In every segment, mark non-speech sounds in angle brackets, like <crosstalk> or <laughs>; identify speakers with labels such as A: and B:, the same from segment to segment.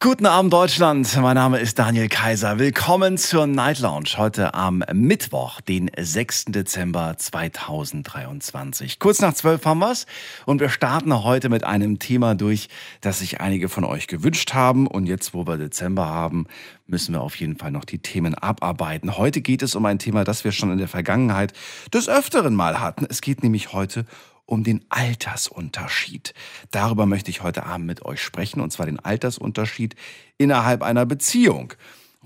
A: Guten Abend Deutschland, mein Name ist Daniel Kaiser. Willkommen zur Night Lounge heute am Mittwoch, den 6. Dezember 2023. Kurz nach 12 haben wir's und wir starten heute mit einem Thema durch, das sich einige von euch gewünscht haben und jetzt, wo wir Dezember haben, müssen wir auf jeden Fall noch die Themen abarbeiten. Heute geht es um ein Thema, das wir schon in der Vergangenheit des Öfteren mal hatten. Es geht nämlich heute um den Altersunterschied. Darüber möchte ich heute Abend mit euch sprechen, und zwar den Altersunterschied innerhalb einer Beziehung.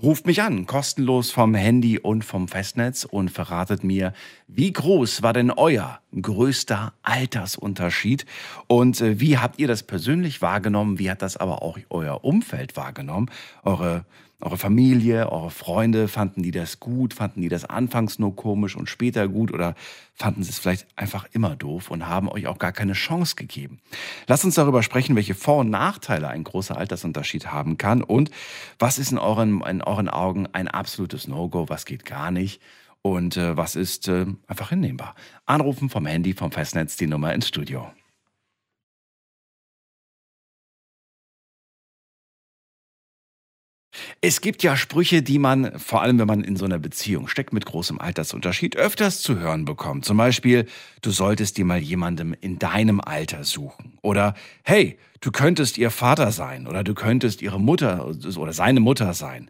A: Ruft mich an, kostenlos vom Handy und vom Festnetz und verratet mir, wie groß war denn euer größter Altersunterschied und äh, wie habt ihr das persönlich wahrgenommen, wie hat das aber auch euer Umfeld wahrgenommen, eure eure Familie, eure Freunde, fanden die das gut? Fanden die das anfangs nur komisch und später gut? Oder fanden sie es vielleicht einfach immer doof und haben euch auch gar keine Chance gegeben? Lasst uns darüber sprechen, welche Vor- und Nachteile ein großer Altersunterschied haben kann und was ist in euren, in euren Augen ein absolutes No-Go, was geht gar nicht und äh, was ist äh, einfach hinnehmbar. Anrufen vom Handy, vom Festnetz, die Nummer ins Studio. Es gibt ja Sprüche, die man, vor allem wenn man in so einer Beziehung steckt mit großem Altersunterschied, öfters zu hören bekommt. Zum Beispiel, du solltest dir mal jemandem in deinem Alter suchen. Oder, hey, du könntest ihr Vater sein. Oder du könntest ihre Mutter oder seine Mutter sein.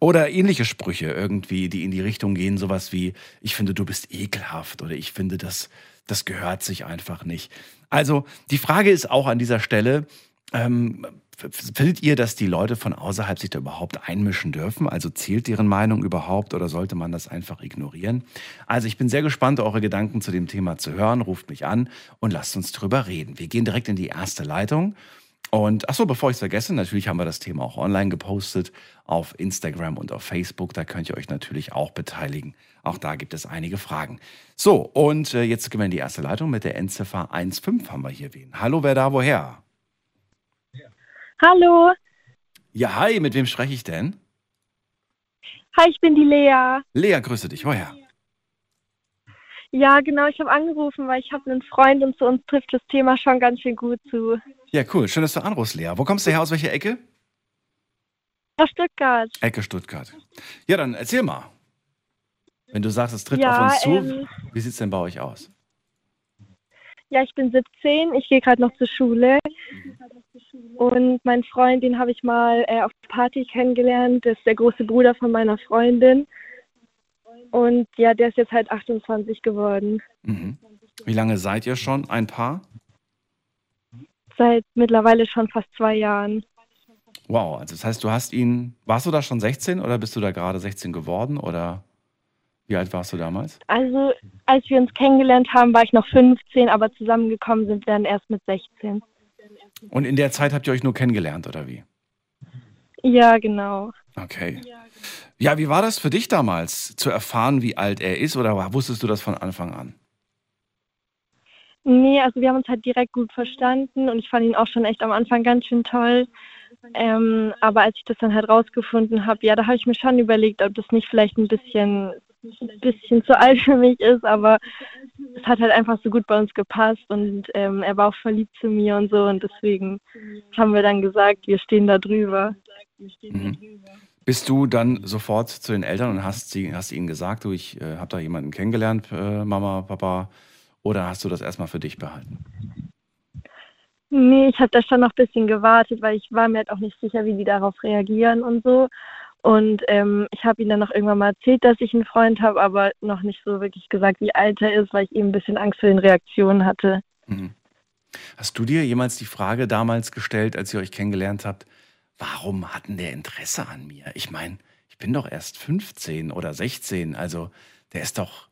A: Oder ähnliche Sprüche irgendwie, die in die Richtung gehen, sowas wie, ich finde, du bist ekelhaft. Oder ich finde, das, das gehört sich einfach nicht. Also, die Frage ist auch an dieser Stelle, ähm, Findet ihr, dass die Leute von außerhalb sich da überhaupt einmischen dürfen? Also zählt deren Meinung überhaupt oder sollte man das einfach ignorieren? Also ich bin sehr gespannt, eure Gedanken zu dem Thema zu hören. Ruft mich an und lasst uns drüber reden. Wir gehen direkt in die erste Leitung. Und ach so, bevor ich es vergesse, natürlich haben wir das Thema auch online gepostet auf Instagram und auf Facebook. Da könnt ihr euch natürlich auch beteiligen. Auch da gibt es einige Fragen. So, und äh, jetzt gehen wir in die erste Leitung mit der Endziffer 1.5 haben wir hier wen. Hallo, wer da woher?
B: Hallo.
A: Ja, hi, mit wem spreche ich denn?
B: Hi, ich bin die Lea.
A: Lea, grüße dich. Woher?
B: Ja, genau, ich habe angerufen, weil ich habe einen Freund und zu uns trifft das Thema schon ganz schön gut zu.
A: Ja, cool. Schön, dass du anrufst, Lea. Wo kommst du her? Aus welcher Ecke?
B: Aus Stuttgart.
A: Ecke Stuttgart. Ja, dann erzähl mal. Wenn du sagst, es tritt
B: Ja,
A: auf uns zu,
B: ähm,
A: wie sieht es denn bei euch aus?
B: Ja, ich bin 17, ich gehe gerade noch zur Schule. Und mein Freund, den habe ich mal äh, auf Party kennengelernt. Das ist der große Bruder von meiner Freundin. Und ja, der ist jetzt halt 28 geworden.
A: Mhm. Wie lange seid ihr schon ein Paar?
B: Seit mittlerweile schon fast zwei Jahren.
A: Wow, also das heißt, du hast ihn, warst du da schon 16 oder bist du da gerade 16 geworden oder wie alt warst du damals?
B: Also, als wir uns kennengelernt haben, war ich noch 15, aber zusammengekommen sind wir dann erst mit 16.
A: Und in der Zeit habt ihr euch nur kennengelernt oder wie?
B: Ja, genau.
A: Okay. Ja, wie war das für dich damals, zu erfahren, wie alt er ist oder wusstest du das von Anfang an?
B: Nee, also wir haben uns halt direkt gut verstanden und ich fand ihn auch schon echt am Anfang ganz schön toll. Ähm, aber als ich das dann halt rausgefunden habe, ja, da habe ich mir schon überlegt, ob das nicht vielleicht ein bisschen, ein bisschen zu alt für mich ist, aber es hat halt einfach so gut bei uns gepasst und ähm, er war auch verliebt zu mir und so und deswegen haben wir dann gesagt, wir stehen da drüber.
A: Mhm. Bist du dann sofort zu den Eltern und hast, sie, hast ihnen gesagt, du, ich äh, habe da jemanden kennengelernt, äh, Mama, Papa, oder hast du das erstmal für dich behalten?
B: Nee, ich habe da schon noch ein bisschen gewartet, weil ich war mir halt auch nicht sicher, wie die darauf reagieren und so. Und ähm, ich habe ihnen dann noch irgendwann mal erzählt, dass ich einen Freund habe, aber noch nicht so wirklich gesagt, wie alt er ist, weil ich eben ein bisschen Angst vor den Reaktionen hatte.
A: Mhm. Hast du dir jemals die Frage damals gestellt, als ihr euch kennengelernt habt, warum hatten der Interesse an mir? Ich meine, ich bin doch erst 15 oder 16, also der ist doch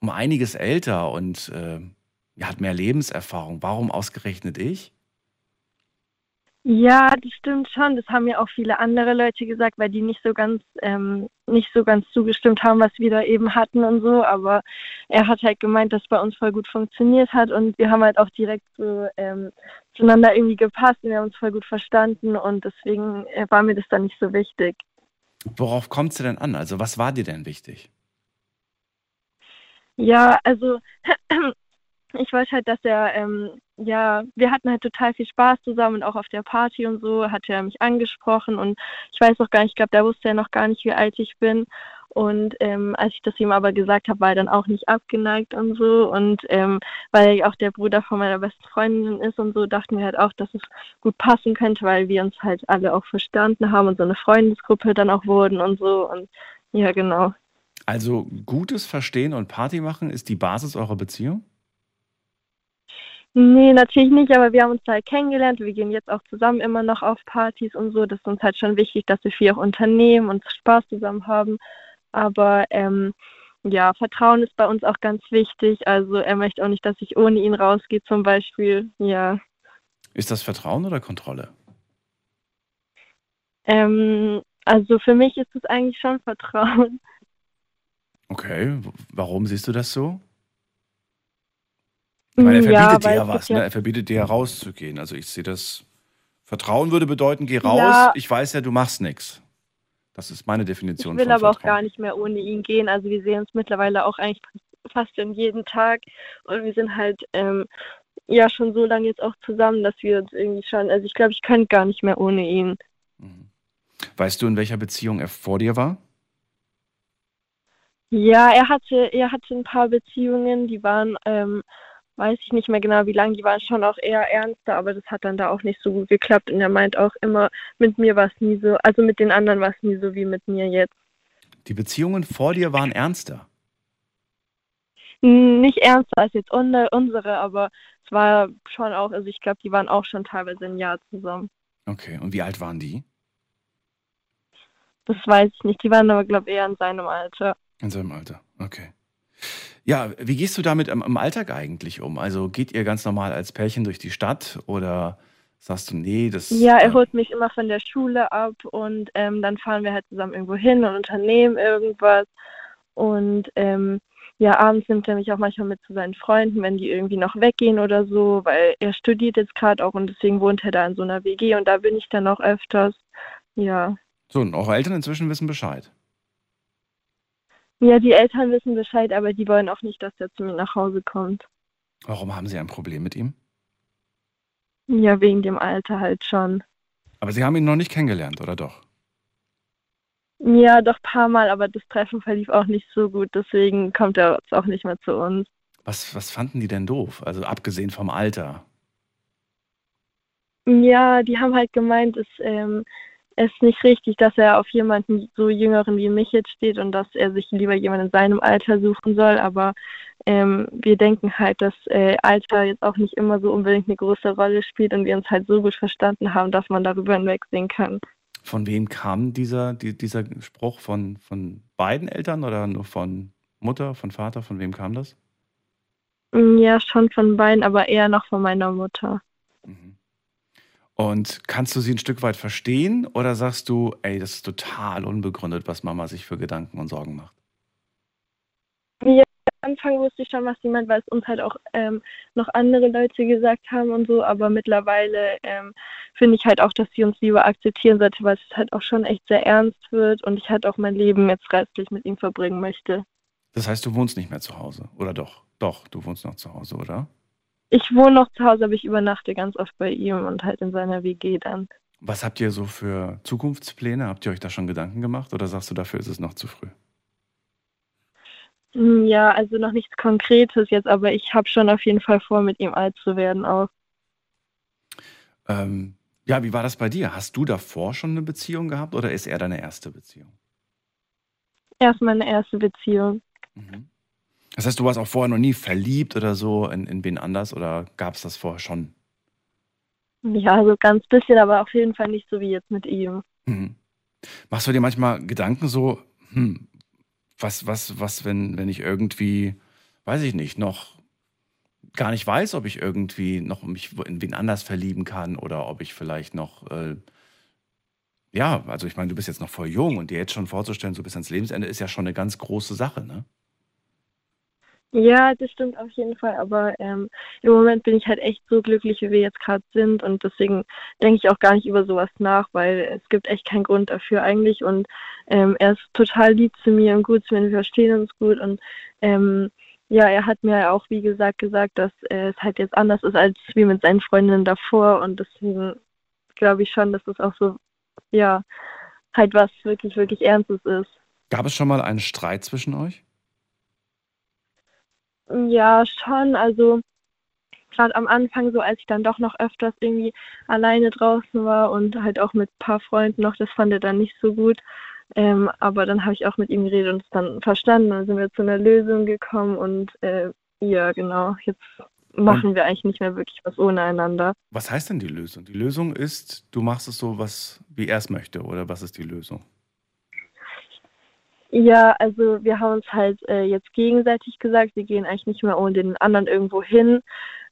A: um einiges älter und äh, hat mehr Lebenserfahrung. Warum ausgerechnet ich?
B: Ja, das stimmt schon. Das haben ja auch viele andere Leute gesagt, weil die nicht so ganz, ähm, nicht so ganz zugestimmt haben, was wir da eben hatten und so. Aber er hat halt gemeint, dass bei uns voll gut funktioniert hat und wir haben halt auch direkt so ähm, zueinander irgendwie gepasst und wir haben uns voll gut verstanden und deswegen äh, war mir das dann nicht so wichtig.
A: Worauf kommt es denn an? Also was war dir denn wichtig?
B: Ja, also <clears throat> ich weiß halt, dass er, ähm, ja, wir hatten halt total viel Spaß zusammen auch auf der Party und so hat er mich angesprochen und ich weiß auch gar nicht, ich glaube, da wusste er noch gar nicht, wie alt ich bin. Und ähm, als ich das ihm aber gesagt habe, war er dann auch nicht abgeneigt und so. Und ähm, weil er auch der Bruder von meiner besten Freundin ist und so, dachten wir halt auch, dass es gut passen könnte, weil wir uns halt alle auch verstanden haben und so eine Freundesgruppe dann auch wurden und so. Und ja, genau.
A: Also gutes Verstehen und Party machen ist die Basis eurer Beziehung?
B: Nee, natürlich nicht, aber wir haben uns halt kennengelernt. Wir gehen jetzt auch zusammen immer noch auf Partys und so. Das ist uns halt schon wichtig, dass wir viel auch unternehmen und Spaß zusammen haben. Aber ähm, ja, Vertrauen ist bei uns auch ganz wichtig. Also er möchte auch nicht, dass ich ohne ihn rausgehe zum Beispiel. Ja.
A: Ist das Vertrauen oder Kontrolle?
B: Ähm, also für mich ist es eigentlich schon Vertrauen.
A: Okay, warum siehst du das so? Ich meine, er verbietet ja, dir ja was, ne? Er verbietet dir ja rauszugehen. Also ich sehe das. Vertrauen würde bedeuten, geh raus. Ja. Ich weiß ja, du machst nichts. Das ist meine Definition.
B: Ich will
A: aber
B: Vertrauen. auch gar nicht mehr ohne ihn gehen. Also wir sehen uns mittlerweile auch eigentlich fast schon jeden Tag und wir sind halt ähm, ja schon so lange jetzt auch zusammen, dass wir uns irgendwie schon. Also ich glaube, ich könnte gar nicht mehr ohne ihn.
A: Mhm. Weißt du, in welcher Beziehung er vor dir war?
B: Ja, er hatte, er hatte ein paar Beziehungen, die waren ähm, weiß ich nicht mehr genau, wie lange, die waren schon auch eher ernster, aber das hat dann da auch nicht so gut geklappt. Und er meint auch immer, mit mir war es nie so, also mit den anderen war es nie so wie mit mir jetzt.
A: Die Beziehungen vor dir waren ernster?
B: Nicht ernster als jetzt unsere, aber es war schon auch, also ich glaube, die waren auch schon teilweise ein Jahr zusammen.
A: Okay, und wie alt waren die?
B: Das weiß ich nicht, die waren aber, glaube ich, eher in seinem Alter.
A: In seinem Alter, okay. Ja, wie gehst du damit im, im Alltag eigentlich um? Also geht ihr ganz normal als Pärchen durch die Stadt oder sagst du, nee, das.
B: Ja, er holt mich immer von der Schule ab und ähm, dann fahren wir halt zusammen irgendwo hin und unternehmen irgendwas. Und ähm, ja, abends nimmt er mich auch manchmal mit zu seinen Freunden, wenn die irgendwie noch weggehen oder so, weil er studiert jetzt gerade auch und deswegen wohnt er da in so einer WG und da bin ich dann auch öfters. Ja.
A: So, und eure Eltern inzwischen wissen Bescheid.
B: Ja, die Eltern wissen Bescheid, aber die wollen auch nicht, dass er zu mir nach Hause kommt.
A: Warum haben Sie ein Problem mit ihm?
B: Ja, wegen dem Alter halt schon.
A: Aber Sie haben ihn noch nicht kennengelernt, oder doch?
B: Ja, doch ein paar Mal, aber das Treffen verlief auch nicht so gut, deswegen kommt er jetzt auch nicht mehr zu uns.
A: Was, was fanden die denn doof? Also abgesehen vom Alter?
B: Ja, die haben halt gemeint, es ähm, es ist nicht richtig, dass er auf jemanden so Jüngeren wie mich jetzt steht und dass er sich lieber jemanden in seinem Alter suchen soll. Aber ähm, wir denken halt, dass äh, Alter jetzt auch nicht immer so unbedingt eine große Rolle spielt und wir uns halt so gut verstanden haben, dass man darüber hinwegsehen kann.
A: Von wem kam dieser, die, dieser Spruch? Von, von beiden Eltern oder nur von Mutter, von Vater? Von wem kam das?
B: Ja, schon von beiden, aber eher noch von meiner Mutter.
A: Und kannst du sie ein Stück weit verstehen oder sagst du, ey, das ist total unbegründet, was Mama sich für Gedanken und Sorgen macht?
B: Ja, am Anfang wusste ich schon, was sie meint, weil es uns halt auch ähm, noch andere Leute gesagt haben und so, aber mittlerweile ähm, finde ich halt auch, dass sie uns lieber akzeptieren sollte, weil es halt auch schon echt sehr ernst wird und ich halt auch mein Leben jetzt restlich mit ihm verbringen möchte.
A: Das heißt, du wohnst nicht mehr zu Hause, oder doch? Doch, du wohnst noch zu Hause, oder?
B: Ich wohne noch zu Hause, aber ich übernachte ganz oft bei ihm und halt in seiner WG dann.
A: Was habt ihr so für Zukunftspläne? Habt ihr euch da schon Gedanken gemacht oder sagst du, dafür ist es noch zu früh?
B: Hm, ja, also noch nichts Konkretes jetzt, aber ich habe schon auf jeden Fall vor, mit ihm alt zu werden auch.
A: Ähm, ja, wie war das bei dir? Hast du davor schon eine Beziehung gehabt oder ist er deine erste Beziehung?
B: Erst meine erste Beziehung.
A: Mhm. Das heißt, du warst auch vorher noch nie verliebt oder so in, in wen anders oder gab es das vorher schon?
B: Ja, so ganz bisschen, aber auf jeden Fall nicht so wie jetzt mit ihm.
A: Mhm. Machst du dir manchmal Gedanken so, hm, was, was, was, wenn, wenn ich irgendwie, weiß ich nicht, noch gar nicht weiß, ob ich irgendwie noch mich in wen anders verlieben kann oder ob ich vielleicht noch, äh, ja, also ich meine, du bist jetzt noch voll jung und dir jetzt schon vorzustellen, so bis ans Lebensende ist ja schon eine ganz große Sache, ne?
B: Ja, das stimmt auf jeden Fall. Aber ähm, im Moment bin ich halt echt so glücklich, wie wir jetzt gerade sind. Und deswegen denke ich auch gar nicht über sowas nach, weil es gibt echt keinen Grund dafür eigentlich. Und ähm, er ist total lieb zu mir und gut zu mir. Wir verstehen uns gut. Und ähm, ja, er hat mir auch, wie gesagt, gesagt, dass äh, es halt jetzt anders ist als wie mit seinen Freundinnen davor. Und deswegen glaube ich schon, dass es auch so, ja, halt was wirklich, wirklich Ernstes ist.
A: Gab es schon mal einen Streit zwischen euch?
B: Ja, schon. Also gerade am Anfang, so als ich dann doch noch öfters irgendwie alleine draußen war und halt auch mit ein paar Freunden noch, das fand er dann nicht so gut. Ähm, aber dann habe ich auch mit ihm geredet und es dann verstanden. Dann sind wir zu einer Lösung gekommen und äh, ja, genau, jetzt machen wir eigentlich nicht mehr wirklich was ohne einander.
A: Was heißt denn die Lösung? Die Lösung ist, du machst es so, was wie er es möchte, oder was ist die Lösung?
B: Ja, also wir haben uns halt äh, jetzt gegenseitig gesagt, wir gehen eigentlich nicht mehr ohne den anderen irgendwo hin.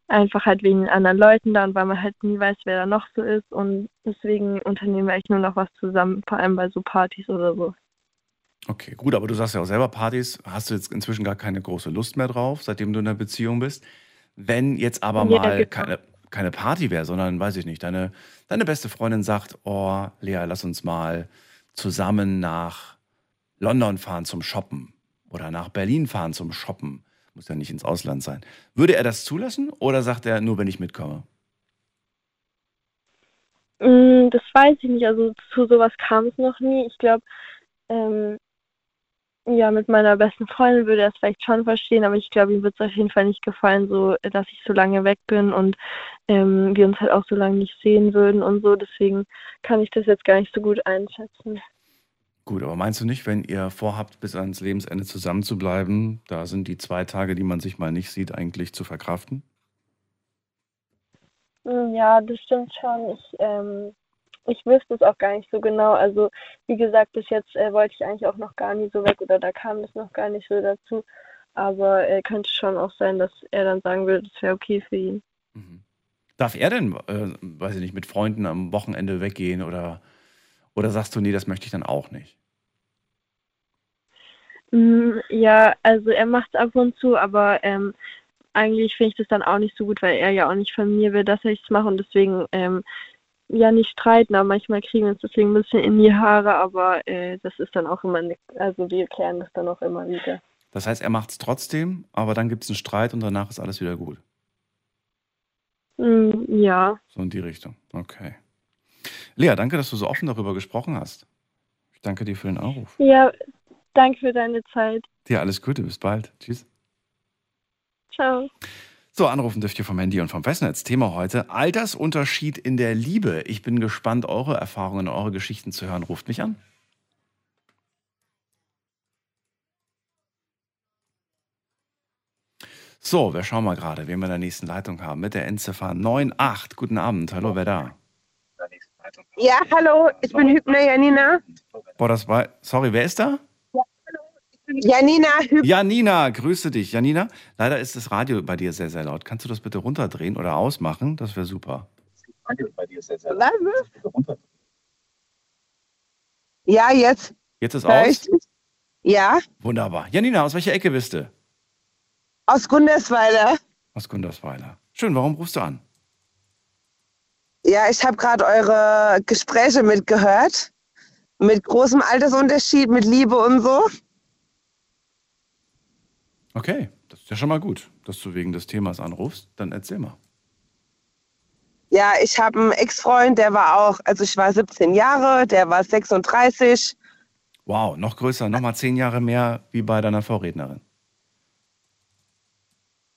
B: Einfach halt wegen den anderen Leuten da und weil man halt nie weiß, wer da noch so ist. Und deswegen unternehmen wir eigentlich nur noch was zusammen, vor allem bei so Partys oder so.
A: Okay, gut, aber du sagst ja auch selber Partys, hast du jetzt inzwischen gar keine große Lust mehr drauf, seitdem du in einer Beziehung bist. Wenn jetzt aber
B: Ja,
A: mal
B: genau.
A: keine, keine Party wäre, sondern, weiß ich nicht, deine, deine beste Freundin sagt, oh, Lea, lass uns mal zusammen nach London fahren zum Shoppen oder nach Berlin fahren zum Shoppen. Muss ja nicht ins Ausland sein. Würde er das zulassen oder sagt er nur, wenn ich mitkomme?
B: Mm, Das weiß ich nicht. Also zu sowas kam es noch nie. Ich glaube, ähm, ja, mit meiner besten Freundin würde er es vielleicht schon verstehen, aber ich glaube, ihm wird es auf jeden Fall nicht gefallen, so dass ich so lange weg bin und ähm, wir uns halt auch so lange nicht sehen würden und so. Deswegen kann ich das jetzt gar nicht so gut einschätzen.
A: Gut, aber meinst du nicht, wenn ihr vorhabt, bis ans Lebensende zusammen zu bleiben, da sind die zwei Tage, die man sich mal nicht sieht, eigentlich zu verkraften?
B: Mm, Ja, das stimmt schon. Ich, ähm, ich wüsste es auch gar nicht so genau. Also, wie gesagt, bis jetzt äh, wollte ich eigentlich auch noch gar nie so weg oder da kam es noch gar nicht so dazu. Aber äh, könnte schon auch sein, dass er dann sagen würde, das wäre okay für ihn.
A: Mhm. Darf er denn, äh, weiß ich nicht, mit Freunden am Wochenende weggehen oder, oder sagst du, nee, das möchte ich dann auch nicht?
B: Mm, Ja, also er macht es ab und zu, aber ähm, eigentlich finde ich das dann auch nicht so gut, weil er ja auch nicht von mir will, dass ich es mache und deswegen ähm, ja nicht streiten, aber manchmal kriegen wir uns deswegen ein bisschen in die Haare, aber äh, das ist dann auch immer, ne, also wir klären das dann auch immer wieder.
A: Das heißt, er macht es trotzdem, aber dann gibt es einen Streit und danach ist alles wieder gut.
B: Mm, Ja,
A: So in die Richtung. Okay. Lea, danke, dass du so offen darüber gesprochen hast. Ich danke dir für den Anruf.
B: ja, danke für deine Zeit.
A: Dir alles Gute, bis bald. Tschüss.
B: Ciao.
A: So, anrufen dürft ihr vom Handy und vom Festnetz. Thema heute: Altersunterschied in der Liebe. Ich bin gespannt, eure Erfahrungen, eure Geschichten zu hören. Ruft mich an. So, wir schauen mal gerade, wen wir in der nächsten Leitung haben. Mit der Endziffer 98. Guten Abend. Hallo, wer da?
C: Ja, hallo, ich bin Hübner Janina.
A: Boah, das war. Sorry, wer ist da?
C: Janina Hübner.
A: Janina, grüße dich. Janina, leider ist das Radio bei dir sehr, sehr laut. Kannst du das bitte runterdrehen oder ausmachen? Das wäre super.
C: Ja, jetzt
A: Jetzt ist aus.
C: Ja,
A: Wunderbar. Janina, aus welcher Ecke bist du?
C: aus Gundersweiler.
A: Aus Gundersweiler. Schön, warum rufst du an?
C: Ja, ich habe gerade eure Gespräche mitgehört. Mit großem Altersunterschied, mit Liebe und so.
A: Okay, das ist ja schon mal gut, dass du wegen des Themas anrufst. Dann erzähl mal.
C: Ja, ich habe einen Ex-Freund, der war auch, also ich war 17 Jahre, der war 36.
A: Wow, noch größer, noch mal zehn Jahre mehr wie bei deiner Vorrednerin.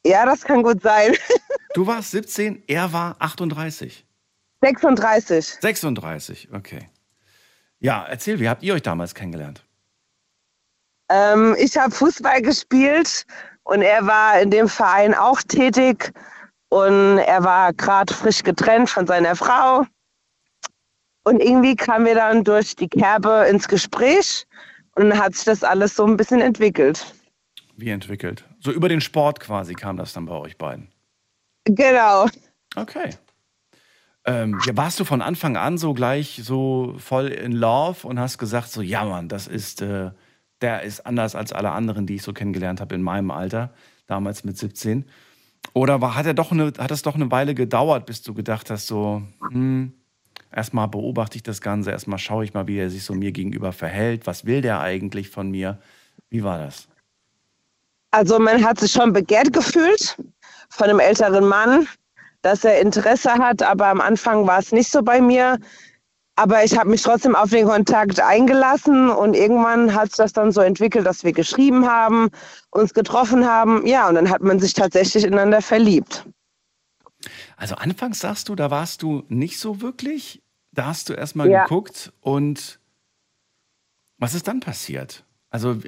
C: Ja, das kann gut sein. <laughs>
A: Du warst 17, er war 38.
C: 36.
A: 36, okay. Ja, erzähl, wie habt ihr euch damals kennengelernt?
C: Ähm, ich habe Fußball gespielt und er war in dem Verein auch tätig und er war gerade frisch getrennt von seiner Frau. Und irgendwie kamen wir dann durch die Kerbe ins Gespräch und hat sich das alles so ein bisschen entwickelt.
A: Wie entwickelt? So über den Sport quasi kam das dann bei euch beiden.
C: Genau.
A: Okay. Ähm, warst du von Anfang an so gleich so voll in Love und hast gesagt, so, ja Mann, das ist, äh, der ist anders als alle anderen, die ich so kennengelernt habe in meinem Alter, damals mit 17. Oder war, hat, er doch eine, hat es doch eine Weile gedauert, bis du gedacht hast, so, hm, erstmal beobachte ich das Ganze, erstmal schaue ich mal, wie er sich so mir gegenüber verhält, was will der eigentlich von mir? Wie war das?
C: Also man hat sich schon begehrt gefühlt von einem älteren Mann, dass er Interesse hat, aber am Anfang war es nicht so bei mir. Aber ich habe mich trotzdem auf den Kontakt eingelassen und irgendwann hat sich das dann so entwickelt, dass wir geschrieben haben, uns getroffen haben. Ja, und dann hat man sich tatsächlich ineinander verliebt.
A: Also anfangs sagst du, da warst du nicht so wirklich. Da hast du erstmal
C: Ja.
A: geguckt und was ist dann passiert? Also,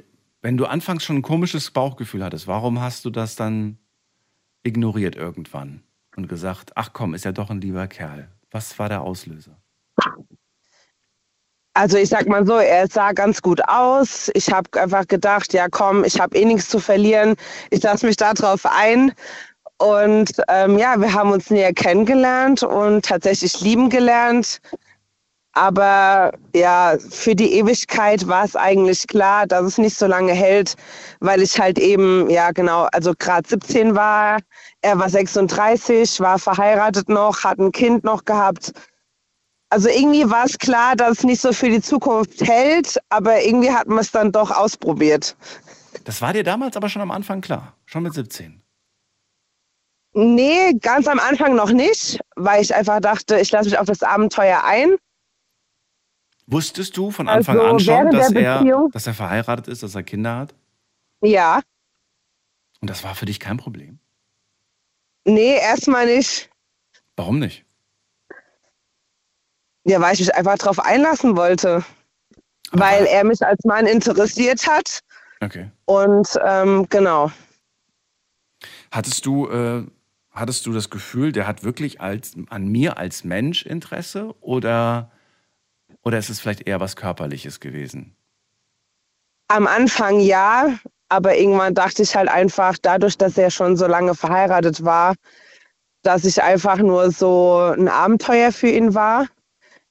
A: wenn du anfangs schon ein komisches Bauchgefühl hattest, warum hast du das dann ignoriert irgendwann und gesagt, ach komm, ist ja doch ein lieber Kerl? Was war der Auslöser?
C: Also ich sag mal so, er sah ganz gut aus. Ich habe einfach gedacht, ja komm, ich habe eh nichts zu verlieren. Ich lasse mich da drauf ein. Und ähm, ja, wir haben uns näher kennengelernt und tatsächlich lieben gelernt. Aber ja, für die Ewigkeit war es eigentlich klar, dass es nicht so lange hält, weil ich halt eben, ja genau, also gerade 17 war, er war 36, war verheiratet noch, hat ein Kind noch gehabt. Also irgendwie war es klar, dass es nicht so für die Zukunft hält, aber irgendwie hat man es dann doch ausprobiert.
A: Das war dir damals aber schon am Anfang klar, schon mit 17.
C: Nee, ganz am Anfang noch nicht, weil ich einfach dachte, ich lasse mich auf das Abenteuer ein.
A: Wusstest du von
C: Also
A: Anfang an schon, dass er, dass er verheiratet ist, dass er Kinder hat?
C: Ja,
A: Und das war für dich kein Problem?
C: Nee, erstmal nicht.
A: Warum nicht?
C: Ja, weil ich mich einfach darauf einlassen wollte.
A: Aber-
C: Weil er mich als Mann interessiert hat.
A: Okay.
C: Und ähm, genau.
A: Hattest du, äh, hattest du das Gefühl, der hat wirklich als, an mir als Mensch Interesse oder, oder ist es vielleicht eher was Körperliches gewesen?
C: Am Anfang ja, aber irgendwann dachte ich halt einfach, dadurch, dass er schon so lange verheiratet war, dass ich einfach nur so ein Abenteuer für ihn war.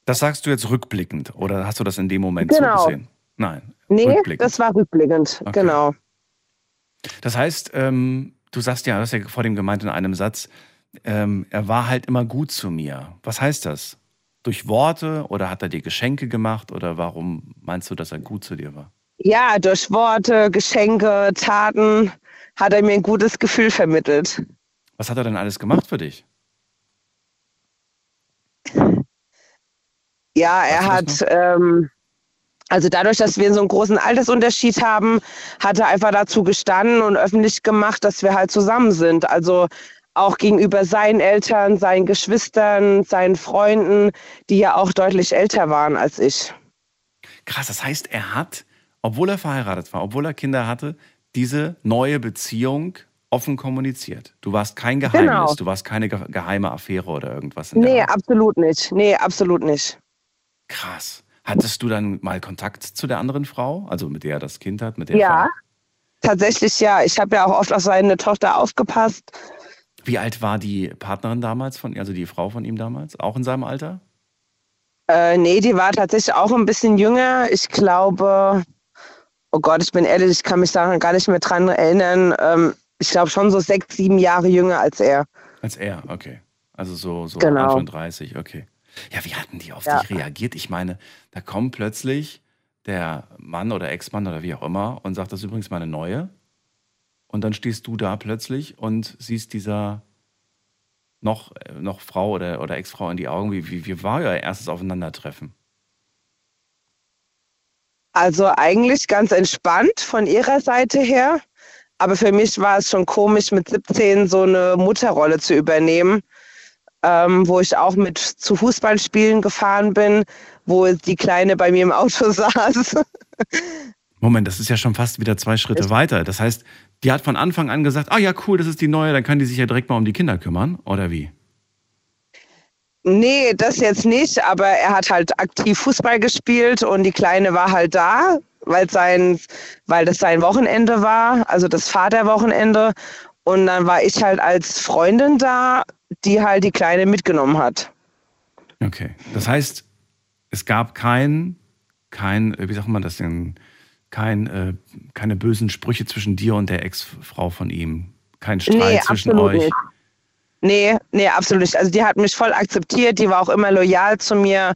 A: Das sagst du jetzt rückblickend oder hast du das in dem Moment
C: Genau.
A: so gesehen? Nein.
C: Nee, das war rückblickend,
A: Okay.
C: genau.
A: Das heißt, ähm, du sagst ja, du hast ja vor dem gemeint in einem Satz, ähm, er war halt immer gut zu mir. Was heißt das? Durch Worte oder hat er dir Geschenke gemacht oder warum meinst du, dass er gut zu dir war?
C: Ja, durch Worte, Geschenke, Taten hat er mir ein gutes Gefühl vermittelt.
A: Was hat er denn alles gemacht für dich?
C: Ja, er hat, ähm, also dadurch, dass wir so einen großen Altersunterschied haben, hat er einfach dazu gestanden und öffentlich gemacht, dass wir halt zusammen sind. Also auch gegenüber seinen Eltern, seinen Geschwistern, seinen Freunden, die ja auch deutlich älter waren als ich.
A: Krass, das heißt, er hat, obwohl er verheiratet war, obwohl er Kinder hatte, diese neue Beziehung offen kommuniziert. Du warst kein Geheimnis,
C: Genau.
A: du warst keine ge geheime Affäre oder irgendwas. In
C: Nee, absolut nicht. Nee, absolut nicht.
A: Krass. Hattest du dann mal Kontakt zu der anderen Frau, also mit der er das Kind hat, mit der
C: Ja,
A: Frau?
C: tatsächlich ja. Ich habe ja auch oft auf seine Tochter aufgepasst.
A: Wie alt war die Partnerin damals von, also die Frau von ihm damals? Auch in seinem Alter?
C: Äh, nee, die war tatsächlich auch ein bisschen jünger. Ich glaube, oh Gott, ich bin ehrlich, ich kann mich daran gar nicht mehr dran erinnern. Ähm, ich glaube schon so sechs, sieben Jahre jünger als er.
A: Als er, okay. Also so, so
C: Genau.
A: Anfang 30, okay. Ja, wie hatten die auf
C: Ja.
A: dich reagiert? Ich meine, da kommt plötzlich der Mann oder Ex-Mann oder wie auch immer und sagt, das ist übrigens meine neue. Und dann stehst du da plötzlich und siehst dieser noch, äh, noch Frau oder, oder Ex-Frau in die Augen. Wie, wie, wie war euer erstes Aufeinandertreffen?
C: Also eigentlich ganz entspannt von ihrer Seite her. Aber für mich war es schon komisch, mit 17 so eine Mutterrolle zu übernehmen, ähm, wo ich auch mit zu Fußballspielen gefahren bin, wo die Kleine bei mir im Auto <laughs> saß.
A: Moment, das ist ja schon fast wieder zwei Schritte
C: Ich-
A: weiter. Das heißt, die hat von Anfang an gesagt, ah ja, cool, das ist die neue, dann kann die sich ja direkt mal um die Kinder kümmern, oder wie?
C: Nee, das jetzt nicht, aber er hat halt aktiv Fußball gespielt und die Kleine war halt da, weil sein, weil das sein Wochenende war, also das Vaterwochenende. Und dann war ich halt als Freundin da, die halt die Kleine mitgenommen hat.
A: Okay. Das heißt, es gab kein, kein, äh, wie sagt man das denn, kein, äh, keine bösen Sprüche zwischen dir und der Ex-Frau von ihm. Kein Streit
C: Nee,
A: zwischen euch.
C: nicht. Nee, nee, absolut nicht. Also die hat mich voll akzeptiert, die war auch immer loyal zu mir.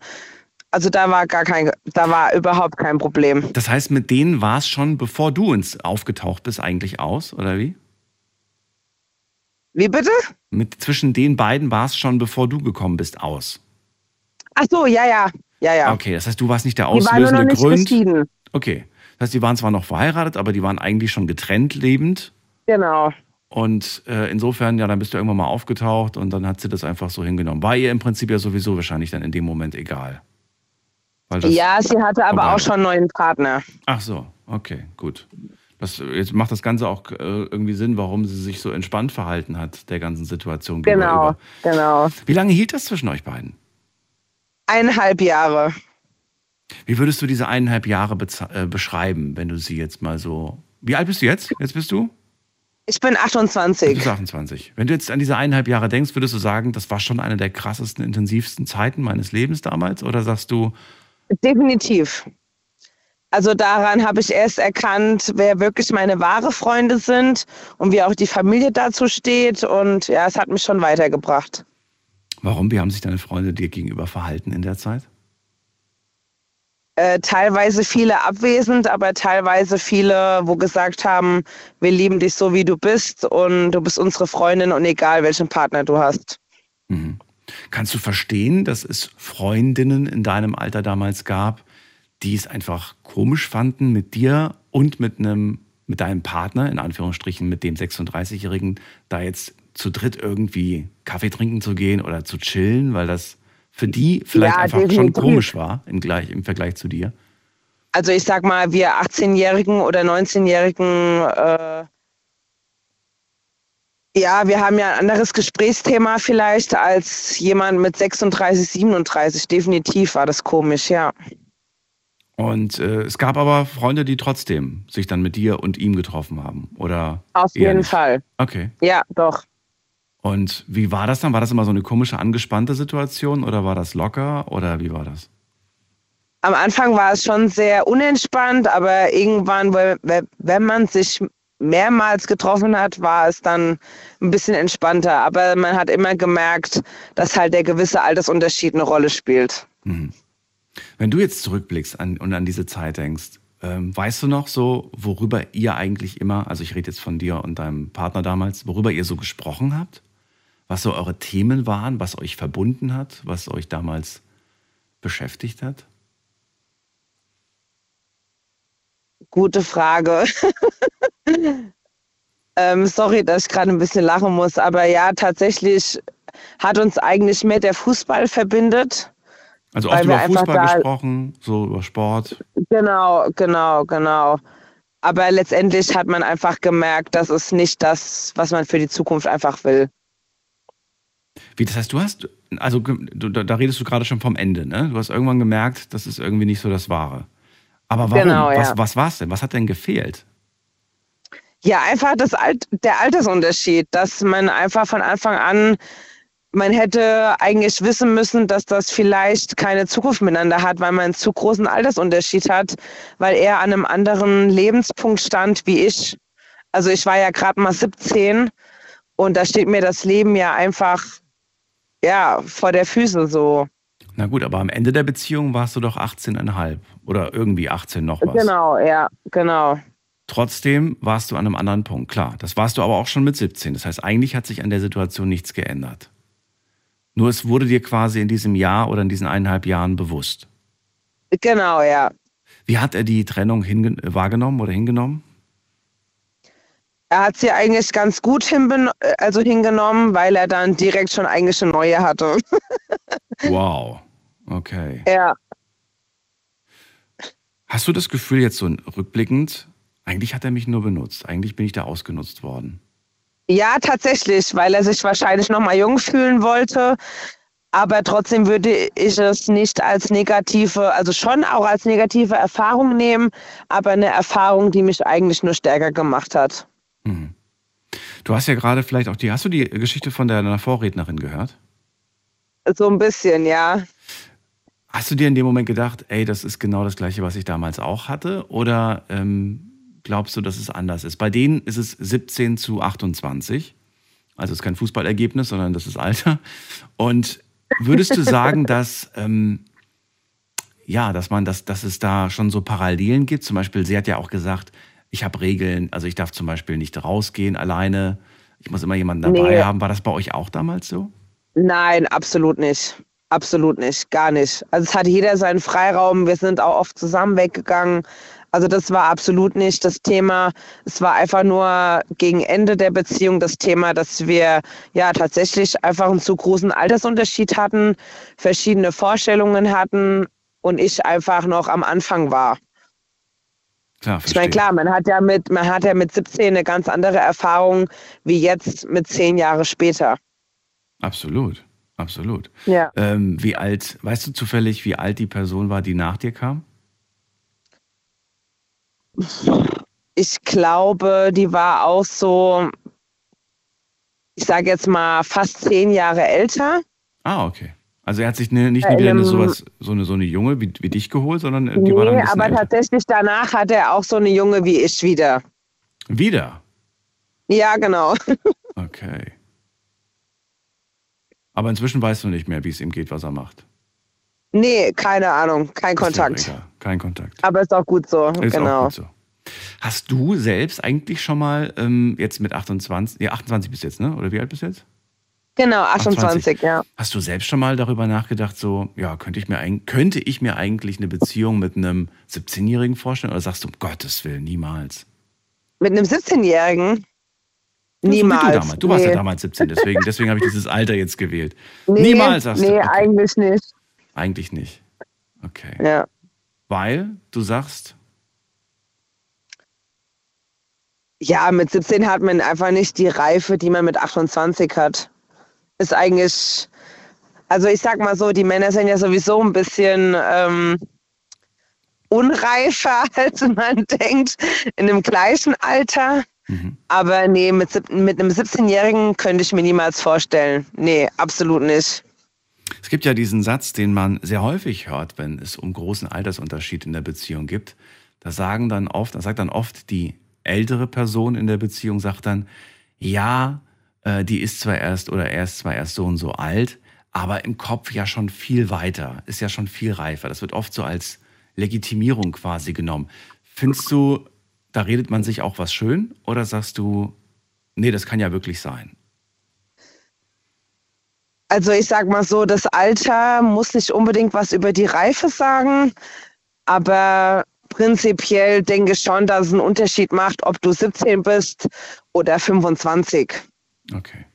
C: Also da war gar kein, da war überhaupt kein Problem.
A: Das heißt, mit denen war es schon, bevor du ins aufgetaucht bist, eigentlich aus, oder wie?
C: Wie bitte?
A: Mit zwischen den beiden war es schon, bevor du gekommen bist, aus.
C: Ach so, ja, ja, ja, ja.
A: Okay, das heißt, du warst nicht der
C: die waren nur noch
A: auslösende
C: nicht
A: Grund.
C: geschieden.
A: Okay. Das heißt, die waren zwar noch verheiratet, aber die waren eigentlich schon getrennt lebend.
C: Genau.
A: Und äh, insofern, ja, dann bist du irgendwann mal aufgetaucht und dann hat sie das einfach so hingenommen. War ihr im Prinzip ja sowieso wahrscheinlich dann in dem Moment egal.
C: Ja, sie hatte aber auch schon einen neuen Partner.
A: Ach so, okay, gut. Das, jetzt macht das Ganze auch äh, irgendwie Sinn, warum sie sich so entspannt verhalten hat, der ganzen Situation
C: Genau,
A: gegenüber.
C: genau.
A: Wie lange hielt das zwischen euch beiden?
C: Eineinhalb Jahre.
A: Wie würdest du diese eineinhalb Jahre äh, beschreiben, wenn du sie jetzt mal so. Wie alt bist du jetzt? Jetzt bist du?
C: Ich bin
A: Du
C: 28.
A: bist 28. Wenn du jetzt an diese eineinhalb Jahre denkst, würdest du sagen, das war schon eine der krassesten, intensivsten Zeiten meines Lebens damals? Oder sagst du,
C: Definitiv. Also daran habe ich erst erkannt, wer wirklich meine wahre Freunde sind und wie auch die Familie dazu steht. Und ja, es hat mich schon weitergebracht.
A: warum? Wie haben sich deine Freunde dir gegenüber verhalten in der Zeit?
C: Äh, teilweise viele abwesend, aber teilweise viele, wo gesagt haben, wir lieben dich so, wie du bist und du bist unsere Freundin und egal, welchen Partner du hast.
A: Mhm. Kannst du verstehen, dass es Freundinnen in deinem Alter damals gab, die es einfach komisch fanden, mit dir und mit einem, mit deinem Partner, in Anführungsstrichen, mit dem 36-Jährigen, da jetzt zu dritt irgendwie Kaffee trinken zu gehen oder zu chillen, weil das für die vielleicht
C: Ja,
A: einfach schon komisch war im, gleich, im Vergleich zu dir?
C: Also ich sag mal, wir 18-Jährigen oder 19-Jährigen, äh, ja, wir haben ja ein anderes Gesprächsthema vielleicht als jemand mit 36, 37. Definitiv war das komisch, ja.
A: Und äh, es gab aber Freunde, die trotzdem sich dann mit dir und ihm getroffen haben, oder?
C: Auf jeden
A: nicht?
C: Fall.
A: Okay.
C: Ja, doch.
A: Und wie war das dann? War das immer so eine komische, angespannte Situation oder war das locker oder wie war das?
C: Am Anfang war es schon sehr unentspannt, aber irgendwann, wenn man sich mehrmals getroffen hat, war es dann ein bisschen entspannter. Aber man hat immer gemerkt, dass halt der gewisse Altersunterschied eine Rolle spielt.
A: Wenn du jetzt zurückblickst an, und an diese Zeit denkst, ähm, weißt du noch so, worüber ihr eigentlich immer, also ich rede jetzt von dir und deinem Partner damals, worüber ihr so gesprochen habt? Was so eure Themen waren, was euch verbunden hat, was euch damals beschäftigt hat?
C: Gute Frage. <laughs> ähm, sorry, dass ich gerade ein bisschen lachen muss, aber ja, tatsächlich hat uns eigentlich mehr der Fußball verbindet.
A: Also oft über Fußball gesprochen, so über Sport.
C: Genau, genau, genau. Aber letztendlich hat man einfach gemerkt, das ist nicht das, was man für die Zukunft einfach will.
A: Wie, das heißt, du hast, also du, da, redest du gerade schon vom Ende, ne? Du hast irgendwann gemerkt, das ist irgendwie nicht so das Wahre. Aber warum?
C: Genau, ja.
A: was, was war es denn? Was hat denn gefehlt?
C: Ja, einfach das Alt der Altersunterschied, dass man einfach von Anfang an, man hätte eigentlich wissen müssen, dass das vielleicht keine Zukunft miteinander hat, weil man einen zu großen Altersunterschied hat, weil er an einem anderen Lebenspunkt stand wie ich. Also ich war ja gerade mal 17 und da steht mir das Leben ja einfach ja vor der Füße so.
A: Na gut, aber am Ende der Beziehung warst du doch 18,5 oder irgendwie 18 noch was.
C: Genau, ja, genau.
A: Trotzdem warst du an einem anderen Punkt, klar. Das warst du aber auch schon mit 17. Das heißt, eigentlich hat sich an der Situation nichts geändert. Nur es wurde dir quasi in diesem Jahr oder in diesen eineinhalb Jahren bewusst.
C: Genau, ja.
A: Wie hat er die Trennung wahrgenommen oder hingenommen?
C: Er hat sie eigentlich ganz gut hinben also hingenommen, weil er dann direkt schon eigentlich eine neue hatte. <laughs>
A: Wow. Okay.
C: ja.
A: Hast du das Gefühl jetzt so rückblickend, eigentlich hat er mich nur benutzt, eigentlich bin ich da ausgenutzt worden?
C: Ja, tatsächlich, weil er sich wahrscheinlich noch mal jung fühlen wollte. Aber trotzdem würde ich es nicht als negative, also schon auch als negative Erfahrung nehmen, aber eine Erfahrung, die mich eigentlich nur stärker gemacht hat.
A: Mhm. Du hast ja gerade vielleicht auch die, hast du die Geschichte von deiner Vorrednerin gehört?
C: So ein bisschen, ja.
A: Hast du dir in dem Moment gedacht, ey, das ist genau das gleiche, was ich damals auch hatte? Oder ähm, glaubst du, dass es anders ist? Bei denen ist es 17 zu 28. Also es ist kein Fußballergebnis, sondern das ist Alter. Und würdest du <laughs> sagen, dass, ähm, ja, dass man, dass, dass es da schon so Parallelen gibt? Zum Beispiel, sie hat ja auch gesagt, ich habe Regeln, also ich darf zum Beispiel nicht rausgehen alleine. Ich muss immer jemanden dabei
C: Nee.
A: haben. War das bei euch auch damals so?
C: Nein, absolut nicht. Absolut nicht, gar nicht. Also es hatte jeder seinen Freiraum. Wir sind auch oft zusammen weggegangen. Also das war absolut nicht das Thema. Es war einfach nur gegen Ende der Beziehung das Thema, dass wir ja tatsächlich einfach einen zu großen Altersunterschied hatten, verschiedene Vorstellungen hatten und ich einfach noch am Anfang war.
A: Klar,
C: Ich meine, klar, man hat ja mit, man hat ja mit 17 eine ganz andere Erfahrung wie jetzt mit zehn Jahre später.
A: Absolut, absolut.
C: Ja.
A: Ähm, wie alt, weißt du zufällig, wie alt die Person war, die nach dir kam?
C: Ich glaube, die war auch so, ich sage jetzt mal, fast zehn Jahre älter.
A: Ah, okay. Also er hat sich ne, nicht
C: Äh,
A: wieder eine, sowas, so, eine, so eine Junge wie, wie dich geholt, sondern äh, die war dann ein
C: Nee, aber
A: älter.
C: tatsächlich danach hat er auch so eine Junge wie ich wieder.
A: Wieder?
C: Ja, genau. <laughs>
A: Okay. Aber inzwischen weißt du nicht mehr, wie es ihm geht, was er macht.
C: Nee, keine Ahnung, kein
A: ja auch
C: Kontakt.
A: Kein Kontakt.
C: Aber ist auch gut so,
A: Ist auch
C: genau.
A: gut so. Hast du selbst eigentlich schon mal ähm, jetzt mit 28, ja 28 bist du jetzt, ne? Oder wie alt bist du jetzt?
C: Genau, 28, ja.
A: Hast du selbst schon mal darüber nachgedacht, so, ja, könnte ich mir, könnte ich mir eigentlich eine Beziehung mit einem 17-Jährigen vorstellen? Oder sagst du, um Gottes Willen, niemals?
C: Mit einem 17-Jährigen?
A: So wie
C: Niemals.
A: Du, damals. du warst
C: nee.
A: ja damals 17, deswegen, deswegen habe ich dieses Alter jetzt gewählt. <laughs>
C: Nee,
A: Niemals sagst
C: nee,
A: du. Okay.
C: eigentlich nicht.
A: Eigentlich nicht. Okay.
C: Ja.
A: Weil du sagst,
C: Ja, mit 17 hat man einfach nicht die Reife, die man mit 28 hat. Ist eigentlich, also ich sag mal so, die Männer sind ja sowieso ein bisschen ähm, unreifer, <laughs> als man denkt, in dem gleichen Alter.
A: mhm.
C: Aber nee, mit, mit einem 17-Jährigen könnte ich mir niemals vorstellen. Nee, absolut nicht.
A: es gibt ja diesen Satz, den man sehr häufig hört, wenn es um großen Altersunterschied in der Beziehung gibt. Da sagen dann oft, da sagt dann oft die ältere Person in der Beziehung, sagt dann, ja, äh, die ist zwar erst oder er ist zwar erst so und so alt, aber im Kopf ja schon viel weiter, ist ja schon viel reifer. Das wird oft so als Legitimierung quasi genommen. Findest du, da redet man sich auch was schön oder sagst du, nee, das kann ja wirklich sein?
C: Also ich sag mal so, das Alter muss nicht unbedingt was über die Reife sagen, aber prinzipiell denke ich schon, dass es einen Unterschied macht, ob du 17 bist oder 25.
A: Okay.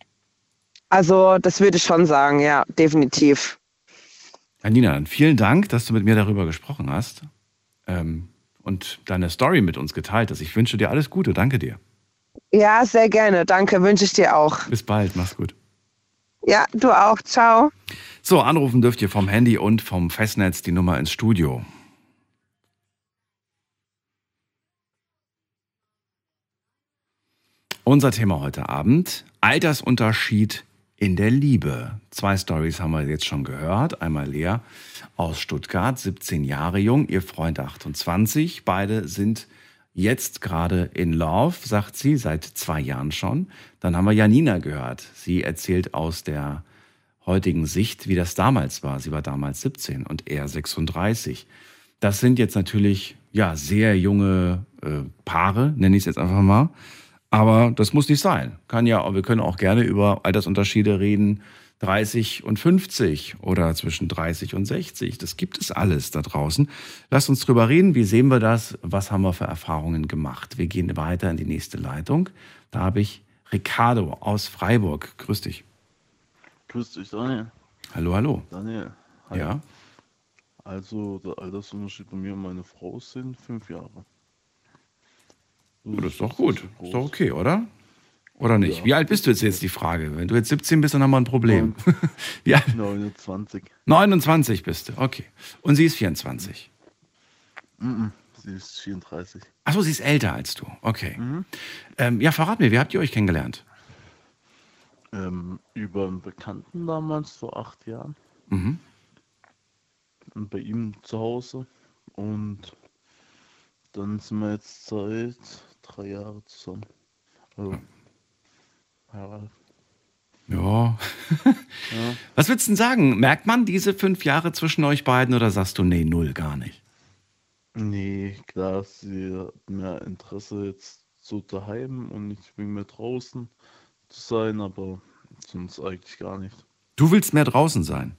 C: Also das würde ich schon sagen, ja, definitiv.
A: Janina, dann vielen Dank, dass du mit mir darüber gesprochen hast ähm, und deine Story mit uns geteilt hast. Ich wünsche dir alles Gute. Danke dir.
C: Ja, sehr gerne. Danke, wünsche ich dir auch.
A: Bis bald. Mach's gut.
C: Ja, du auch. Ciao.
A: So, anrufen dürft ihr vom Handy und vom Festnetz die Nummer ins Studio. Unser Thema heute Abend: Altersunterschied in der Liebe. Zwei Stories haben wir jetzt schon gehört. Einmal Lea aus Stuttgart, 17 Jahre jung, ihr Freund 28. Beide sind jetzt gerade in Love, sagt sie, seit zwei Jahren schon. Dann haben wir Janina gehört. Sie erzählt aus der heutigen Sicht, wie das damals war. Sie war damals 17 und er 36. Das sind jetzt natürlich ja sehr junge äh, Paare, nenne ich es jetzt einfach mal. Aber das muss nicht sein. Kann ja, wir können auch gerne über Altersunterschiede reden. 30 und 50 oder zwischen 30 und 60. Das gibt es alles da draußen. Lasst uns drüber reden. Wie sehen wir das? Was haben wir für Erfahrungen gemacht? Wir gehen weiter in die nächste Leitung. Da habe ich Ricardo aus Freiburg. Grüß dich.
D: Grüß dich, Daniel.
A: Hallo, hallo.
D: Daniel. hi.
A: Ja.
D: Also, der Altersunterschied bei mir und meiner Frau sind fünf Jahre.
A: Oh, das ist doch gut. Ist doch okay, oder? Oder nicht?
D: Ja.
A: Wie alt bist du jetzt jetzt die Frage? Wenn du jetzt 17 bist, dann haben wir ein Problem. <laughs> Wie alt?
D: 29.
A: 29 bist du, okay. Und sie ist 24.
D: Mhm. Sie ist 34.
A: Achso, sie ist älter als du. Okay. Ähm, ja, verrat mir, wie habt ihr euch kennengelernt?
D: Ähm, über einen Bekannten damals, vor acht Jahren.
A: Mhm.
D: Und bei ihm zu Hause. Und dann sind wir jetzt seit drei Jahren zusammen. Also, ja,
A: Ja. <laughs>
D: ja.
A: Was würdest du denn sagen? Merkt man diese fünf Jahre zwischen euch beiden oder sagst du, nee, null, gar nicht?
D: Nee, klar, sie hat mehr Interesse jetzt so daheim und nicht wegen mir draußen zu sein, aber sonst eigentlich gar nicht.
A: Du willst mehr draußen sein.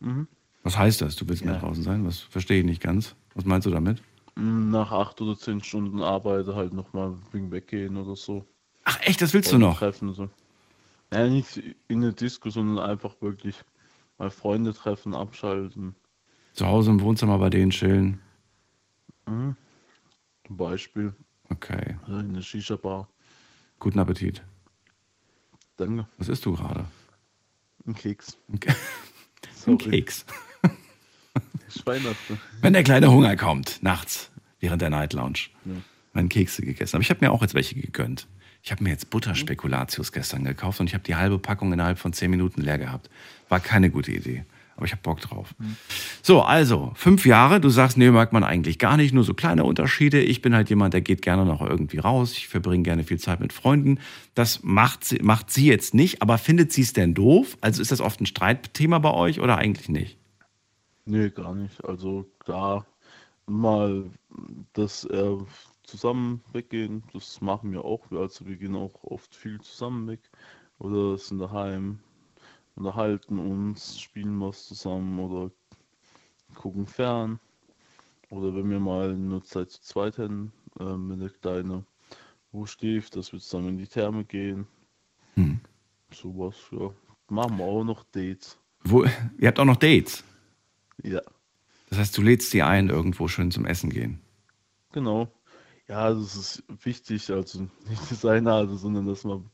D: Mhm.
A: Was heißt das? Du willst mehr
D: Ja.
A: draußen sein? Was verstehe ich nicht ganz. Was meinst du damit?
D: Nach acht oder zehn Stunden Arbeit halt nochmal wegen weggehen oder so.
A: Ach echt, das willst du
D: Freunde
A: noch?
D: Treffen, so. Ja, nicht in eine Disco, sondern einfach wirklich mal Freunde treffen, abschalten.
A: Zu Hause im Wohnzimmer bei denen chillen.
D: Mhm. Zum Beispiel
A: Okay.
D: äh, in eine Shisha-Bar.
A: Guten Appetit.
D: Danke.
A: Was isst du gerade?
D: Ein Keks.
A: Ein <laughs>
D: Sorry.
A: Wenn der kleine Hunger kommt, nachts, während der Night Lounge,
D: Ja.
A: werden Kekse gegessen. Aber ich habe mir auch jetzt welche gegönnt. Ich habe mir jetzt Butterspekulatius gestern gekauft und ich habe die halbe Packung innerhalb von zehn Minuten leer gehabt. War keine gute Idee. Aber ich habe Bock drauf. So, also, fünf Jahre, du sagst, nee, mag man eigentlich gar nicht, nur so kleine Unterschiede. Ich bin halt jemand, der geht gerne noch irgendwie raus. Ich verbringe gerne viel Zeit mit Freunden. Das macht sie, macht sie jetzt nicht, aber findet sie es denn doof? Also ist das oft ein Streitthema bei euch oder eigentlich nicht?
D: Nee, gar nicht. Also klar, mal, dass er zusammen weggehen, das machen wir auch. Also wir gehen auch oft viel zusammen weg oder sind daheim, unterhalten uns, spielen was zusammen oder gucken fern. Oder wenn wir mal nur Zeit zu zweit hätten, äh, wenn der Kleine wo schläft, dass wir zusammen in die Therme gehen.
A: Hm.
D: Sowas, ja. Machen wir auch noch Dates.
A: Wo, ihr habt auch noch Dates.
D: Ja.
A: Das heißt, du lädst sie ein, irgendwo schön zum Essen gehen.
D: Genau. Ja, das ist wichtig, also nicht das eine, also, sondern dass man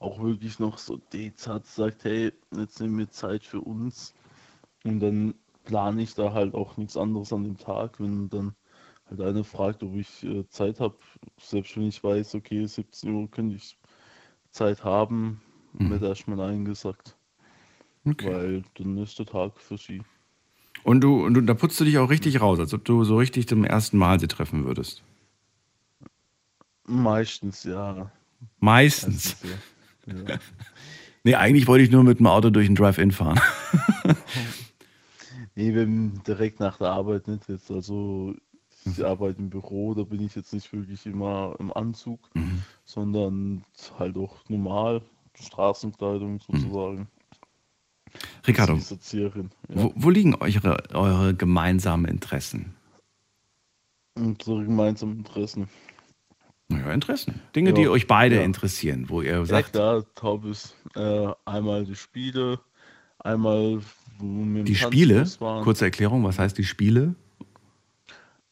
D: auch wirklich noch so Dates hat, sagt, hey, jetzt nehmen wir Zeit für uns. Und dann plane ich da halt auch nichts anderes an dem Tag, wenn dann halt einer fragt, ob ich äh, Zeit habe, selbst wenn ich weiß, okay, 17 Uhr könnte ich Zeit haben, wird erstmal Nein gesagt,
A: Okay.
D: weil dann ist der Tag für sie.
A: Und du, und du, da putzt du dich auch richtig raus, als ob du so richtig zum ersten Mal sie treffen würdest.
D: Meistens, ja.
A: Meistens.
D: Meistens, ja. ja. <laughs>
A: Nee, eigentlich wollte ich nur mit dem Auto durch den Drive-In fahren. <laughs>
D: Nee, wenn direkt nach der Arbeit nicht jetzt. Also ich arbeite im Büro, da bin ich jetzt nicht wirklich immer im Anzug,
A: Mhm.
D: sondern halt auch normal, Straßenkleidung sozusagen.
A: Ricardo.
D: Ja.
A: wo, wo liegen eure, eure gemeinsamen Interessen?
D: Unsere gemeinsamen Interessen.
A: Naja, Interessen. Dinge,
D: Ja,
A: die euch beide
D: ja.
A: interessieren, wo ihr
D: Ja
A: sagt,
D: klar, Taubes. Äh, einmal die Spiele, einmal
A: die Spiele, kurze Erklärung, was heißt die Spiele?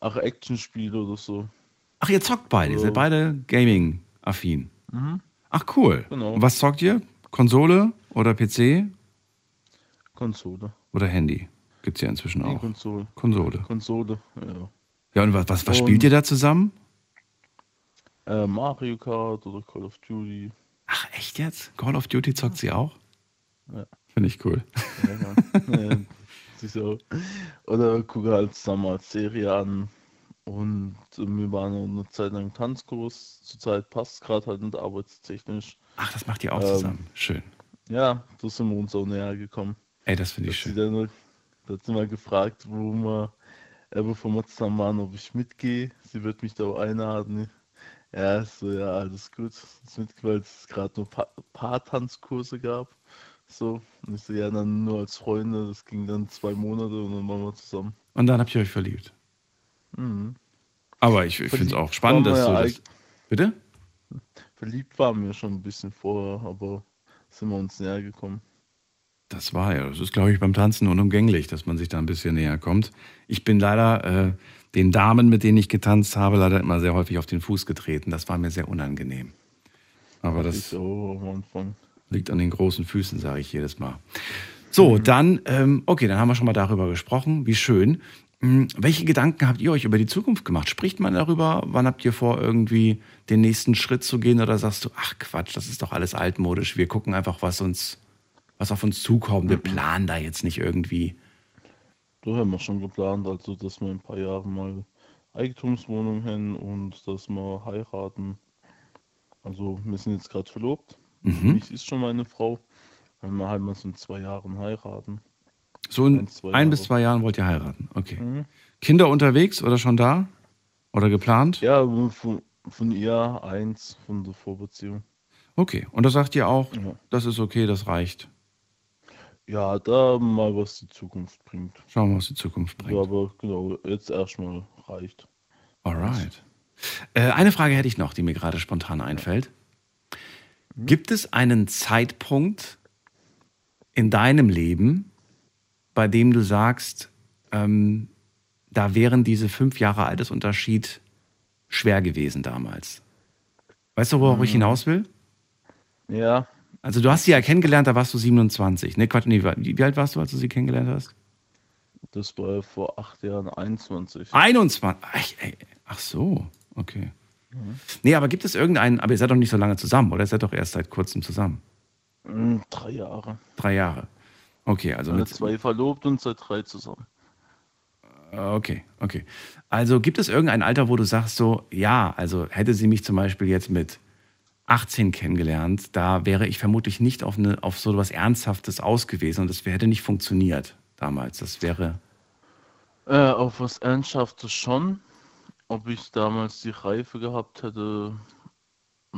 D: Ach, Actionspiele oder so.
A: Ach, ihr zockt beide, ihr
D: So.
A: seid beide Gaming-affin.
D: Mhm.
A: Ach, cool.
D: Genau.
A: Und was zockt ihr? Konsole oder PC
D: Konsole.
A: oder Handy? Gibt's ja inzwischen
D: Nee,
A: auch.
D: Konsole.
A: Konsole.
D: Konsole, ja.
A: Ja, und was, was, was
D: Und-
A: spielt ihr da zusammen?
D: Äh, Mario Kart oder Call of Duty.
A: Ach, echt jetzt? Call of Duty zockt sie auch?
D: Ja.
A: Finde ich cool.
D: Ja, ja. <laughs> so. Oder gucke halt zusammen als Serie an. Und äh, wir waren eine Zeit lang Tanzkurs. Zurzeit passt gerade halt nicht arbeitstechnisch.
A: Ach, das macht ihr auch
D: Ähm,
A: zusammen. Schön.
D: Ja, da sind wir uns auch näher gekommen.
A: Ey, das finde ich schön.
D: dann, da hat sie mal gefragt, wo wir, äh, bevor wir zusammen waren, ob ich mitgehe. Sie wird mich da auch einladen. Ja, so, ja, alles gut. Ist mit, weil es gerade nur paar, paar Tanzkurse gab. So, und ich so, ja, dann nur als Freunde. Das ging dann zwei Monate und dann waren wir zusammen.
A: Und dann habt ihr euch verliebt.
D: Mhm.
A: Aber ich, ich finde es auch spannend, dass du das. Bitte?
D: Verliebt waren wir schon ein bisschen vorher, aber sind wir uns näher gekommen.
A: Das war ja, das ist, glaube ich, beim Tanzen unumgänglich, dass man sich da ein bisschen näher kommt. Ich bin leider äh, den Damen, mit denen ich getanzt habe, leider immer sehr häufig auf den Fuß getreten. Das war mir sehr unangenehm. Aber das
D: Anfang.
A: liegt an den großen Füßen, sage ich jedes Mal. So, dann, ähm, okay, dann haben wir schon mal darüber gesprochen. Wie schön. Hm, Welche Gedanken habt ihr euch über die Zukunft gemacht? Spricht man darüber? Wann habt ihr vor, irgendwie den nächsten Schritt zu gehen? Oder sagst du, ach Quatsch, das ist doch alles altmodisch. Wir gucken einfach, was uns, was auf uns zukommt. Wir planen da jetzt nicht irgendwie.
D: Da haben wir schon geplant, also dass wir in ein paar Jahren mal Eigentumswohnung haben und dass wir heiraten. Also wir sind jetzt gerade verlobt.
A: Mhm.
D: Ich ist schon meine Frau. Wenn wir halt mal so in zwei Jahren heiraten.
A: So in
D: Ein,
A: ein bis zwei Jahren wollt ihr heiraten. Okay.
D: Mhm.
A: Kinder unterwegs oder schon da? Oder geplant?
D: Ja, von, von ihr eins, von der Vorbeziehung.
A: Okay. Und da sagt ihr auch,
D: Ja.
A: das ist okay, das reicht.
D: Ja, da mal was die Zukunft bringt.
A: Schauen wir, was die Zukunft
D: Ja,
A: bringt.
D: aber genau, jetzt erstmal reicht.
A: Alright. Äh, eine Frage hätte ich noch, die mir gerade spontan einfällt. Gibt es einen Zeitpunkt in deinem Leben, bei dem du sagst, ähm, da wären diese fünf Jahre Altersunterschied schwer gewesen damals? Weißt du, worauf ich hinaus will?
D: Ja,
A: Also du hast sie ja kennengelernt, da warst du 27. Ne, Quatsch, nee, wie alt warst du, als du sie kennengelernt hast?
D: das war vor acht Jahren 21.
A: 21. Ach, ey, ach so, okay. Nee, aber gibt es irgendeinen, aber ihr seid doch nicht so lange zusammen, oder? Ihr seid doch erst seit kurzem zusammen.
D: Hm, Drei Jahre.
A: Drei Jahre. Okay, also mit,
D: zwei verlobt und seit drei zusammen.
A: okay, okay. Also gibt es irgendein Alter, wo du sagst so, ja, also hätte sie mich zum Beispiel jetzt mit 18 kennengelernt, da wäre ich vermutlich nicht auf, eine, auf so was Ernsthaftes ausgewiesen und das hätte nicht funktioniert damals. Das wäre,
D: Äh, auf was Ernsthaftes schon. Ob ich damals die Reife gehabt hätte,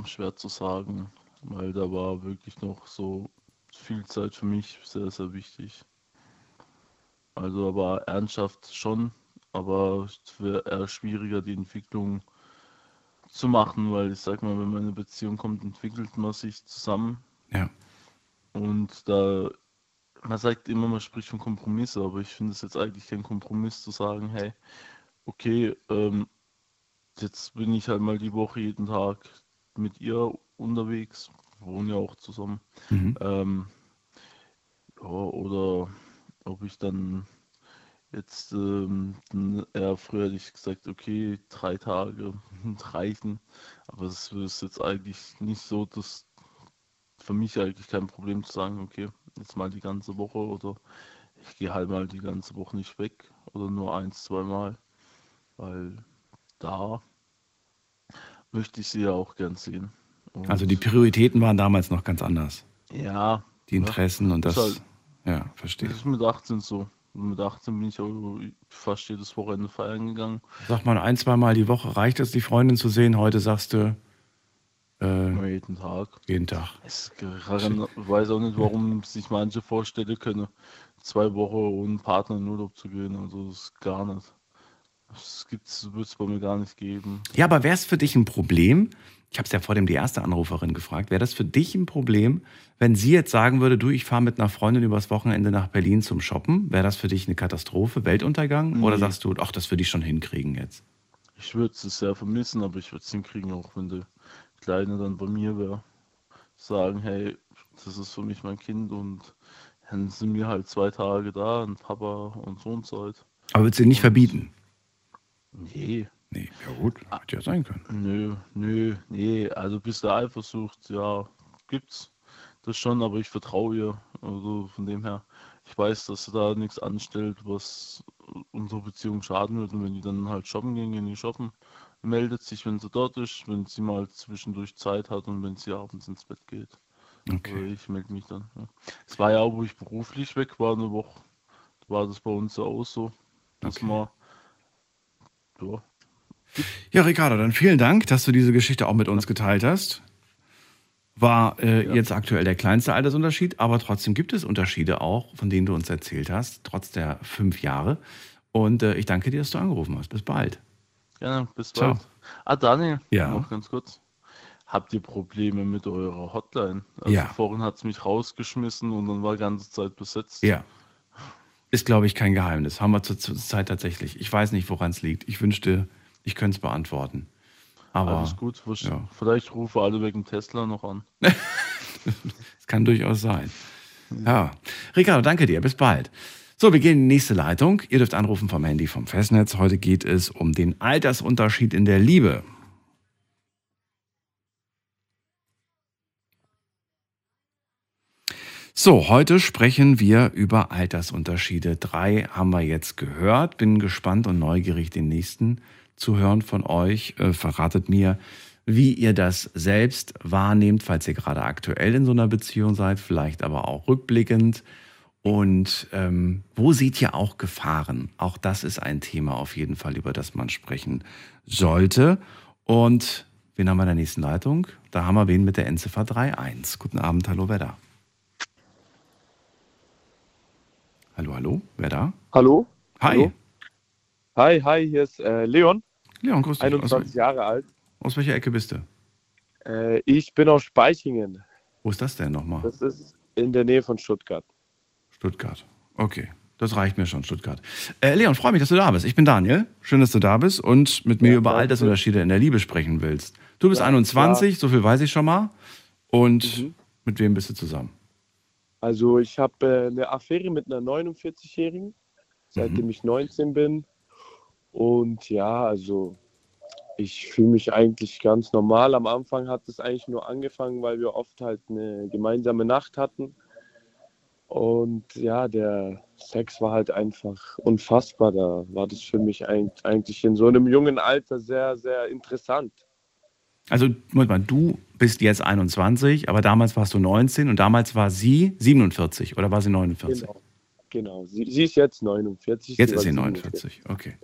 D: schwer zu sagen. Weil da war wirklich noch so viel Zeit für mich sehr, sehr wichtig. Also aber ernsthaft schon, aber es wäre eher schwieriger, die Entwicklung zu machen, weil ich sag mal, wenn man in eine Beziehung kommt, entwickelt man sich zusammen
A: ja.
D: und da, man sagt immer, man spricht von Kompromisse, aber ich finde es jetzt eigentlich kein Kompromiss zu sagen, hey, okay, ähm, jetzt bin ich halt mal die Woche jeden Tag mit ihr unterwegs, wir wohnen ja auch zusammen.
A: Mhm.
D: Ähm, ja, oder ob ich dann jetzt, ähm, eher früher hätte ich gesagt, okay, drei Tage <laughs> reichen, aber es ist jetzt eigentlich nicht so, dass für mich eigentlich kein Problem zu sagen, okay, jetzt mal die ganze Woche oder ich gehe halt mal die ganze Woche nicht weg oder nur eins, zweimal, weil da möchte ich sie ja auch gern sehen. Und
A: Also die Prioritäten waren damals noch ganz anders.
D: ja,
A: Die Interessen und das,
D: halt-
A: ja, verstehe.
D: das ist mit 18 so. Mit 18 bin ich auch fast jedes Wochenende feiern gegangen.
A: Sag mal, ein, zweimal die Woche reicht es, die Freundin zu sehen. Heute sagst du äh,
D: jeden Tag.
A: jeden Tag.
D: Gerade weiß auch nicht, warum sich manche vorstellen können, zwei Wochen ohne Partner in Urlaub zu gehen. Also das ist gar nicht. Das wird es bei mir gar nicht geben.
A: Ja, aber wäre es für dich ein Problem? Ich habe es ja vor dem die erste Anruferin gefragt. Wäre das für dich ein Problem, wenn sie jetzt sagen würde, du, ich fahre mit einer Freundin übers Wochenende nach Berlin zum Shoppen? Wäre das für dich eine Katastrophe, Weltuntergang? Oder
D: Nee.
A: sagst du, ach, das würde ich schon hinkriegen jetzt?
D: Ich würde es sehr vermissen, aber ich würde es hinkriegen, auch wenn der Kleine dann bei mir wäre. Sagen, hey, das ist für mich mein Kind und dann sind wir halt zwei Tage da und Papa und Sohnzeit.
A: Aber würdest du nicht verbieten?
D: Nee,
A: Nee, ja gut, hätte ja sein können.
D: nö, nö, nee, also bis der Eifersucht, ja, gibt's das schon, aber ich vertraue ihr. Also von dem her, ich weiß, dass sie da nichts anstellt, was unserer Beziehung schaden würde. Und wenn die dann halt shoppen gehen, gehen die shoppen, meldet sich, wenn sie dort ist, wenn sie mal zwischendurch Zeit hat und wenn sie abends ins Bett geht. Also
A: Okay.
D: ich melde mich dann. Ja. Es war ja auch, wo ich beruflich weg war, eine Woche, war das bei uns ja auch so, dass
A: Okay.
D: man, ja,
A: Ja, Ricardo, dann vielen Dank, dass du diese Geschichte auch mit uns geteilt hast. War äh,
D: Ja.
A: jetzt aktuell der kleinste Altersunterschied, aber trotzdem gibt es Unterschiede auch, von denen du uns erzählt hast, trotz der fünf Jahre. Und äh, ich danke dir, dass du angerufen hast. Bis bald.
D: Gerne, bis
A: Ciao.
D: bald. Ah, Daniel,
A: Ja.
D: noch ganz kurz. Habt ihr Probleme mit eurer Hotline? Also
A: Ja.
D: vorhin hat es mich rausgeschmissen und dann war die ganze Zeit besetzt.
A: Ja. Ist, glaube ich, kein Geheimnis. Haben wir zur, zur Zeit tatsächlich. Ich weiß nicht, woran es liegt. Ich wünschte, ich könnte es beantworten. Aber
D: Alles gut.
A: Ja.
D: Vielleicht rufe alle wegen Tesla noch an. <laughs>
A: es kann durchaus sein. Ja. Ricardo, danke dir. Bis bald. So, wir gehen in die nächste Leitung. Ihr dürft anrufen vom Handy vom Festnetz. Heute geht es um den Altersunterschied in der Liebe. So, heute sprechen wir über Altersunterschiede. Drei haben wir jetzt gehört. Bin gespannt und neugierig, den nächsten zu hören von euch. Äh, verratet mir, wie ihr das selbst wahrnehmt, falls ihr gerade aktuell in so einer Beziehung seid, vielleicht aber auch rückblickend. Und ähm, wo seht ihr auch Gefahren? Auch das ist ein Thema auf jeden Fall, über das man sprechen sollte. Und wen haben wir in der nächsten Leitung? Da haben wir wen mit der Endziffer 3.1. Guten Abend, hallo, wer da? Hallo, hallo, wer da?
E: Hallo?
A: Hi.
E: Hallo? Hi, hi, hier ist äh, Leon,
A: Leon, grüß dich.
E: 21
A: Aus,
E: Jahre alt.
A: aus welcher Ecke bist du?
E: Äh, ich bin aus Speichingen.
A: Wo ist das denn nochmal?
E: Das ist in der Nähe von Stuttgart.
A: Stuttgart. Okay, das reicht mir schon, Stuttgart. Äh, Leon, freue mich, dass du da bist. Ich bin Daniel. Schön, dass du da bist und mit mir
E: Ja,
A: über. Altersunterschiede in der Liebe sprechen willst. Du bist
E: Ja,
A: 21, so viel weiß ich schon mal. Und
E: Mhm.
A: mit wem bist du zusammen?
E: Also ich habe äh, eine Affäre mit einer 49-Jährigen, seitdem
A: Mhm.
E: ich 19 bin. Und ja, also ich fühle mich eigentlich ganz normal. Am Anfang hat es eigentlich nur angefangen, weil wir oft halt eine gemeinsame Nacht hatten. Und ja, der Sex war halt einfach unfassbar. Da war das für mich eig- eigentlich in so einem jungen Alter sehr, sehr interessant.
A: Also, Moment mal, du bist jetzt 21, aber damals warst du 19 und damals war sie 47 oder war sie 49?
E: Genau. Genau. Sie, sie ist jetzt 49.
A: Jetzt ist sie
E: war
A: 49, okay.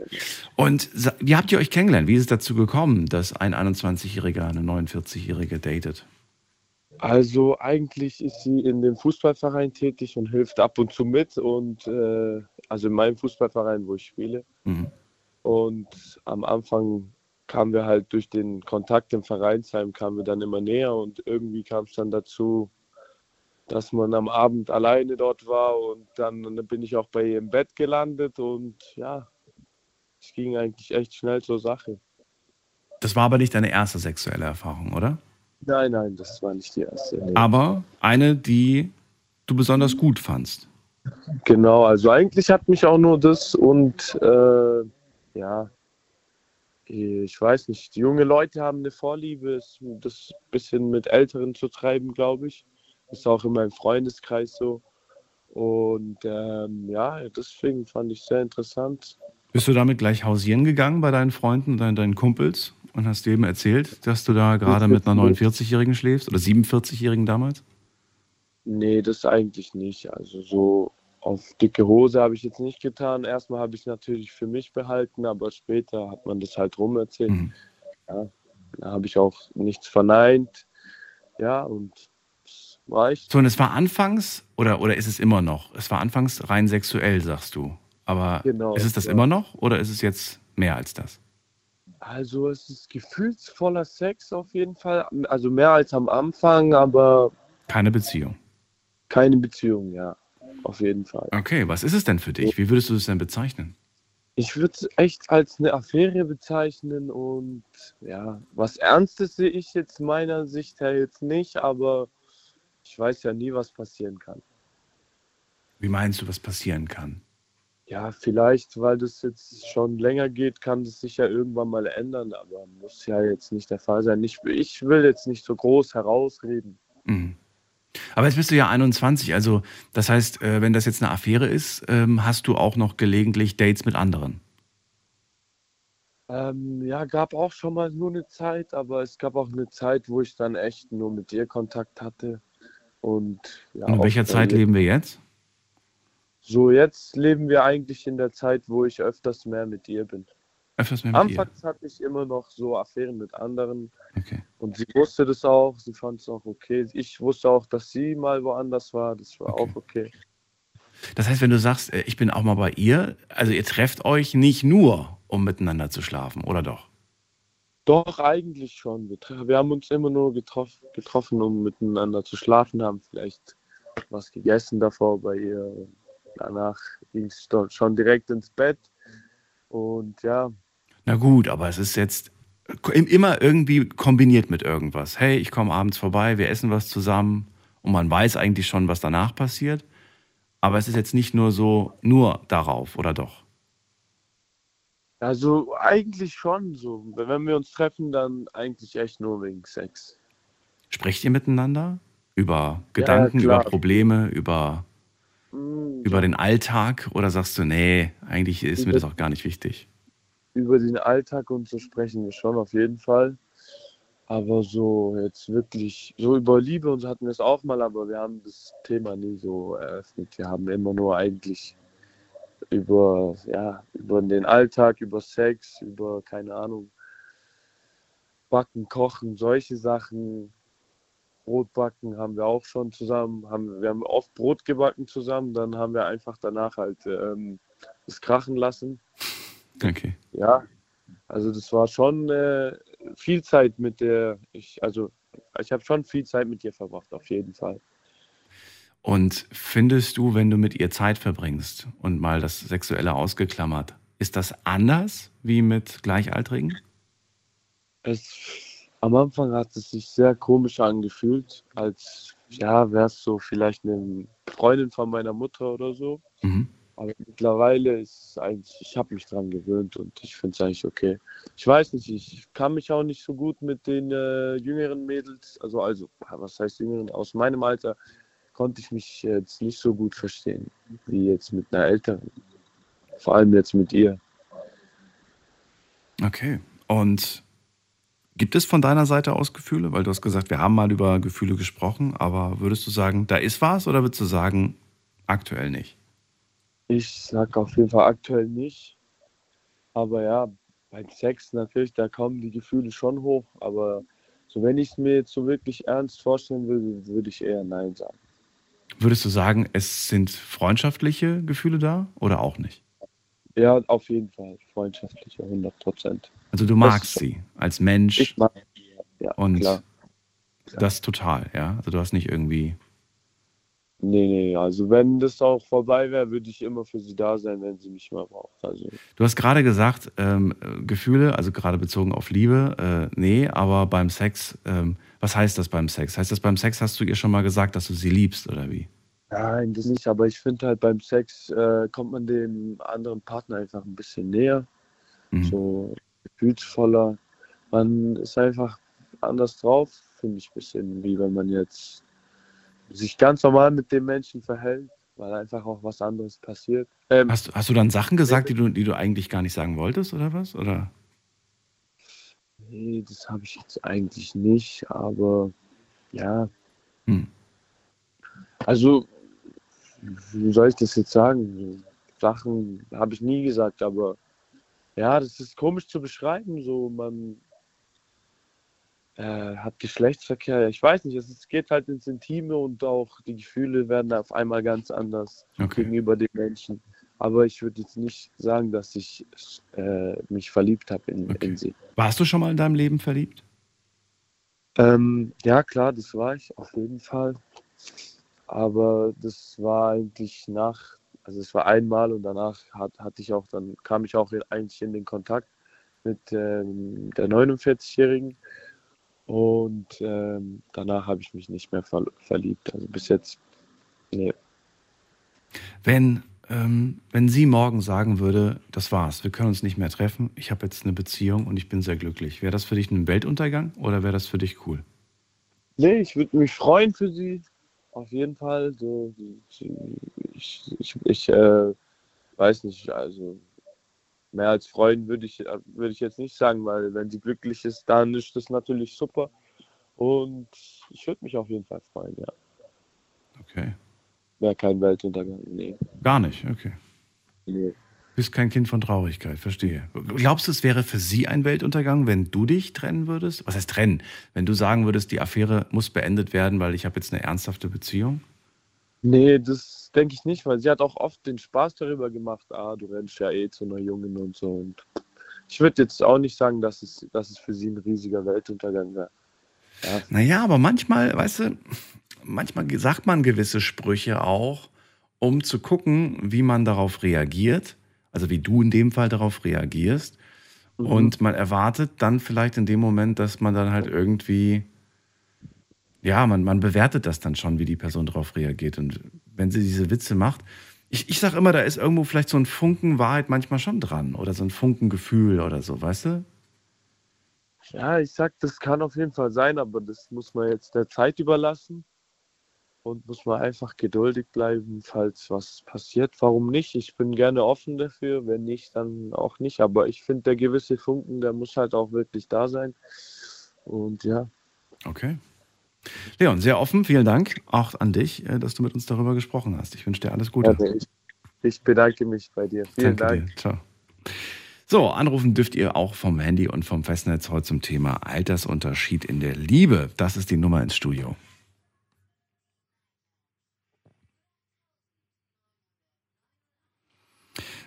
A: Und wie habt ihr euch kennengelernt? Wie ist es dazu gekommen, dass ein 21-Jähriger eine 49-Jährige datet?
E: Also eigentlich ist sie in dem Fußballverein tätig und hilft ab und zu mit und äh, also in meinem Fußballverein, wo ich spiele.
A: Mhm.
E: Und am Anfang kamen wir halt durch den Kontakt im Vereinsheim, kamen wir dann immer näher und irgendwie kam es dann dazu, dass man am Abend alleine dort war und dann bin ich auch bei ihr im Bett gelandet und ja, es ging eigentlich echt schnell zur Sache.
A: Das war aber nicht deine erste sexuelle Erfahrung, oder?
E: Nein, nein, das war nicht die erste. Nee.
A: Aber eine, die du besonders gut fandst.
E: Genau, also eigentlich hat mich auch nur das und äh, ja, ich weiß nicht, junge Leute haben eine Vorliebe, das ein bisschen mit Älteren zu treiben, glaube ich. Ist auch in meinem Freundeskreis so. Und ähm, ja, deswegen fand ich sehr interessant.
A: Bist du damit gleich hausieren gegangen bei deinen Freunden, deinen, deinen Kumpels und hast dem erzählt, dass du da gerade mit einer 49-Jährigen schläfst oder 47-Jährigen damals?
E: Nee, das eigentlich nicht. Also so auf dicke Hose habe ich jetzt nicht getan. Erstmal habe ich es natürlich für mich behalten, aber später hat man das halt rum erzählt.
A: Mhm.
E: Ja, da habe ich auch nichts verneint. Ja, und es reicht.
A: So, und es war anfangs, oder, oder ist es immer noch? Es war anfangs rein sexuell, sagst du. Aber
E: Genau,
A: ist es das
E: ja.
A: immer noch oder ist es jetzt mehr als das?
E: Also es ist gefühlsvoller Sex auf jeden Fall. Also mehr als am Anfang, aber
A: Keine Beziehung.
E: keine Beziehung, ja. Auf jeden Fall.
A: Okay, was ist es denn für dich? Wie würdest du es denn bezeichnen?
E: Ich würde es echt als eine Affäre bezeichnen und ja, was Ernstes sehe ich jetzt meiner Sicht her jetzt nicht, aber ich weiß ja nie, was passieren kann.
A: Wie meinst du, was passieren kann?
E: Ja, vielleicht, weil das jetzt schon länger geht, kann das sich ja irgendwann mal ändern, aber muss ja jetzt nicht der Fall sein. Ich, ich will jetzt nicht so groß herausreden.
A: Mhm. Aber jetzt bist du ja 21, also das heißt, äh, wenn das jetzt eine Affäre ist, ähm, hast du auch noch gelegentlich Dates mit anderen.
E: Ähm, ja, gab auch schon mal nur eine Zeit, aber es gab auch eine Zeit, wo ich dann echt nur mit ihr Kontakt hatte. Und, ja,
A: Und in welcher Zeit leben wir jetzt?
E: So, jetzt leben wir eigentlich in der Zeit, wo ich öfters mehr mit ihr bin.
A: Öfters mehr mit
E: Anfangs hatte ich immer noch so Affären mit anderen
A: ihr. Okay.
E: und sie wusste das auch, sie fand es auch okay. Ich wusste auch, dass sie mal woanders war, das war
A: Okay.
E: auch okay.
A: Das heißt, wenn du sagst, äh, ich bin auch mal bei ihr, also ihr trefft euch nicht nur, um miteinander zu schlafen, oder doch?
E: Doch, eigentlich schon. Wir, wir haben uns immer nur getroff, getroffen, um miteinander zu schlafen, haben vielleicht was gegessen davor bei ihr. Danach ging es schon direkt ins Bett. Und ja,
A: Na gut, aber es ist jetzt im- immer irgendwie kombiniert mit irgendwas. Hey, ich komme abends vorbei, wir essen was zusammen und man weiß eigentlich schon, was danach passiert. Aber es ist jetzt nicht nur so, nur darauf, oder doch?
E: Also eigentlich schon so. Wenn wir uns treffen, dann eigentlich echt nur wegen Sex.
A: Sprecht ihr miteinander? Über Gedanken, über
E: klar.
A: Probleme, über,
E: Mm,
A: über den Alltag? Oder sagst du, nee, eigentlich ist mir
E: Über-
A: das auch gar nicht wichtig?
E: Über den Alltag und so sprechen wir schon auf jeden Fall. Aber so jetzt wirklich, so über Liebe und so hatten wir es auch mal, aber wir haben das Thema nie so eröffnet. Wir haben immer nur eigentlich über, ja, über den Alltag, über Sex, über, keine Ahnung, Backen, Kochen, solche Sachen. Brot backen haben wir auch schon zusammen. Haben, wir haben oft Brot gebacken zusammen, dann haben wir einfach danach halt ähm, das krachen lassen.
A: Okay.
E: Ja, also das war schon äh, viel Zeit mit der, ich, also ich habe schon viel Zeit mit dir verbracht, auf jeden Fall.
A: Und findest du, wenn du mit ihr Zeit verbringst und mal das Sexuelle ausgeklammert, ist das anders wie mit Gleichaltrigen?
E: Es, am Anfang hat es sich sehr komisch angefühlt, als ja, wäre es so vielleicht eine Freundin von meiner Mutter oder so.
A: Mhm.
E: Aber mittlerweile ist es eigentlich, ich habe mich dran gewöhnt und ich finde es eigentlich okay. Ich weiß nicht, ich kann mich auch nicht so gut mit den äh, jüngeren Mädels, also, also, was heißt jüngeren, aus meinem Alter konnte ich mich jetzt nicht so gut verstehen, wie jetzt mit einer älteren. Vor allem jetzt mit ihr.
A: Okay. Und gibt es von deiner Seite aus Gefühle? Weil du hast gesagt, wir haben mal über Gefühle gesprochen, aber würdest du sagen, da ist was oder würdest du sagen, aktuell nicht?
E: Ich sag auf jeden Fall aktuell nicht. Aber ja, beim Sex natürlich, da kommen die Gefühle schon hoch. Aber so wenn ich es mir jetzt so wirklich ernst vorstellen würde, würde ich eher Nein sagen.
A: Würdest du sagen, es sind freundschaftliche Gefühle da oder auch nicht?
E: Ja, auf jeden Fall. Freundschaftlicher, 100 Prozent.
A: Also du
E: Das
A: magst
E: ist-
A: sie als Mensch
E: Ich mag die, ja,
A: und
E: klar.
A: das total, ja? Also du hast nicht irgendwie
E: Nee, nee, also wenn das auch vorbei wäre, würde ich immer für sie da sein, wenn sie mich mal braucht. Also
A: Du hast gerade gesagt, ähm, äh, Gefühle, also gerade bezogen auf Liebe, äh, nee, aber beim Sex, ähm, was heißt das beim Sex? Heißt das beim Sex, hast du ihr schon mal gesagt, dass du sie liebst oder wie?
E: Nein, das nicht, aber ich finde halt beim Sex äh, kommt man dem anderen Partner einfach ein bisschen näher,
A: Mhm.
E: so gefühlsvoller. Man ist einfach anders drauf, finde ich ein bisschen, wie wenn man jetzt sich ganz normal mit dem Menschen verhält, weil einfach auch was anderes passiert. Ähm,
A: Hast, hast du dann Sachen gesagt, die du, die du eigentlich gar nicht sagen wolltest oder was? Oder?
E: Nee, das habe ich jetzt eigentlich nicht, aber ja.
A: Hm.
E: Also, wie soll ich das jetzt sagen? Sachen habe ich nie gesagt, aber ja, das ist komisch zu beschreiben. So, man äh, hat Geschlechtsverkehr. Ich weiß nicht, es geht halt ins Intime und auch die Gefühle werden auf einmal ganz anders
A: Okay.
E: gegenüber den Menschen. Aber ich würde jetzt nicht sagen, dass ich äh, mich verliebt habe in,
A: Okay.
E: in sie.
A: Warst du schon mal in deinem Leben verliebt?
E: Ähm, ja, klar, das war ich auf jeden Fall. Aber das war eigentlich nach, also es war einmal und danach hat, hatte ich auch, dann kam ich auch eigentlich in den Kontakt mit ähm, der 49-Jährigen und ähm, danach habe ich mich nicht mehr ver verliebt. Also bis jetzt, nee.
A: Wenn, ähm, wenn sie morgen sagen würde, das war's, wir können uns nicht mehr treffen, ich habe jetzt eine Beziehung und ich bin sehr glücklich, wäre das für dich ein Weltuntergang oder wäre das für dich cool?
E: Nee, ich würde mich freuen für sie. Auf jeden Fall. So, ich ich, ich äh, weiß nicht, also mehr als freuen würde ich, würde ich jetzt nicht sagen, weil wenn sie glücklich ist, dann ist das natürlich super. Und ich würde mich auf jeden Fall freuen, ja.
A: Okay.
E: Wäre kein Weltuntergang. Nee.
A: Gar nicht, okay.
E: nee.
A: Bist kein Kind von Traurigkeit, verstehe. Glaubst du, es wäre für sie ein Weltuntergang, wenn du dich trennen würdest? Was heißt trennen? Wenn du sagen würdest, die Affäre muss beendet werden, weil ich habe jetzt eine ernsthafte Beziehung?
E: Nee, das denke ich nicht, weil sie hat auch oft den Spaß darüber gemacht, ah, du rennst ja eh zu einer Jungen und so. Und ich würde jetzt auch nicht sagen, dass es, dass es für sie ein riesiger Weltuntergang wäre. Ja,
A: Naja, aber manchmal, weißt du, manchmal sagt man gewisse Sprüche auch, um zu gucken, wie man darauf reagiert. Also wie du in dem Fall darauf reagierst.
E: Mhm.
A: Und man erwartet dann vielleicht in dem Moment, dass man dann halt irgendwie, ja, man, man bewertet das dann schon, wie die Person darauf reagiert. Und wenn sie diese Witze macht. Ich, ich sage immer, da ist irgendwo vielleicht so ein Funken Wahrheit manchmal schon dran oder so ein Funken Gefühl oder so, weißt du?
E: Ja, ich sag, das kann auf jeden Fall sein, aber das muss man jetzt der Zeit überlassen und muss man einfach geduldig bleiben, falls was passiert. Warum nicht? Ich bin gerne offen dafür, wenn nicht, dann auch nicht. Aber ich finde, der gewisse Funken, der muss halt auch wirklich da sein. Und ja.
A: Okay. Leon, sehr offen, vielen Dank auch an dich, äh, dass du mit uns darüber gesprochen hast. Ich wünsche dir alles Gute.
E: Ja, ich, ich, bedanke mich bei dir. Vielen
A: Danke
E: Dank.
A: Dir. Ciao. So, anrufen dürft ihr auch vom Handy und vom Festnetz heute zum Thema Altersunterschied in der Liebe. Das ist die Nummer ins Studio.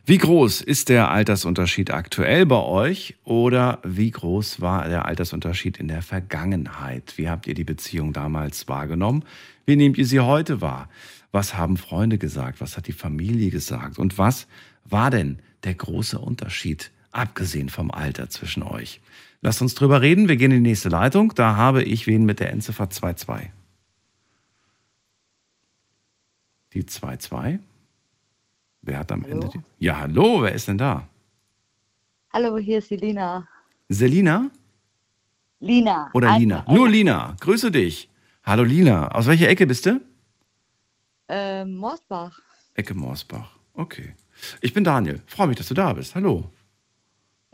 A: Wie groß ist der Altersunterschied aktuell bei euch oder wie groß war der Altersunterschied in der Vergangenheit? Wie habt ihr die Beziehung damals wahrgenommen? Wie nehmt ihr sie heute wahr? Was haben Freunde gesagt? Was hat die Familie gesagt? Und was war denn der große Unterschied, abgesehen vom Alter zwischen euch? Lasst uns drüber reden. Wir gehen in die nächste Leitung. Da habe ich wen mit der Endziffer 22. Die 22. Wer hat am
F: Hallo?
A: Ende die? Ja, hallo, wer ist denn da?
F: Hallo, hier ist die Lina.
A: Selina
F: Lina.
A: oder
F: Einfach,
A: Lina? Nur Lina. Grüße dich. Hallo Lina. Aus welcher Ecke bist du?
F: Äh, Morsbach.
A: Ecke Morsbach. Okay. Ich bin Daniel. Freue mich, dass du da bist. Hallo.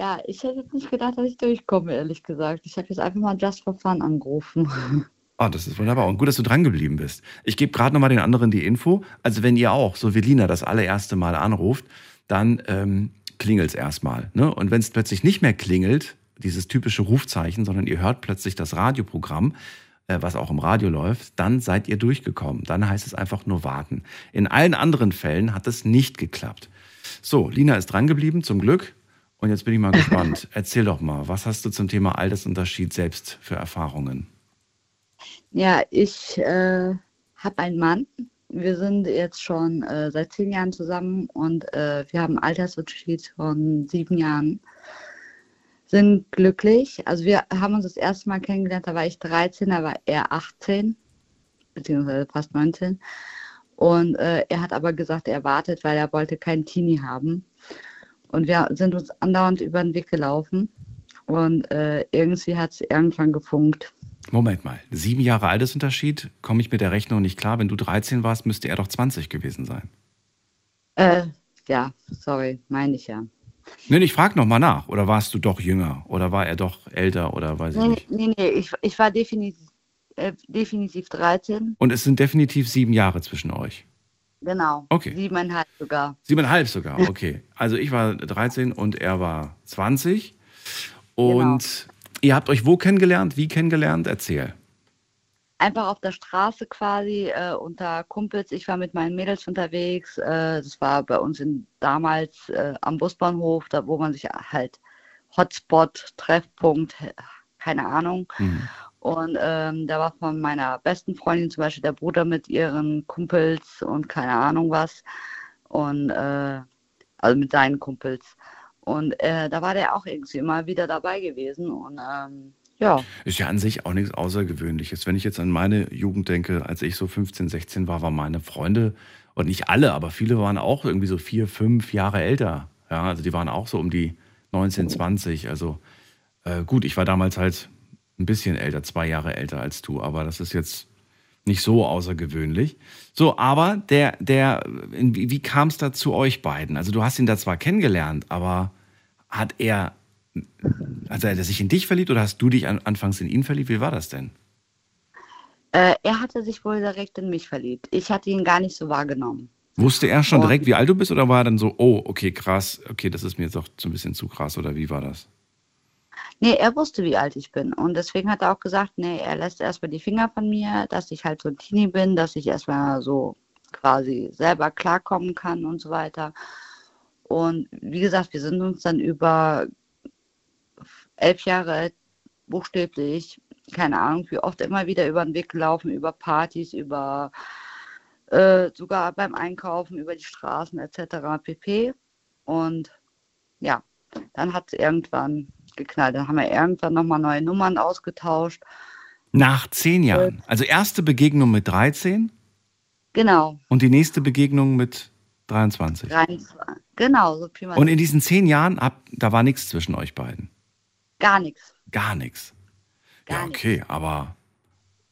F: Ja, ich hätte jetzt nicht gedacht, dass ich durchkomme, ehrlich gesagt. Ich habe jetzt einfach mal Just for Fun angerufen. <laughs>
A: Ah, das ist wunderbar. Und gut, dass du dran geblieben bist. Ich gebe gerade nochmal den anderen die Info. Also wenn ihr auch, so wie Lina, das allererste Mal anruft, dann ähm, klingelt es erstmal. Ne? Und wenn es plötzlich nicht mehr klingelt, dieses typische Rufzeichen, sondern ihr hört plötzlich das Radioprogramm, äh, was auch im Radio läuft, dann seid ihr durchgekommen. Dann heißt es einfach nur warten. In allen anderen Fällen hat es nicht geklappt. So, Lina ist dran geblieben, zum Glück. Und jetzt bin ich mal gespannt. <laughs> Erzähl doch mal, was hast du zum Thema Altersunterschied selbst für Erfahrungen?
F: Ja, ich äh, habe einen Mann. Wir sind jetzt schon äh, seit zehn Jahren zusammen und äh, wir haben einen Altersunterschied von sieben Jahren. Sind glücklich. Also wir haben uns das erste Mal kennengelernt, da war ich 13, da war er 18, beziehungsweise fast 19. Und äh, er hat aber gesagt, er wartet, weil er wollte keinen Teenie haben. Und wir sind uns andauernd über den Weg gelaufen. Und äh, irgendwie hat es irgendwann gefunkt.
A: Moment mal, sieben Jahre Altersunterschied, komme ich mit der Rechnung nicht klar. Wenn du 13 warst, müsste er doch 20 gewesen sein.
F: Äh, ja, sorry, meine ich ja.
A: Nee, ich frage nochmal nach. Oder warst du doch jünger? Oder war er doch älter? Oder weiß ich
F: Nee,
A: nicht.
F: nee, nee, ich, ich war definitiv, äh, definitiv 13.
A: Und es sind definitiv sieben Jahre zwischen euch.
F: Genau.
A: Okay.
F: Siebeneinhalb sogar.
A: Siebeneinhalb sogar, okay. Also ich war 13 und er war 20. Und ihr habt euch wo kennengelernt? Wie kennengelernt? Erzähl.
F: Einfach auf der Straße quasi äh, unter Kumpels. Ich war mit meinen Mädels unterwegs. Äh, das war bei uns in, damals äh, am Busbahnhof, da wo man sich halt Hotspot, Treffpunkt, keine Ahnung.
A: Mhm.
F: Und ähm, da war von meiner besten Freundin zum Beispiel der Bruder mit ihren Kumpels und keine Ahnung was. Und äh, also mit seinen Kumpels. Und äh, da war der auch irgendwie immer wieder dabei gewesen. Und ähm, ja,
A: Ist ja an sich auch nichts Außergewöhnliches. Wenn ich jetzt an meine Jugend denke, als ich so 15, 16 war, waren meine Freunde, und nicht alle, aber viele waren auch irgendwie so vier, fünf Jahre älter. Ja, also die waren auch so um die 19, 20. Also äh, gut, ich war damals halt ein bisschen älter, zwei Jahre älter als du, aber das ist jetzt nicht so außergewöhnlich. So, aber der, der, wie, wie kam es da zu euch beiden? Also du hast ihn da zwar kennengelernt, aber hat er, also hat er sich in dich verliebt oder hast du dich an, anfangs in ihn verliebt? Wie war das denn?
F: äh, er hatte sich wohl direkt in mich verliebt. Ich hatte ihn gar nicht so wahrgenommen.
A: Wusste er schon direkt, wie alt du bist oder war er dann so, oh, okay, krass, okay, das ist mir jetzt doch so ein bisschen zu krass oder wie war das?
F: Nee, er wusste, wie alt ich bin. Und deswegen hat er auch gesagt, nee, er lässt erstmal die Finger von mir, dass ich halt so ein Teenie bin, dass ich erstmal so quasi selber klarkommen kann und so weiter. Und wie gesagt, wir sind uns dann über elf Jahre buchstäblich, keine Ahnung, wie oft immer wieder über den Weg gelaufen, über Partys, über äh, sogar beim Einkaufen, über die Straßen etc. pp. Und ja, dann hat es irgendwann geknallt. Dann haben wir irgendwann nochmal neue Nummern ausgetauscht.
A: Nach zehn Jahren. Also erste Begegnung mit 13
F: Genau.
A: Und die nächste Begegnung mit 23.
F: 23. Genau, so Pi mal
A: Und in diesen zehn Jahren, ab, da war nichts zwischen euch beiden.
F: gar nichts.
A: Gar nichts. Ja, okay, aber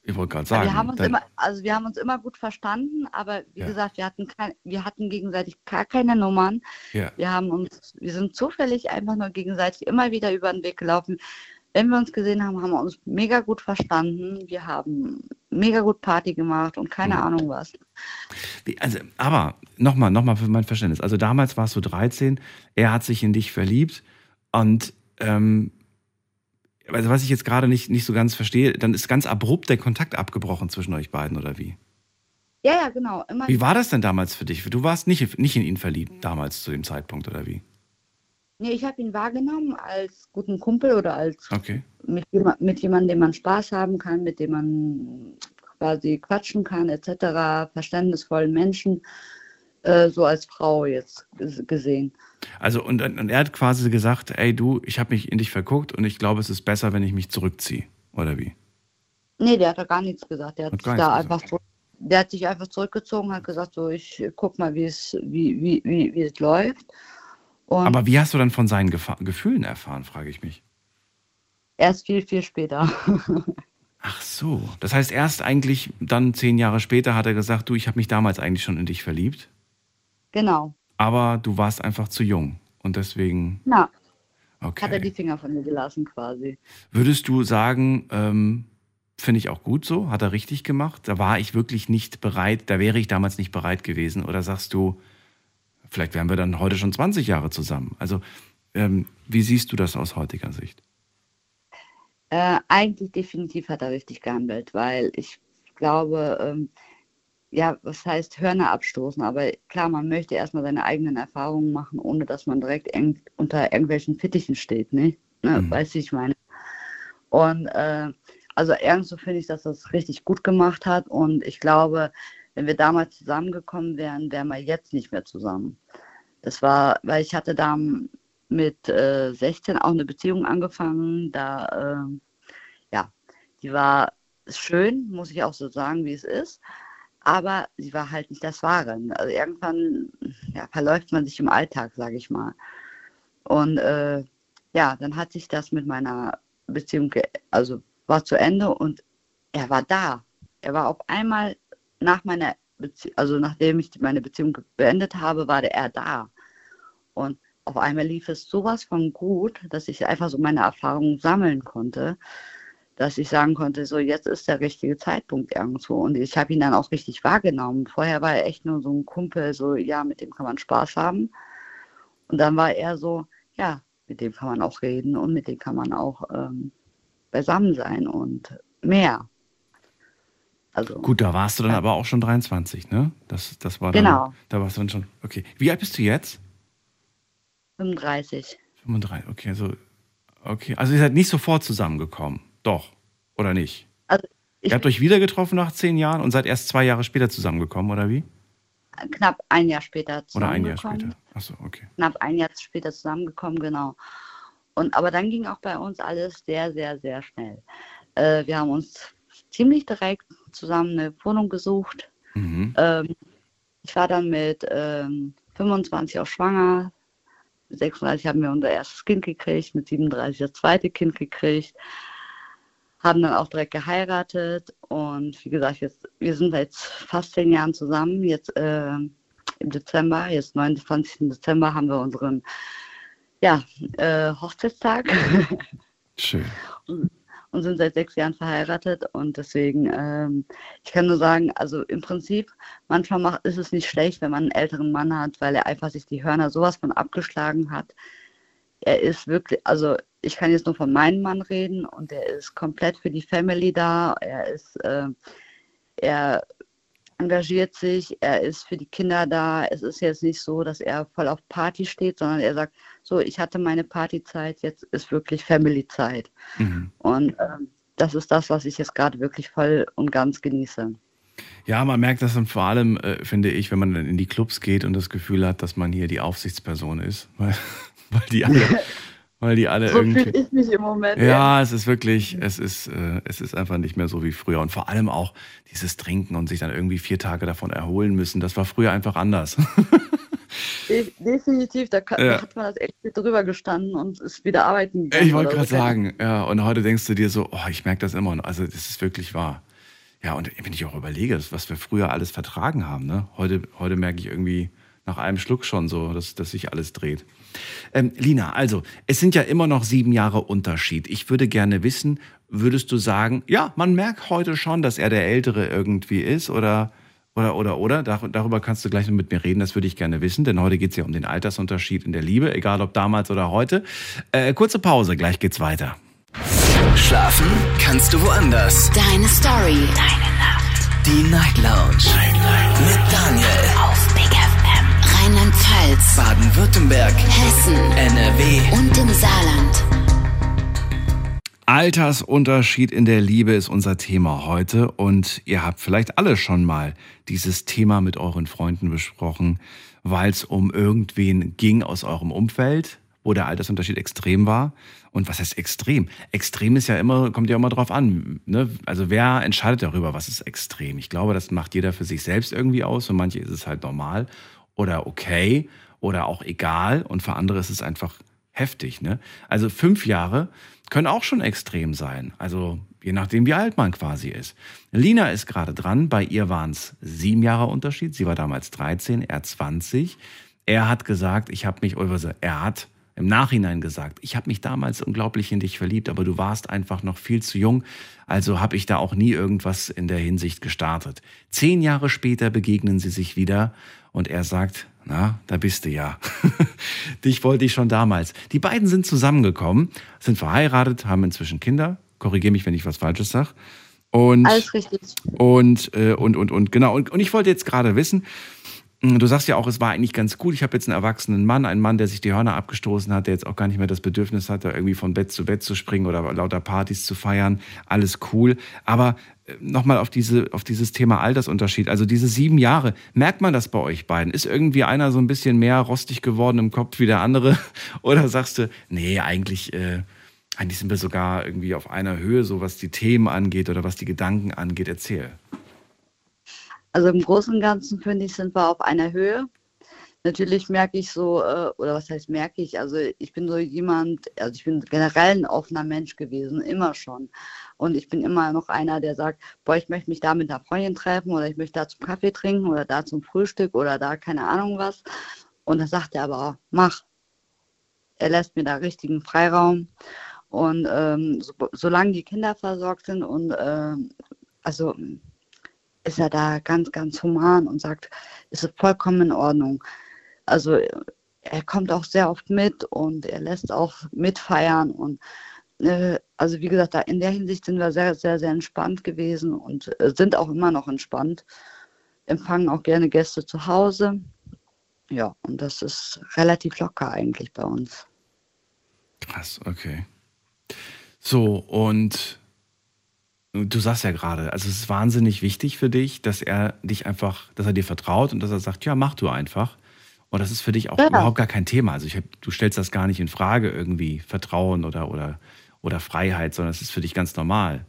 A: ich wollte gerade
F: Ja,
A: sagen.
F: wir haben uns immer, also wir haben uns immer gut verstanden, aber wie
A: Ja.
F: gesagt, wir hatten kein, wir hatten gegenseitig gar keine Nummern.
A: ja.
F: Wir haben uns, wir sind zufällig einfach nur gegenseitig immer wieder über den Weg gelaufen. Wenn wir uns gesehen haben, haben wir uns mega gut verstanden. Wir haben mega gut Party gemacht und keine
A: Mhm.
F: Ahnung was.
A: Wie- Also, aber nochmal, nochmal für mein Verständnis. Also damals warst du 13, er hat sich in dich verliebt und ähm, also was ich jetzt gerade nicht, nicht so ganz verstehe, dann ist ganz abrupt der Kontakt abgebrochen zwischen euch beiden, oder wie?
F: Ja, ja, genau. Immer
A: Wie war das denn damals für dich? Du warst nicht, nicht in ihn verliebt damals zu dem Zeitpunkt, oder wie?
F: Nee, ich habe ihn wahrgenommen als guten Kumpel oder als
A: Okay.
F: mit, mit jemandem, dem man Spaß haben kann, mit dem man quasi quatschen kann, etc., verständnisvollen Menschen, äh, so als Frau jetzt ges- gesehen.
A: Also und, und er hat quasi gesagt, ey du, ich habe mich in dich verguckt und ich glaube, es ist besser, wenn ich mich zurückziehe, oder wie?
F: Nee, der hat da gar nichts gesagt. Der hat,
A: Hat
F: sich da einfach der hat sich einfach zurückgezogen, hat gesagt, so ich guck mal, wie es, wie, wie, wie, wie es läuft. Und
A: Aber wie hast du dann von seinen Gefa Gefühlen erfahren, frage ich mich.
F: erst viel, viel später. <laughs>
A: Ach so, das heißt erst eigentlich dann zehn Jahre später hat er gesagt, du, ich habe mich damals eigentlich schon in dich verliebt,
F: genau.
A: Aber du warst einfach zu jung und deswegen,
F: Na, hat er die
A: okay.
F: Finger von mir gelassen quasi.
A: Würdest du sagen, ähm, finde ich auch gut so, hat er richtig gemacht? Da war ich wirklich nicht bereit, da wäre ich damals nicht bereit gewesen oder sagst du, vielleicht wären wir dann heute schon 20 Jahre zusammen. Also ähm, wie siehst du das aus heutiger Sicht?
F: Äh, eigentlich definitiv hat er richtig gehandelt, weil ich glaube, ähm, ja, was heißt Hörner abstoßen, aber klar, man möchte erstmal seine eigenen Erfahrungen machen, ohne dass man direkt eng, unter irgendwelchen Fittichen steht, ne? ne?
A: Mhm.
F: Weißt du, ich meine. Und äh, also irgendwo finde ich, dass es richtig gut gemacht hat und ich glaube, wenn wir damals zusammengekommen wären, wären wir jetzt nicht mehr zusammen. Das war, weil ich hatte da mit äh, 16 auch eine Beziehung angefangen. Da, ähm, ja, die war schön, muss ich auch so sagen, wie es ist. Aber sie war halt nicht das Wahre. Also irgendwann ja, verläuft man sich im Alltag, sage ich mal. Und äh, ja, dann hat sich das mit meiner Beziehung, also war zu Ende und er war da. Er war auf einmal nach meiner Beziehung, also nachdem ich meine Beziehung beendet habe, war er da. Und auf einmal lief es sowas von gut, dass ich einfach so meine Erfahrungen sammeln konnte, dass ich sagen konnte, so jetzt ist der richtige Zeitpunkt irgendwo. Und ich habe ihn dann auch richtig wahrgenommen. Vorher war er echt nur so ein Kumpel, so ja, mit dem kann man Spaß haben. Und dann war er so, ja, mit dem kann man auch reden und mit dem kann man auch ähm, beisammen sein und mehr. Also
A: Gut, da warst du dann aber auch schon 23, ne? Das, das war dann,
F: Genau.
A: Da warst du dann schon, okay. Wie alt bist du jetzt?
F: 35.
A: 35, okay, also, okay. Also ihr seid nicht sofort zusammengekommen. Doch, oder nicht?
F: Also ich
A: Ihr habt euch wieder getroffen nach zehn Jahren und seid erst zwei Jahre später zusammengekommen, oder wie?
F: knapp ein Jahr später
A: Oder ein Jahr
F: zusammengekommen.
A: später? Achso, okay.
F: knapp ein Jahr später zusammengekommen, genau. Und aber dann ging auch bei uns alles sehr, sehr, sehr schnell. Äh, wir haben uns ziemlich direkt zusammen eine Wohnung gesucht.
A: Mhm.
F: Ähm, ich war dann mit ähm, 25 auch schwanger. Mit 36 haben wir unser erstes Kind gekriegt, mit 37 das zweite Kind gekriegt. Haben dann auch direkt geheiratet und wie gesagt, jetzt, wir sind seit fast zehn Jahren zusammen. Jetzt äh, im Dezember, jetzt 29. Dezember, haben wir unseren ja, äh, Hochzeitstag <laughs>
A: Schön.
F: und sind seit sechs Jahren verheiratet. Und deswegen, ähm, ich kann nur sagen, also im Prinzip, manchmal macht, ist es nicht schlecht, wenn man einen älteren Mann hat, weil er einfach sich die Hörner sowas von abgeschlagen hat. Er ist wirklich, also ich kann jetzt nur von meinem Mann reden und er ist komplett für die Family da. Er ist, äh, er engagiert sich, er ist für die Kinder da. Es ist jetzt nicht so, dass er voll auf Party steht, sondern er sagt, so, ich hatte meine Partyzeit, jetzt ist wirklich Family-Zeit.
A: Mhm.
F: Und ähm, das ist das, was ich jetzt gerade wirklich voll und ganz genieße.
A: Ja, man merkt das dann vor allem, äh, finde ich, wenn man dann in die Clubs geht und das Gefühl hat, dass man hier die Aufsichtsperson ist, <laughs> weil, die alle weil die alle <laughs>
F: So
A: irgendwie.
F: fühle ich mich im Moment.
A: Ja, es ist wirklich, es ist, äh, es ist einfach nicht mehr so wie früher. Und vor allem auch dieses Trinken und sich dann irgendwie vier Tage davon erholen müssen, das war früher einfach anders. <laughs>
F: De definitiv, da, kann,
A: Ja.
F: hat man das echt drüber gestanden und ist wieder arbeiten gegangen.
A: Ich wollte gerade
F: so.
A: sagen, ja, und heute denkst du dir so, oh, ich merke das immer noch. Also, das ist wirklich wahr. Ja, und wenn ich auch überlege, was wir früher alles vertragen haben, ne? Heute, heute merke ich irgendwie nach einem Schluck schon so, dass, dass sich alles dreht. Ähm, Lina, also, es sind ja immer noch sieben Jahre Unterschied. Ich würde gerne wissen, würdest du sagen, ja, man merkt heute schon, dass er der Ältere irgendwie ist oder, oder, oder, oder? Dar darüber kannst du gleich noch mit mir reden, das würde ich gerne wissen, denn heute geht es ja um den Altersunterschied in der Liebe, egal ob damals oder heute. Äh, kurze Pause, gleich geht's weiter.
G: Schlafen kannst du woanders.
H: Deine Story. Deine Nacht.
G: Die Night Lounge. Night, Night. Mit Daniel.
H: Auf. Rheinland-Pfalz.
G: Baden-Württemberg.
H: Hessen.
G: NRW.
H: Und im Saarland.
A: Altersunterschied in der Liebe ist unser Thema heute und ihr habt vielleicht alle schon mal dieses Thema mit euren Freunden besprochen, weil es um irgendwen ging aus eurem Umfeld, wo der Altersunterschied extrem war. Und was heißt extrem? Extrem ist ja immer, kommt ja immer drauf an. Ne? Also wer entscheidet darüber, was ist extrem? Ich glaube, das macht jeder für sich selbst irgendwie aus. Für manche ist es halt normal oder okay oder auch egal und für andere ist es einfach heftig. Ne? Also fünf Jahre können auch schon extrem sein. Also je nachdem, wie alt man quasi ist. Lina ist gerade dran. Bei ihr waren es sieben Jahre Unterschied. Sie war damals 13, er 20. Er hat gesagt, ich habe mich, also er hat im Nachhinein gesagt, ich habe mich damals unglaublich in dich verliebt, aber du warst einfach noch viel zu jung. Also habe ich da auch nie irgendwas in der Hinsicht gestartet. Zehn Jahre später begegnen sie sich wieder und er sagt, na, da bist du ja. <laughs> Dich wollte ich schon damals. Die beiden sind zusammengekommen, sind verheiratet, haben inzwischen Kinder. Korrigiere mich, wenn ich was Falsches sage. Und,
F: Alles richtig.
A: und, äh, und, und, und, genau. Und, und ich wollte jetzt gerade wissen, Du sagst ja auch, es war eigentlich ganz gut. Ich habe jetzt einen erwachsenen Mann, einen Mann, der sich die Hörner abgestoßen hat, der jetzt auch gar nicht mehr das Bedürfnis hat, da irgendwie von Bett zu Bett zu springen oder lauter Partys zu feiern. Alles cool. Aber nochmal auf, diese, auf dieses Thema Altersunterschied. Also diese sieben Jahre, merkt man das bei euch beiden? Ist irgendwie einer so ein bisschen mehr rostig geworden im Kopf wie der andere? <laughs> Oder sagst du, nee, eigentlich, äh, eigentlich sind wir sogar irgendwie auf einer Höhe, so was die Themen angeht oder was die Gedanken angeht? Erzähl.
F: Also im Großen und Ganzen finde ich, sind wir auf einer Höhe. Natürlich merke ich so, äh, oder was heißt merke ich, also ich bin so jemand, also ich bin generell ein offener Mensch gewesen, immer schon. Und ich bin immer noch einer, der sagt, boah, ich möchte mich da mit einer Freundin treffen oder ich möchte da zum Kaffee trinken oder da zum Frühstück oder da keine Ahnung was. Und da sagt er aber, mach. Er lässt mir da richtigen Freiraum. Und ähm, so, solange die Kinder versorgt sind und ähm, also ist er da ganz, ganz human und sagt, es ist vollkommen in Ordnung. Also er kommt auch sehr oft mit und er lässt auch mitfeiern und äh, also wie gesagt, da in der Hinsicht sind wir sehr, sehr, sehr entspannt gewesen und äh, sind auch immer noch entspannt. Empfangen auch gerne Gäste zu Hause. Ja, und das ist relativ locker eigentlich bei uns.
A: Krass, okay. So, und du sagst ja gerade, also es ist wahnsinnig wichtig für dich, dass er dich einfach, dass er dir vertraut und dass er sagt, ja, mach du einfach. Und das ist für dich auch
F: Ja.
A: überhaupt gar kein Thema. Also ich hab, du stellst das gar nicht in Frage, irgendwie Vertrauen oder, oder, oder Freiheit, sondern es ist für dich ganz normal,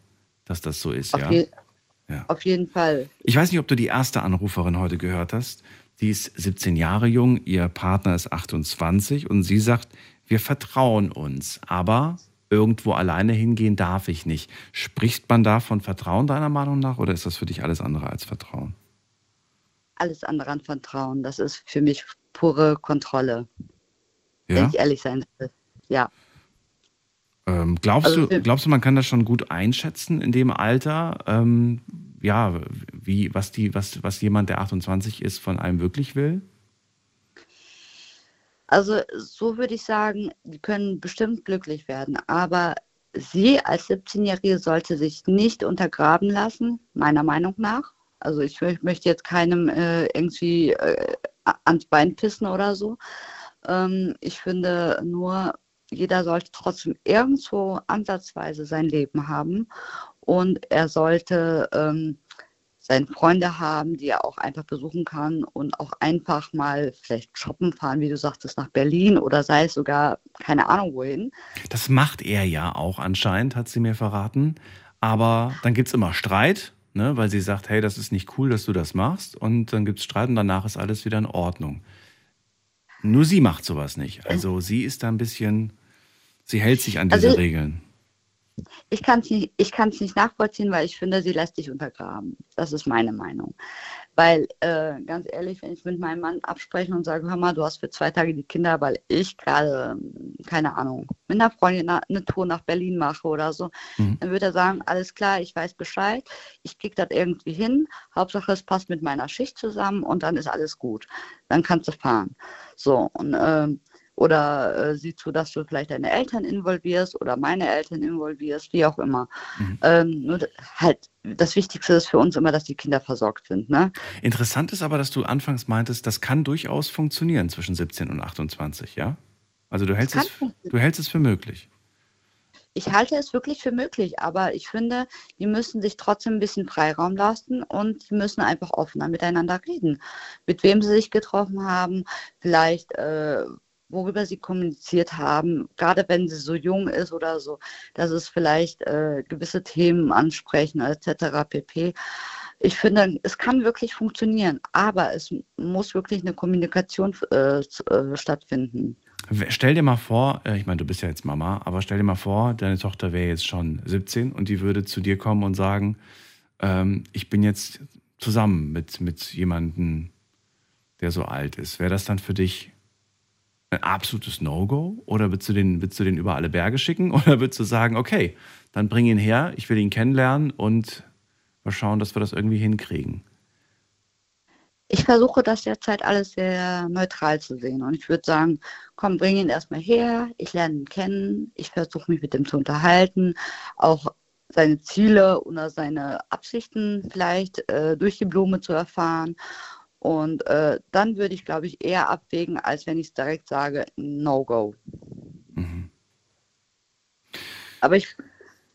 A: dass das so ist,
F: Auf,
A: ja.
F: je
A: Ja.
F: auf jeden Fall.
A: Ich weiß nicht, ob du die erste Anruferin heute gehört hast. Die ist 17 Jahre jung, ihr Partner ist 28 und sie sagt, wir vertrauen uns, aber irgendwo alleine hingehen darf ich nicht. Spricht man da von Vertrauen deiner Meinung nach oder ist das für dich alles andere als Vertrauen?
F: Alles andere an Vertrauen. Das ist für mich pure Kontrolle, wenn
A: Ja?
F: ich ehrlich sein will. Ja.
A: Ähm, glaubst,
F: Also
A: du, glaubst du, man kann das schon gut einschätzen in dem Alter? Ähm, ja, wie, was, die, was, was jemand, der 28 ist, von einem wirklich will?
F: Also so würde ich sagen, die können bestimmt glücklich werden, aber sie als 17-Jährige sollte sich nicht untergraben lassen, meiner Meinung nach. Also ich mö- möchte jetzt keinem äh, irgendwie äh, ans Bein pissen oder so. Ähm, ich finde nur, jeder sollte trotzdem irgendwo ansatzweise sein Leben haben und er sollte ähm, seine Freunde haben, die er auch einfach besuchen kann und auch einfach mal vielleicht shoppen fahren, wie du sagtest, nach Berlin oder sei es sogar keine Ahnung wohin.
A: Das macht er ja auch anscheinend, hat sie mir verraten. Aber dann gibt es immer Streit, ne, weil sie sagt, hey, das ist nicht cool, dass du das machst. Und dann gibt es Streit und danach ist alles wieder in Ordnung. Nur sie macht sowas nicht. Also sie ist da ein bisschen, sie hält sich an diese
F: Also-
A: Regeln.
F: Ich kann es nicht, ich nicht nachvollziehen, weil ich finde, sie lässt sich untergraben. Das ist meine Meinung. Weil, äh, ganz ehrlich, wenn ich mit meinem Mann abspreche und sage, hör mal, du hast für zwei Tage die Kinder, weil ich gerade, ähm, keine Ahnung, mit einer Freundin eine Tour nach Berlin mache oder so,
A: Mhm.
F: dann würde er sagen, alles klar, ich weiß Bescheid, ich krieg das irgendwie hin, Hauptsache es passt mit meiner Schicht zusammen und dann ist alles gut. Dann kannst du fahren. So, und ähm, oder äh, sieh zu, dass du vielleicht deine Eltern involvierst oder meine Eltern involvierst, wie auch immer.
A: Mhm.
F: Ähm, nur halt, das Wichtigste ist für uns immer, dass die Kinder versorgt sind. Ne?
A: Interessant ist aber, dass du anfangs meintest, das kann durchaus funktionieren zwischen 17 und 28, ja? Also du hältst, es, du hältst es für möglich.
F: Ich halte es wirklich für möglich, aber ich finde, die müssen sich trotzdem ein bisschen Freiraum lassen und die müssen einfach offener miteinander reden. Mit wem sie sich getroffen haben, vielleicht äh, worüber sie kommuniziert haben, gerade wenn sie so jung ist oder so, dass es vielleicht äh, gewisse Themen ansprechen etc. pp. Ich finde, es kann wirklich funktionieren, aber es muss wirklich eine Kommunikation äh, äh, stattfinden.
A: Stell dir mal vor, äh, ich meine, du bist ja jetzt Mama, aber stell dir mal vor, deine Tochter wäre jetzt schon 17 und die würde zu dir kommen und sagen, ähm, ich bin jetzt zusammen mit, mit jemandem, der so alt ist. Wäre das dann für dich ein absolutes No-Go? Oder würdest du, den, würdest du den über alle Berge schicken? <laughs> Oder würdest du sagen, okay, dann bring ihn her, ich will ihn kennenlernen und mal schauen, dass wir das irgendwie hinkriegen?
F: Ich versuche das derzeit alles sehr neutral zu sehen. Und ich würde sagen, komm, bring ihn erstmal her, ich lerne ihn kennen, ich versuche mich mit ihm zu unterhalten, auch seine Ziele oder seine Absichten vielleicht äh, durch die Blume zu erfahren. Und äh, dann würde ich, glaube ich, eher abwägen, als wenn ich es direkt sage, No-Go.
A: Mhm.
F: Aber ich,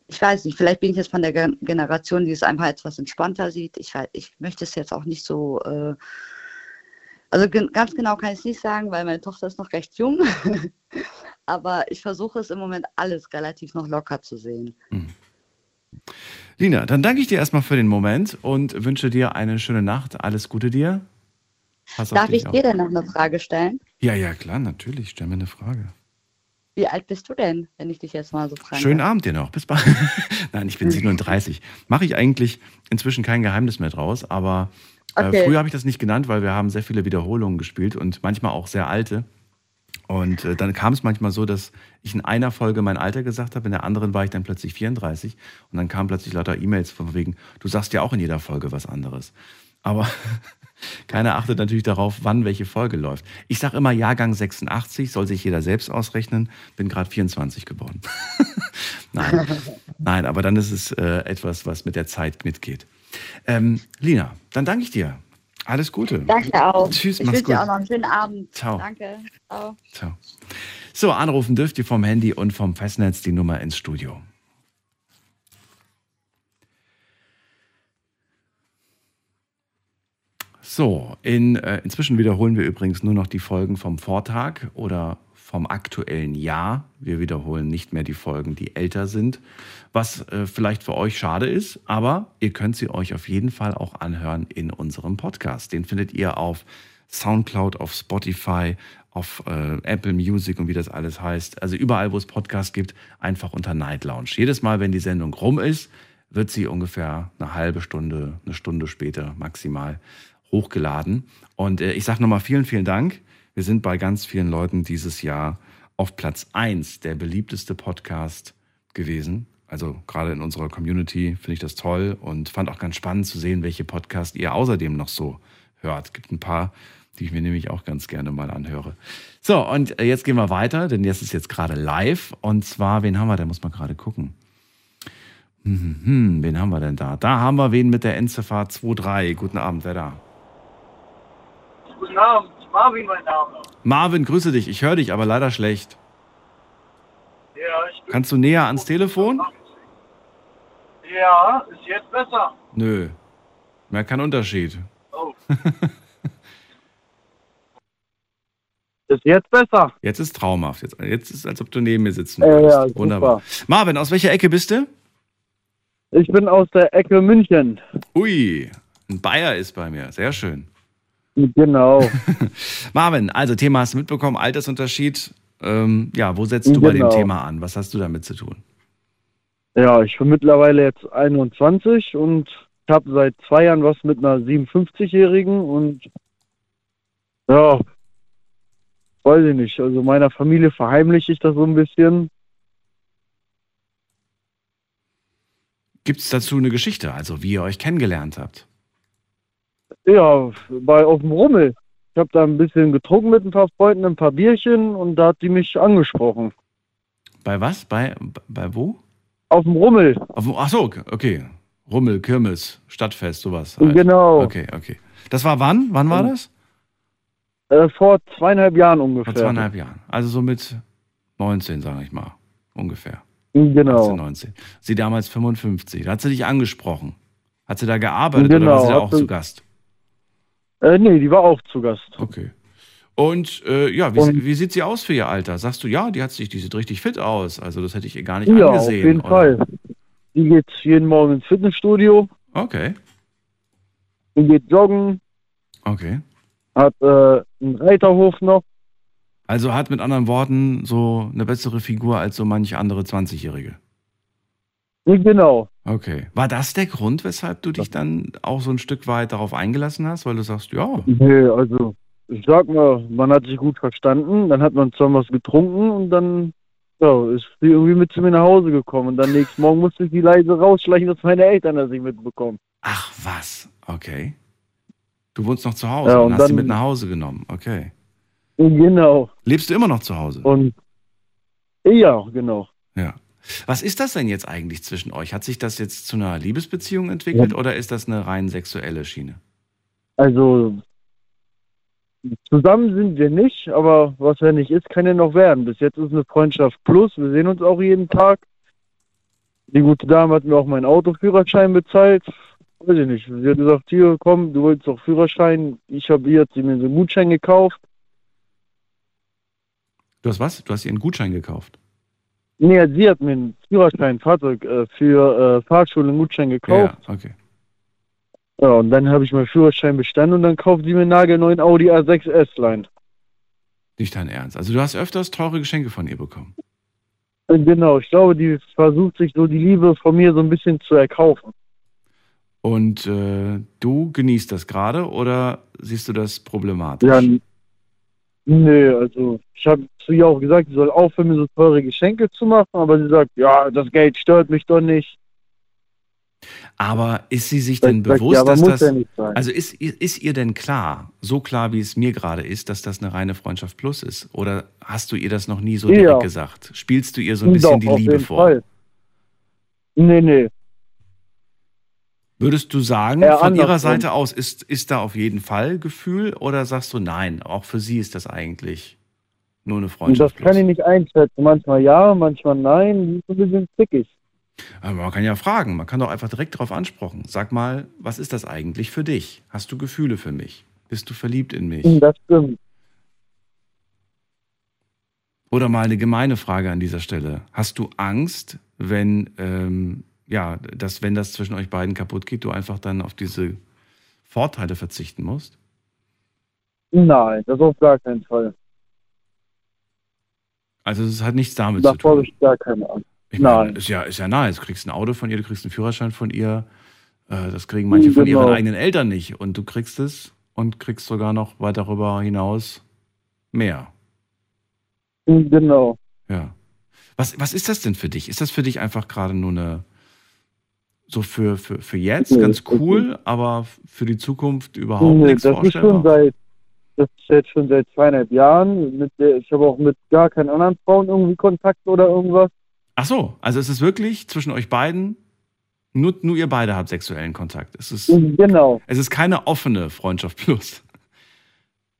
F: ich weiß nicht, vielleicht bin ich jetzt von der Gen- Generation, die es einfach etwas entspannter sieht. Ich, weiß, ich möchte es jetzt auch nicht so, äh, also gen ganz genau kann ich es nicht sagen, weil meine Tochter ist noch recht jung. <laughs> Aber ich versuche es im Moment alles relativ noch locker zu sehen.
A: Lina, dann danke ich dir erstmal für den Moment und wünsche dir eine schöne Nacht. Alles Gute dir. Pass
F: Darf ich dir denn noch eine Frage stellen?
A: Ja, ja, klar, natürlich. Stell mir eine Frage.
F: Wie alt bist du denn, wenn ich dich jetzt mal so frage?
A: Schönen Abend dir noch. Bis bald. <laughs> Nein, ich bin 37. Mache ich eigentlich inzwischen kein Geheimnis mehr draus, aber äh,
F: Okay.
A: früher habe ich das nicht genannt, weil wir haben sehr viele Wiederholungen gespielt und manchmal auch sehr alte. Und äh, dann kam es manchmal so, dass ich in einer Folge mein Alter gesagt habe, in der anderen war ich dann plötzlich 34 und dann kamen plötzlich lauter E-Mails von wegen, du sagst ja auch in jeder Folge was anderes. Aber <laughs> keiner achtet natürlich darauf, wann welche Folge läuft. Ich sage immer Jahrgang 86, soll sich jeder selbst ausrechnen, bin gerade 24 geworden. Nein. Nein, aber dann ist es äh, etwas, was mit der Zeit mitgeht. Ähm, Lina, dann danke ich dir. Alles Gute.
F: Danke auch.
A: Tschüss,
F: ich
A: mach's
F: wünsche dir
A: gut.
F: auch noch einen schönen Abend.
A: Ciao.
F: Danke. Ciao.
A: Ciao. So, anrufen dürft ihr vom Handy und vom Festnetz die Nummer ins Studio. So, in, äh, inzwischen wiederholen wir übrigens nur noch die Folgen vom Vortag oder vom aktuellen Jahr. Wir wiederholen nicht mehr die Folgen, die älter sind, was äh, vielleicht für euch schade ist, aber ihr könnt sie euch auf jeden Fall auch anhören in unserem Podcast. Den findet ihr auf Soundcloud, auf Spotify, auf äh, Apple Music und wie das alles heißt. Also überall, wo es Podcasts gibt, einfach unter Night Lounge. Jedes Mal, wenn die Sendung rum ist, wird sie ungefähr eine halbe Stunde, eine Stunde später maximal hochgeladen. Und äh, ich sage nochmal vielen, vielen Dank. Wir sind bei ganz vielen Leuten dieses Jahr auf Platz 1 der beliebteste Podcast gewesen. Also gerade in unserer Community finde ich das toll und fand auch ganz spannend zu sehen, welche Podcasts ihr außerdem noch so hört. Gibt ein paar, die ich mir nämlich auch ganz gerne mal anhöre. So, und äh, jetzt gehen wir weiter, denn jetzt ist jetzt gerade live. Und zwar, wen haben wir? Da muss man gerade gucken. Hm, hm, hm, wen haben wir denn da? Da haben wir wen mit der Endziffer 23. Guten Abend, wer da?
I: Guten Abend, Marvin, mein Name.
A: Marvin, grüße dich. Ich höre dich, aber leider schlecht.
I: Ja, ich bin.
A: Kannst du näher ans Telefon?
I: Ja, ist jetzt besser.
A: Nö. Merkt keinen Unterschied.
I: Oh. <laughs>
J: Ist jetzt besser?
A: Jetzt ist traumhaft. Jetzt, jetzt ist es, als ob du neben mir sitzen
J: Ja,
A: würdest.
J: ja, super.
A: Wunderbar. Marvin, aus welcher Ecke bist du?
J: Ich bin aus der Ecke München.
A: Ui, ein Bayer ist bei mir. Sehr schön.
J: Genau. <laughs>
A: Marvin, also Thema hast du mitbekommen, Altersunterschied. Ähm, ja, wo setzt du bei dem
J: Genau.
A: Thema an? Was hast du damit zu tun?
J: Ja, ich bin mittlerweile jetzt 21 und ich habe seit zwei Jahren was mit einer 57-Jährigen und ja, weiß ich nicht. Also meiner Familie verheimliche ich das so ein bisschen.
A: Gibt es dazu eine Geschichte, also wie ihr euch kennengelernt habt?
J: Ja, bei auf dem Rummel. Ich habe da ein bisschen getrunken mit ein paar Freunden, ein paar Bierchen und da hat sie mich angesprochen.
A: Bei was? Bei, bei wo?
J: Auf dem Rummel.
A: Auf, ach so, okay. Rummel, Kirmes, Stadtfest, sowas. halt.
J: Genau.
A: Okay, okay. Das war wann? Wann war das?
J: Äh, vor zweieinhalb Jahren ungefähr.
A: Vor zweieinhalb Jahren. Also so mit 19, sage ich mal. Ungefähr.
J: Genau.
A: 18, 19. Sie damals 55. Da hat sie dich angesprochen. Hat sie da gearbeitet oder
J: Genau,
A: war sie da
J: hat
A: auch
J: sie-
A: zu Gast?
J: Äh, nee, die war auch zu Gast.
A: Okay. Und äh, ja, wie,
J: Und-
A: wie sieht sie aus für ihr Alter? Sagst du, ja, die hat sich, die sieht richtig fit aus. Also das hätte ich ihr gar nicht
J: Ja, auf
A: angesehen.
J: jeden
A: oder?
J: Fall. Die geht jeden Morgen ins Fitnessstudio,
A: Okay,
J: die geht joggen,
A: okay.
J: hat äh, einen Reiterhof noch.
A: Also hat mit anderen Worten so eine bessere Figur als so manche andere 20-Jährige.
J: Genau.
A: Okay. War das der Grund, weshalb du dich dann auch so ein Stück weit darauf eingelassen hast? Weil du sagst, ja,
J: Nee, also ich sag mal, man hat sich gut verstanden, dann hat man zusammen was getrunken und dann ja, ist sie irgendwie mit zu mir nach Hause gekommen. Und dann nächsten Morgen musste ich die leise rausschleichen, dass meine Eltern das nicht mitbekommen.
A: ach was, okay. Du wohnst noch zu Hause
J: Ja,
A: und,
J: und
A: hast sie mit nach Hause genommen. Okay.
J: Genau.
A: Lebst du immer noch zu Hause?
J: Und ja, genau.
A: Ja. Was ist das denn jetzt eigentlich zwischen euch? Hat sich das jetzt zu einer Liebesbeziehung entwickelt oder ist das eine rein sexuelle Schiene?
J: Also zusammen sind wir nicht, aber was ja nicht ist, kann ja noch werden. Bis jetzt ist eine Freundschaft plus. Wir sehen uns auch jeden Tag. Die gute Dame hat mir auch meinen Autoführerschein bezahlt. Weiß ich nicht. Sie hat gesagt, hier, komm, du willst doch Führerschein. Ich habe ihr, hat sie mir so einen Gutschein gekauft.
A: Du hast was? Du hast ihr einen Gutschein gekauft.
J: Nee, sie hat mir einen Führerschein, Fahrzeug äh, für äh, Fahrschule einen Gutschein gekauft.
A: Ja, okay.
J: Ja, und dann habe ich meinen Führerschein bestanden und dann kauft sie mir einen nagelneuen Audi A6 S-Line.
A: Nicht dein Ernst. Also du hast öfters teure Geschenke von ihr bekommen.
J: Äh, Genau, ich glaube, die versucht sich so die Liebe von mir so ein bisschen zu erkaufen.
A: Und äh, du genießt das gerade oder siehst du das problematisch?
J: Ja, nee, also ich habe zu ihr auch gesagt, sie soll aufhören, mir so teure Geschenke zu machen, aber sie sagt, ja, das Geld stört mich doch nicht.
A: Aber ist sie sich denn bewusst,
J: ja,
A: dass das.
J: ja.
A: Also ist, ihr- ist ihr denn klar, so klar wie es mir gerade ist, dass das eine reine Freundschaft plus ist? Oder hast du ihr das noch nie so
J: Ja.
A: direkt gesagt? Spielst du ihr so ein bisschen
J: Doch,
A: die Liebe vor?
J: Fall. Nee, nee.
A: Würdest du sagen,
J: Eher
A: von ihrer. Seite aus ist, ist da auf jeden Fall Gefühl oder sagst du nein, auch für sie ist das eigentlich nur eine
J: Und das
A: Freundschaft
J: kann ich nicht einschätzen. Manchmal ja, manchmal nein. Die ist ein bisschen zickig.
A: Aber man kann ja fragen, man kann doch einfach direkt darauf ansprechen. Sag mal, was ist das eigentlich für dich? Hast du Gefühle für mich? Bist du verliebt in mich?
J: Das stimmt.
A: Oder mal eine gemeine Frage an dieser Stelle. Hast du Angst, wenn, ähm, ja, dass, wenn das zwischen euch beiden kaputt geht, du einfach dann auf diese Vorteile verzichten musst?
J: Nein, das auf gar keinen Fall.
A: Also es hat nichts damit zu
J: Davor
A: tun.
J: habe ich gar keine Angst.
A: Ich meine,
J: Nein.
A: ist ja, ist ja nice. Du kriegst ein Auto von ihr, du kriegst einen Führerschein von ihr. Äh, das kriegen manche von
J: Genau.
A: ihren eigenen Eltern nicht. Und du kriegst es und kriegst sogar noch weit darüber hinaus mehr.
J: Genau.
A: Ja. Was, was ist das denn für dich? Ist das für dich einfach gerade nur eine, so für, für, für jetzt
J: Nee,
A: ganz
J: ist
A: cool, aber für die Zukunft überhaupt
J: Nee,
A: nichts
J: das ist schon
A: vorstellbar?
J: seit, das ist jetzt schon seit zweieinhalb Jahren. Mit der, ich habe auch mit gar keinen anderen Frauen irgendwie Kontakt oder irgendwas.
A: Ach so, also es ist wirklich zwischen euch beiden, nur, nur ihr beide habt sexuellen Kontakt. Es ist,
J: Genau.
A: es ist keine offene Freundschaft plus.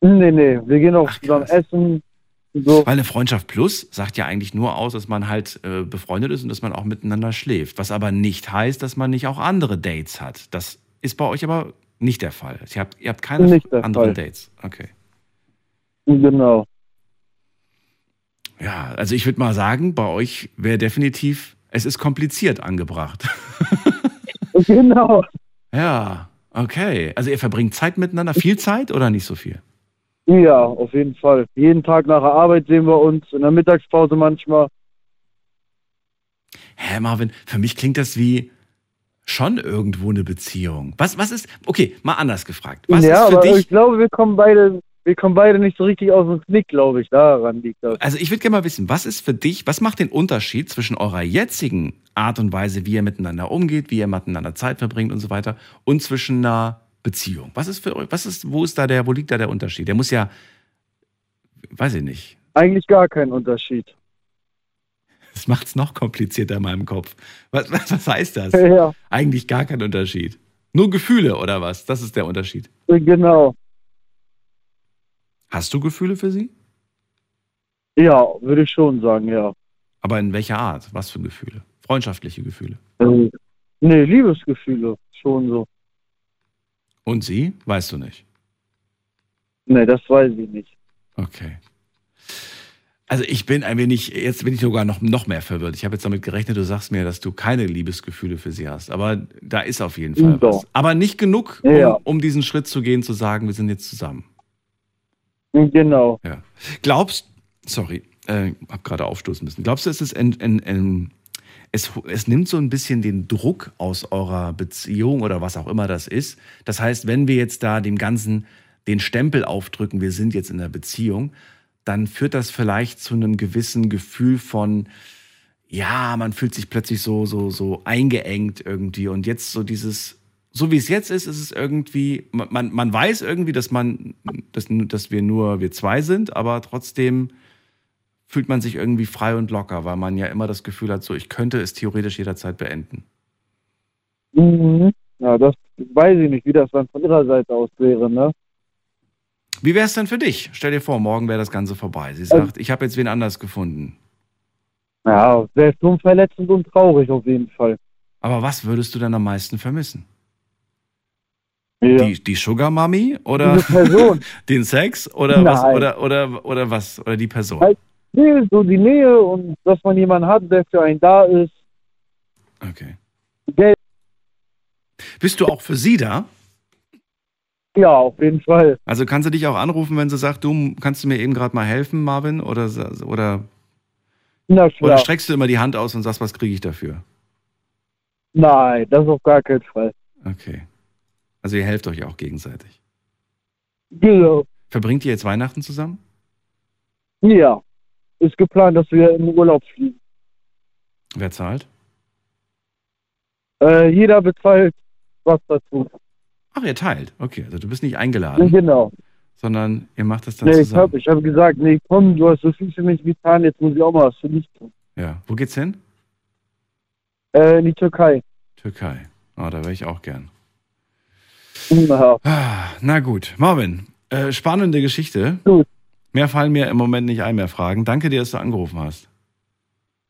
J: Nee, nee, wir gehen auch zusammen essen. So.
A: Weil eine Freundschaft plus sagt ja eigentlich nur aus, dass man halt äh, befreundet ist und dass man auch miteinander schläft. Was aber nicht heißt, dass man nicht auch andere Dates hat. Das ist bei euch aber nicht der Fall. Ihr habt, ihr habt keine anderen
J: Fall.
A: Dates. Okay.
J: Genau.
A: Ja, also ich würde mal sagen, bei euch wäre definitiv, es ist kompliziert angebracht. <laughs>
J: Genau.
A: ja, okay. Also ihr verbringt Zeit miteinander, viel Zeit oder nicht so viel?
J: Ja, auf jeden Fall. Jeden Tag nach der Arbeit sehen wir uns, in der Mittagspause manchmal.
A: Hä, Marvin, für mich klingt das wie schon irgendwo eine Beziehung. Was, was ist, okay, mal anders gefragt. Was
J: ja,
A: ist für
J: aber
A: dich,
J: ich glaube, wir kommen beide, wir kommen beide nicht so richtig aus dem Knick, glaube ich. Daran liegt das.
A: also ich würde gerne mal wissen, was ist für dich, was macht den Unterschied zwischen eurer jetzigen Art und Weise, wie ihr miteinander umgeht, wie ihr miteinander Zeit verbringt und so weiter, und zwischen einer Beziehung? Was ist für euch, was ist, wo ist da der, wo liegt da der Unterschied? Der muss ja, weiß ich nicht.
J: Eigentlich gar kein Unterschied.
A: Das macht es noch komplizierter in meinem Kopf. Was, was, was heißt das? <laughs>
J: Ja,
A: Eigentlich gar kein Unterschied. Nur Gefühle oder was? Das ist der Unterschied.
J: genau.
A: Hast du Gefühle für sie?
J: Ja, würde ich schon sagen, ja.
A: Aber in welcher Art? Was für Gefühle? Freundschaftliche Gefühle.
J: Also, nee, Liebesgefühle, schon so.
A: Und sie? Weißt du nicht.
J: Nee, das weiß ich nicht.
A: Okay. Also ich bin ein wenig, jetzt bin ich sogar noch, noch mehr verwirrt. Ich habe jetzt damit gerechnet, du sagst mir, dass du keine Liebesgefühle für sie hast. Aber da ist auf jeden Fall
J: Doch.
A: was. Aber nicht genug, um,
J: Ja.
A: um diesen Schritt zu gehen, zu sagen, wir sind jetzt zusammen.
J: Genau.
A: Ja. Glaubst, sorry, äh, hab gerade aufstoßen müssen. Glaubst du, es ist ein, ein, ein, es, es nimmt so ein bisschen den Druck aus eurer Beziehung oder was auch immer das ist. Das heißt, wenn wir jetzt da dem Ganzen den Stempel aufdrücken, wir sind jetzt in der Beziehung, dann führt das vielleicht zu einem gewissen Gefühl von, ja, man fühlt sich plötzlich so, so, so eingeengt irgendwie. Und jetzt so dieses, so wie es jetzt ist, ist es irgendwie, man- man, weiß irgendwie, dass man, dass, dass wir nur wir zwei sind, aber trotzdem fühlt man sich irgendwie frei und locker, weil man ja immer das Gefühl hat, so ich könnte es theoretisch jederzeit beenden.
J: Mhm. Ja, das weiß ich nicht, wie das dann von ihrer Seite aus wäre, ne?
A: Wie wäre es denn für dich? Stell dir vor, morgen wäre das Ganze vorbei. Sie sagt, ich habe jetzt wen anders gefunden.
J: Ja, wäre schon verletzend und traurig auf jeden Fall.
A: Aber was würdest du denn am meisten vermissen?
J: Ja.
A: Die, die Sugar Mami oder <laughs> den Sex oder was
J: Nein.
A: oder oder oder was oder die Person?
J: Nee, so die Nähe und dass man jemanden hat, der für einen da ist.
A: Okay.
J: Geld,
A: Bist du auch für sie da?
J: ja, auf jeden Fall.
A: Also kann sie dich auch anrufen, wenn sie sagt, du kannst du mir eben gerade mal helfen, Marvin oder oder
J: Na
A: oder
J: klar.
A: streckst du immer die Hand aus und sagst, was kriege ich dafür?
J: Nein, das auf gar keinen Fall.
A: Okay. Also ihr helft euch auch gegenseitig.
J: Genau.
A: Verbringt ihr jetzt Weihnachten zusammen?
J: Ja. Ist geplant, dass wir in den Urlaub fliegen.
A: Wer zahlt?
J: Äh, jeder bezahlt was dazu.
A: Ach, ihr teilt. Okay, also du bist nicht eingeladen,
J: Genau.
A: sondern ihr macht das dann
J: Nee, ich
A: zusammen.
J: habe ich hab gesagt, nee, komm, du hast so viel für mich getan, jetzt muss ich auch mal was für dich tun.
A: Ja. Wo geht's hin?
J: Äh, in die Türkei.
A: Türkei. Oh, da wäre ich auch gern.
J: Ja.
A: Ah, Na gut, Marvin, äh, spannende Geschichte.
J: Gut.
A: Mehr fallen mir im Moment nicht ein, mehr Fragen. Danke dir, dass du angerufen hast.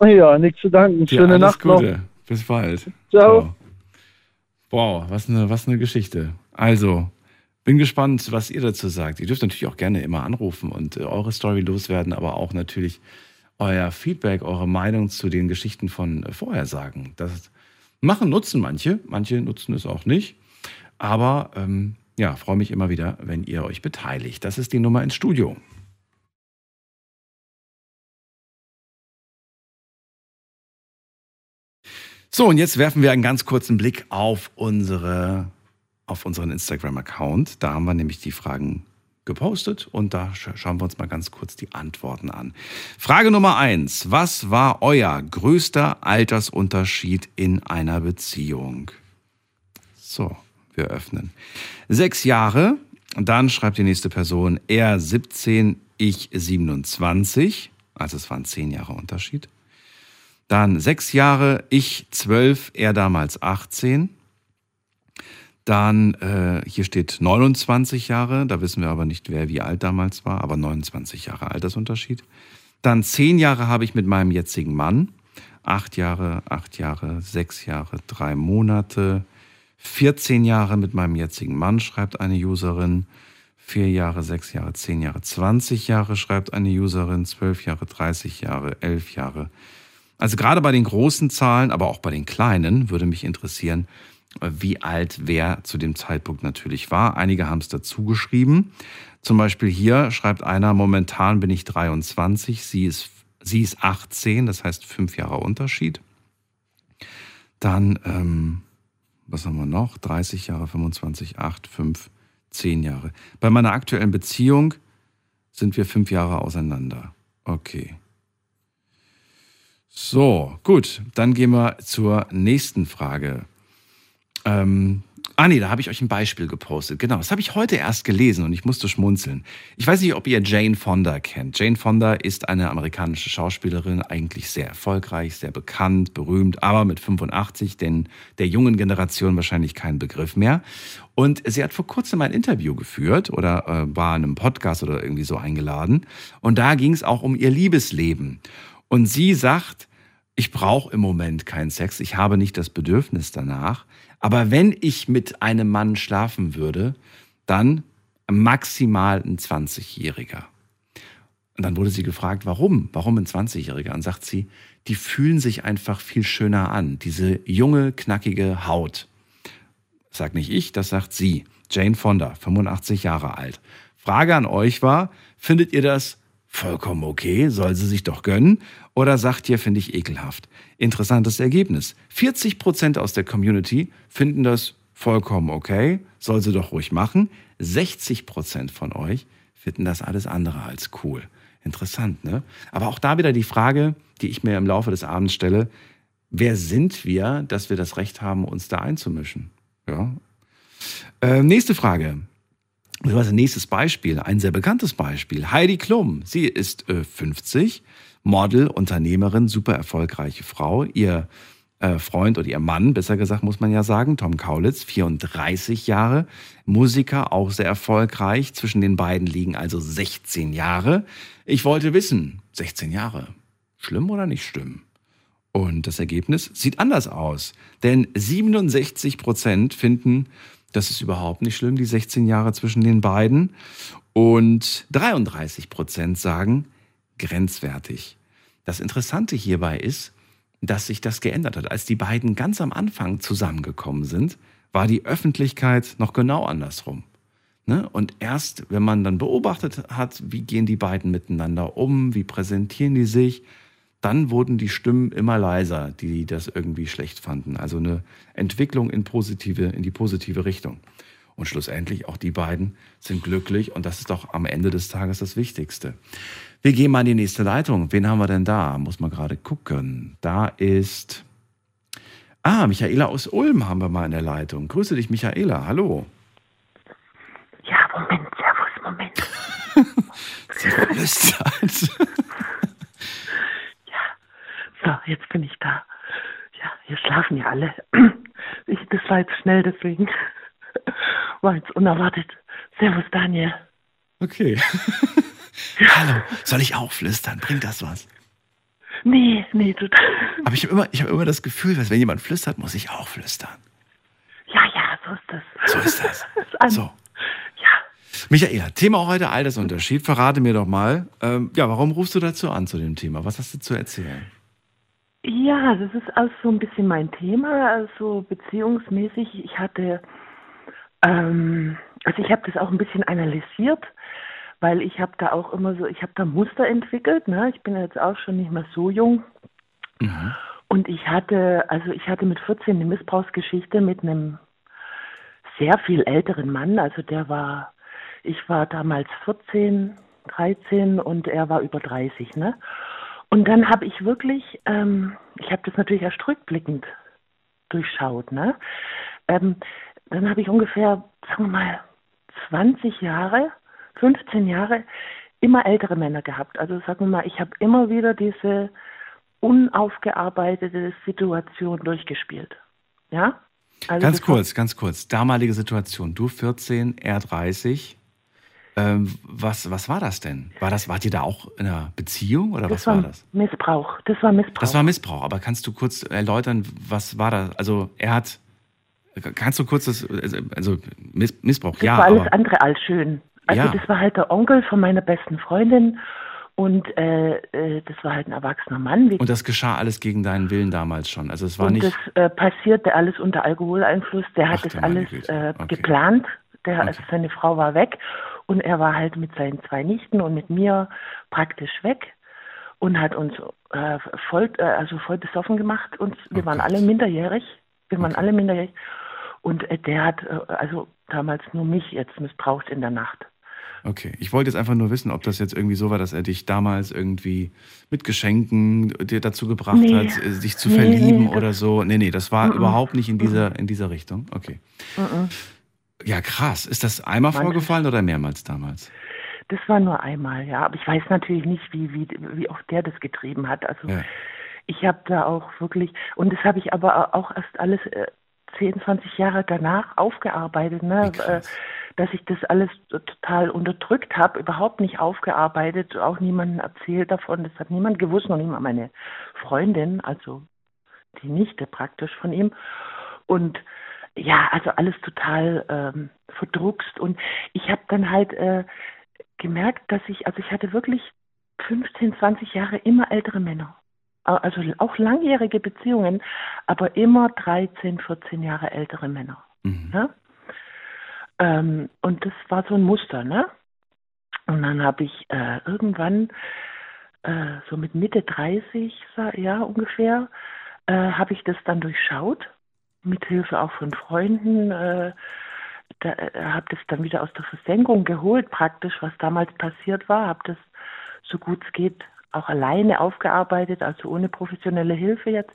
J: Ja, nichts zu danken. Schöne
A: alles
J: Nacht
A: Gute.
J: noch.
A: Bis bald.
J: Ciao.
A: Wow, was eine, was eine Geschichte. Also, bin gespannt, was ihr dazu sagt. Ihr dürft natürlich auch gerne immer anrufen und äh, eure Story loswerden, aber auch natürlich euer Feedback, eure Meinung zu den Geschichten von äh, vorher sagen. Das machen, nutzen manche, manche nutzen es auch nicht. Aber ähm, ja, freue mich immer wieder, wenn ihr euch beteiligt. Das ist die Nummer ins Studio. So, und jetzt werfen wir einen ganz kurzen Blick auf unsere, auf unseren Instagram-Account. Da haben wir nämlich die Fragen gepostet und da sch- schauen wir uns mal ganz kurz die Antworten an. Frage Nummer eins. Was war euer größter Altersunterschied in einer Beziehung? So, wir öffnen. Sechs Jahre. Dann schreibt die nächste Person, er 17, ich 27. Also es waren zehn Jahre Unterschied. Dann sechs Jahre, ich zwölf, er damals 18. Dann, äh, hier steht 29 Jahre, da wissen wir aber nicht, wer wie alt damals war, aber 29 Jahre Altersunterschied. Dann zehn Jahre habe ich mit meinem jetzigen Mann. Acht Jahre, acht Jahre, sechs Jahre, drei Monate, 14 Jahre mit meinem jetzigen Mann, schreibt eine Userin. 4 Jahre, 6 Jahre, 10 Jahre, 20 Jahre, schreibt eine Userin. 12 Jahre, 30 Jahre, 11 Jahre. Also gerade bei den großen Zahlen, aber auch bei den kleinen, würde mich interessieren, wie alt wer zu dem Zeitpunkt natürlich war. Einige haben es dazu geschrieben. Zum Beispiel hier schreibt einer, momentan bin ich 23, sie ist, sie ist 18, das heißt fünf Jahre Unterschied. Dann, ähm, was haben wir noch? 30 Jahre, 25, 8, 5, 10 Jahre. Bei meiner aktuellen Beziehung sind wir fünf Jahre auseinander. Okay. So, gut, dann gehen wir zur nächsten Frage. Ähm, ah nee, da habe ich euch ein Beispiel gepostet. Genau, das habe ich heute erst gelesen und ich musste schmunzeln. Ich weiß nicht, ob ihr Jane Fonda kennt. Jane Fonda ist eine amerikanische Schauspielerin, eigentlich sehr erfolgreich, sehr bekannt, berühmt, aber mit 85, denn der jungen Generation wahrscheinlich kein Begriff mehr. Und sie hat vor kurzem ein Interview geführt oder äh, war in einem Podcast oder irgendwie so eingeladen. Und da ging es auch um ihr Liebesleben. Und sie sagt, ich brauche im Moment keinen Sex, ich habe nicht das Bedürfnis danach. Aber wenn ich mit einem Mann schlafen würde, dann maximal ein 20-Jähriger. Und dann wurde sie gefragt, warum? Warum ein 20-Jähriger? Und sagt sie, die fühlen sich einfach viel schöner an. Diese junge, knackige Haut. Das sagt nicht ich, das sagt sie. Jane Fonda, 85 Jahre alt. Frage an euch war, findet ihr das vollkommen okay, soll sie sich doch gönnen? Oder sagt ihr, finde ich ekelhaft? Interessantes Ergebnis. 40 Prozent aus der Community finden das vollkommen okay, soll sie doch ruhig machen. 60 Prozent von euch finden das alles andere als cool. Interessant, ne? Aber auch da wieder die Frage, die ich mir im Laufe des Abends stelle, wer sind wir, dass wir das Recht haben, uns da einzumischen? Ja. Äh, nächste Frage. Also nächstes Beispiel, ein sehr bekanntes Beispiel. Heidi Klum. Sie ist äh, 50, Model, Unternehmerin, super erfolgreiche Frau. Ihr äh, Freund oder ihr Mann, besser gesagt, muss man ja sagen, Tom Kaulitz, 34 Jahre, Musiker, auch sehr erfolgreich. Zwischen den beiden liegen also 16 Jahre. Ich wollte wissen, 16 Jahre, schlimm oder nicht schlimm? Und das Ergebnis sieht anders aus. Denn 67 Prozent finden, das ist überhaupt nicht schlimm, die 16 Jahre zwischen den beiden. Und 33 Prozent sagen, grenzwertig. Das Interessante hierbei ist, dass sich das geändert hat. Als die beiden ganz am Anfang zusammengekommen sind, war die Öffentlichkeit noch genau andersrum. Ne? Und erst, wenn man dann beobachtet hat, wie gehen die beiden miteinander um, wie präsentieren die sich, dann wurden die Stimmen immer leiser, die das irgendwie schlecht fanden. Also eine Entwicklung in, positive, in die positive Richtung. Und schlussendlich auch die beiden sind glücklich und das ist doch am Ende des Tages das Wichtigste. Wir gehen mal in die nächste Leitung. Wen haben wir denn da? Muss man gerade gucken. Da ist. Ah, Michaela aus Ulm haben wir mal in der Leitung. Grüße dich, Michaela. Hallo.
K: Ja, Moment, Servus, Moment. <laughs>
A: Sie flüstert.
K: So, jetzt bin ich da. Ja, hier schlafen ja alle. <clears throat> Ich, das war jetzt schnell, deswegen <laughs> war jetzt unerwartet. Servus, Daniel.
A: Okay. <laughs> Hallo, soll ich auch flüstern? Bringt das was?
K: Nee, nee, total. <laughs>
A: Aber ich habe immer, hab immer das Gefühl, dass wenn jemand flüstert, muss ich auch flüstern.
K: Ja, ja, so ist das.
A: So ist das. so. Ja. Michaela, Thema heute Altersunterschied. Verrate mir doch mal, ähm, ja, warum rufst du dazu an zu dem Thema? Was hast du zu erzählen?
K: Ja, das ist also so ein bisschen mein Thema, also beziehungsmäßig. Ich hatte, ähm, also ich habe das auch ein bisschen analysiert weil ich habe da auch immer so, ich habe da Muster entwickelt. Ne? Ich bin jetzt auch schon nicht mehr so jung. Mhm. Und ich hatte, also ich hatte mit 14 eine Missbrauchsgeschichte mit einem sehr viel älteren Mann. Also der war, ich war damals 14, 13 und er war über 30. Ne? Und dann habe ich wirklich, ähm, ich habe das natürlich erst rückblickend durchschaut. Ne? Ähm, dann habe ich ungefähr, sagen wir mal, 20 Jahre 15 Jahre immer ältere Männer gehabt. Also sagen wir mal, ich habe immer wieder diese unaufgearbeitete Situation durchgespielt. Ja?
A: Also ganz kurz, ganz kurz. Damalige Situation. Du 14, er 30. Ähm, was, was war das denn? War das, wart ihr da auch in einer Beziehung oder das was war, war das?
K: Missbrauch. Das war Missbrauch.
A: Das war Missbrauch. Aber kannst du kurz erläutern, was war das? Also er hat Kannst du kurz das, also, Miss, Missbrauch,
K: Das
A: ja,
K: war alles
A: aber,
K: andere als schön. Also
A: Ja.
K: das war halt der Onkel von meiner besten Freundin und äh, äh, das war halt ein erwachsener Mann.
A: Und das geschah alles gegen deinen Willen damals schon. Also es war
K: und
A: nicht,
K: das äh, passierte alles unter Alkoholeinfluss. Der hat
A: Ach,
K: das alles äh,
A: Okay.
K: geplant. Der, also seine Frau war weg und er war halt mit seinen zwei Nichten und mit mir praktisch weg und hat uns äh, voll, äh, also voll besoffen gemacht. Und wir
A: Oh
K: waren alle minderjährig. Wir waren alle minderjährig. Und äh, der hat äh, also damals nur mich jetzt missbraucht in der Nacht.
A: okay. Ich wollte jetzt einfach nur wissen, ob das jetzt irgendwie so war, dass er dich damals irgendwie mit Geschenken dir dazu gebracht
K: Nee.
A: hat, äh, sich zu
K: Nee,
A: verlieben
K: nee,
A: oder so. Nee, nee, das war
K: Mhm.
A: überhaupt nicht in dieser, in dieser Richtung. Okay.
K: Mhm.
A: Ja, krass. Ist das einmal
K: Manche-
A: vorgefallen oder mehrmals damals?
K: Das war nur einmal, ja. Aber ich weiß natürlich nicht, wie, wie, wie oft der das getrieben hat. Also
A: Ja.
K: ich habe da auch wirklich, und das habe ich aber auch erst alles äh, 10, 20 Jahre danach aufgearbeitet, ne? Äh, dass ich das alles total unterdrückt habe, überhaupt nicht aufgearbeitet, auch niemandem erzählt davon. Das hat niemand gewusst, noch nicht mal meine Freundin, also die Nichte praktisch von ihm. Und ja, also alles total ähm, verdruckst. Und ich habe dann halt äh, gemerkt, dass ich, also ich hatte wirklich 15, 20 Jahre immer ältere Männer. Also auch langjährige Beziehungen, aber immer 13, 14 Jahre ältere Männer. Ne? Ähm, und das war so ein Muster, ne? Und dann habe ich äh, irgendwann, äh, so mit Mitte 30, sa- ja ungefähr, äh, habe ich das dann durchschaut, mit Hilfe auch von Freunden. Äh, da, äh, habe das dann wieder aus der Versenkung geholt, praktisch, was damals passiert war, habe das so gut es geht auch alleine aufgearbeitet, also ohne professionelle Hilfe jetzt.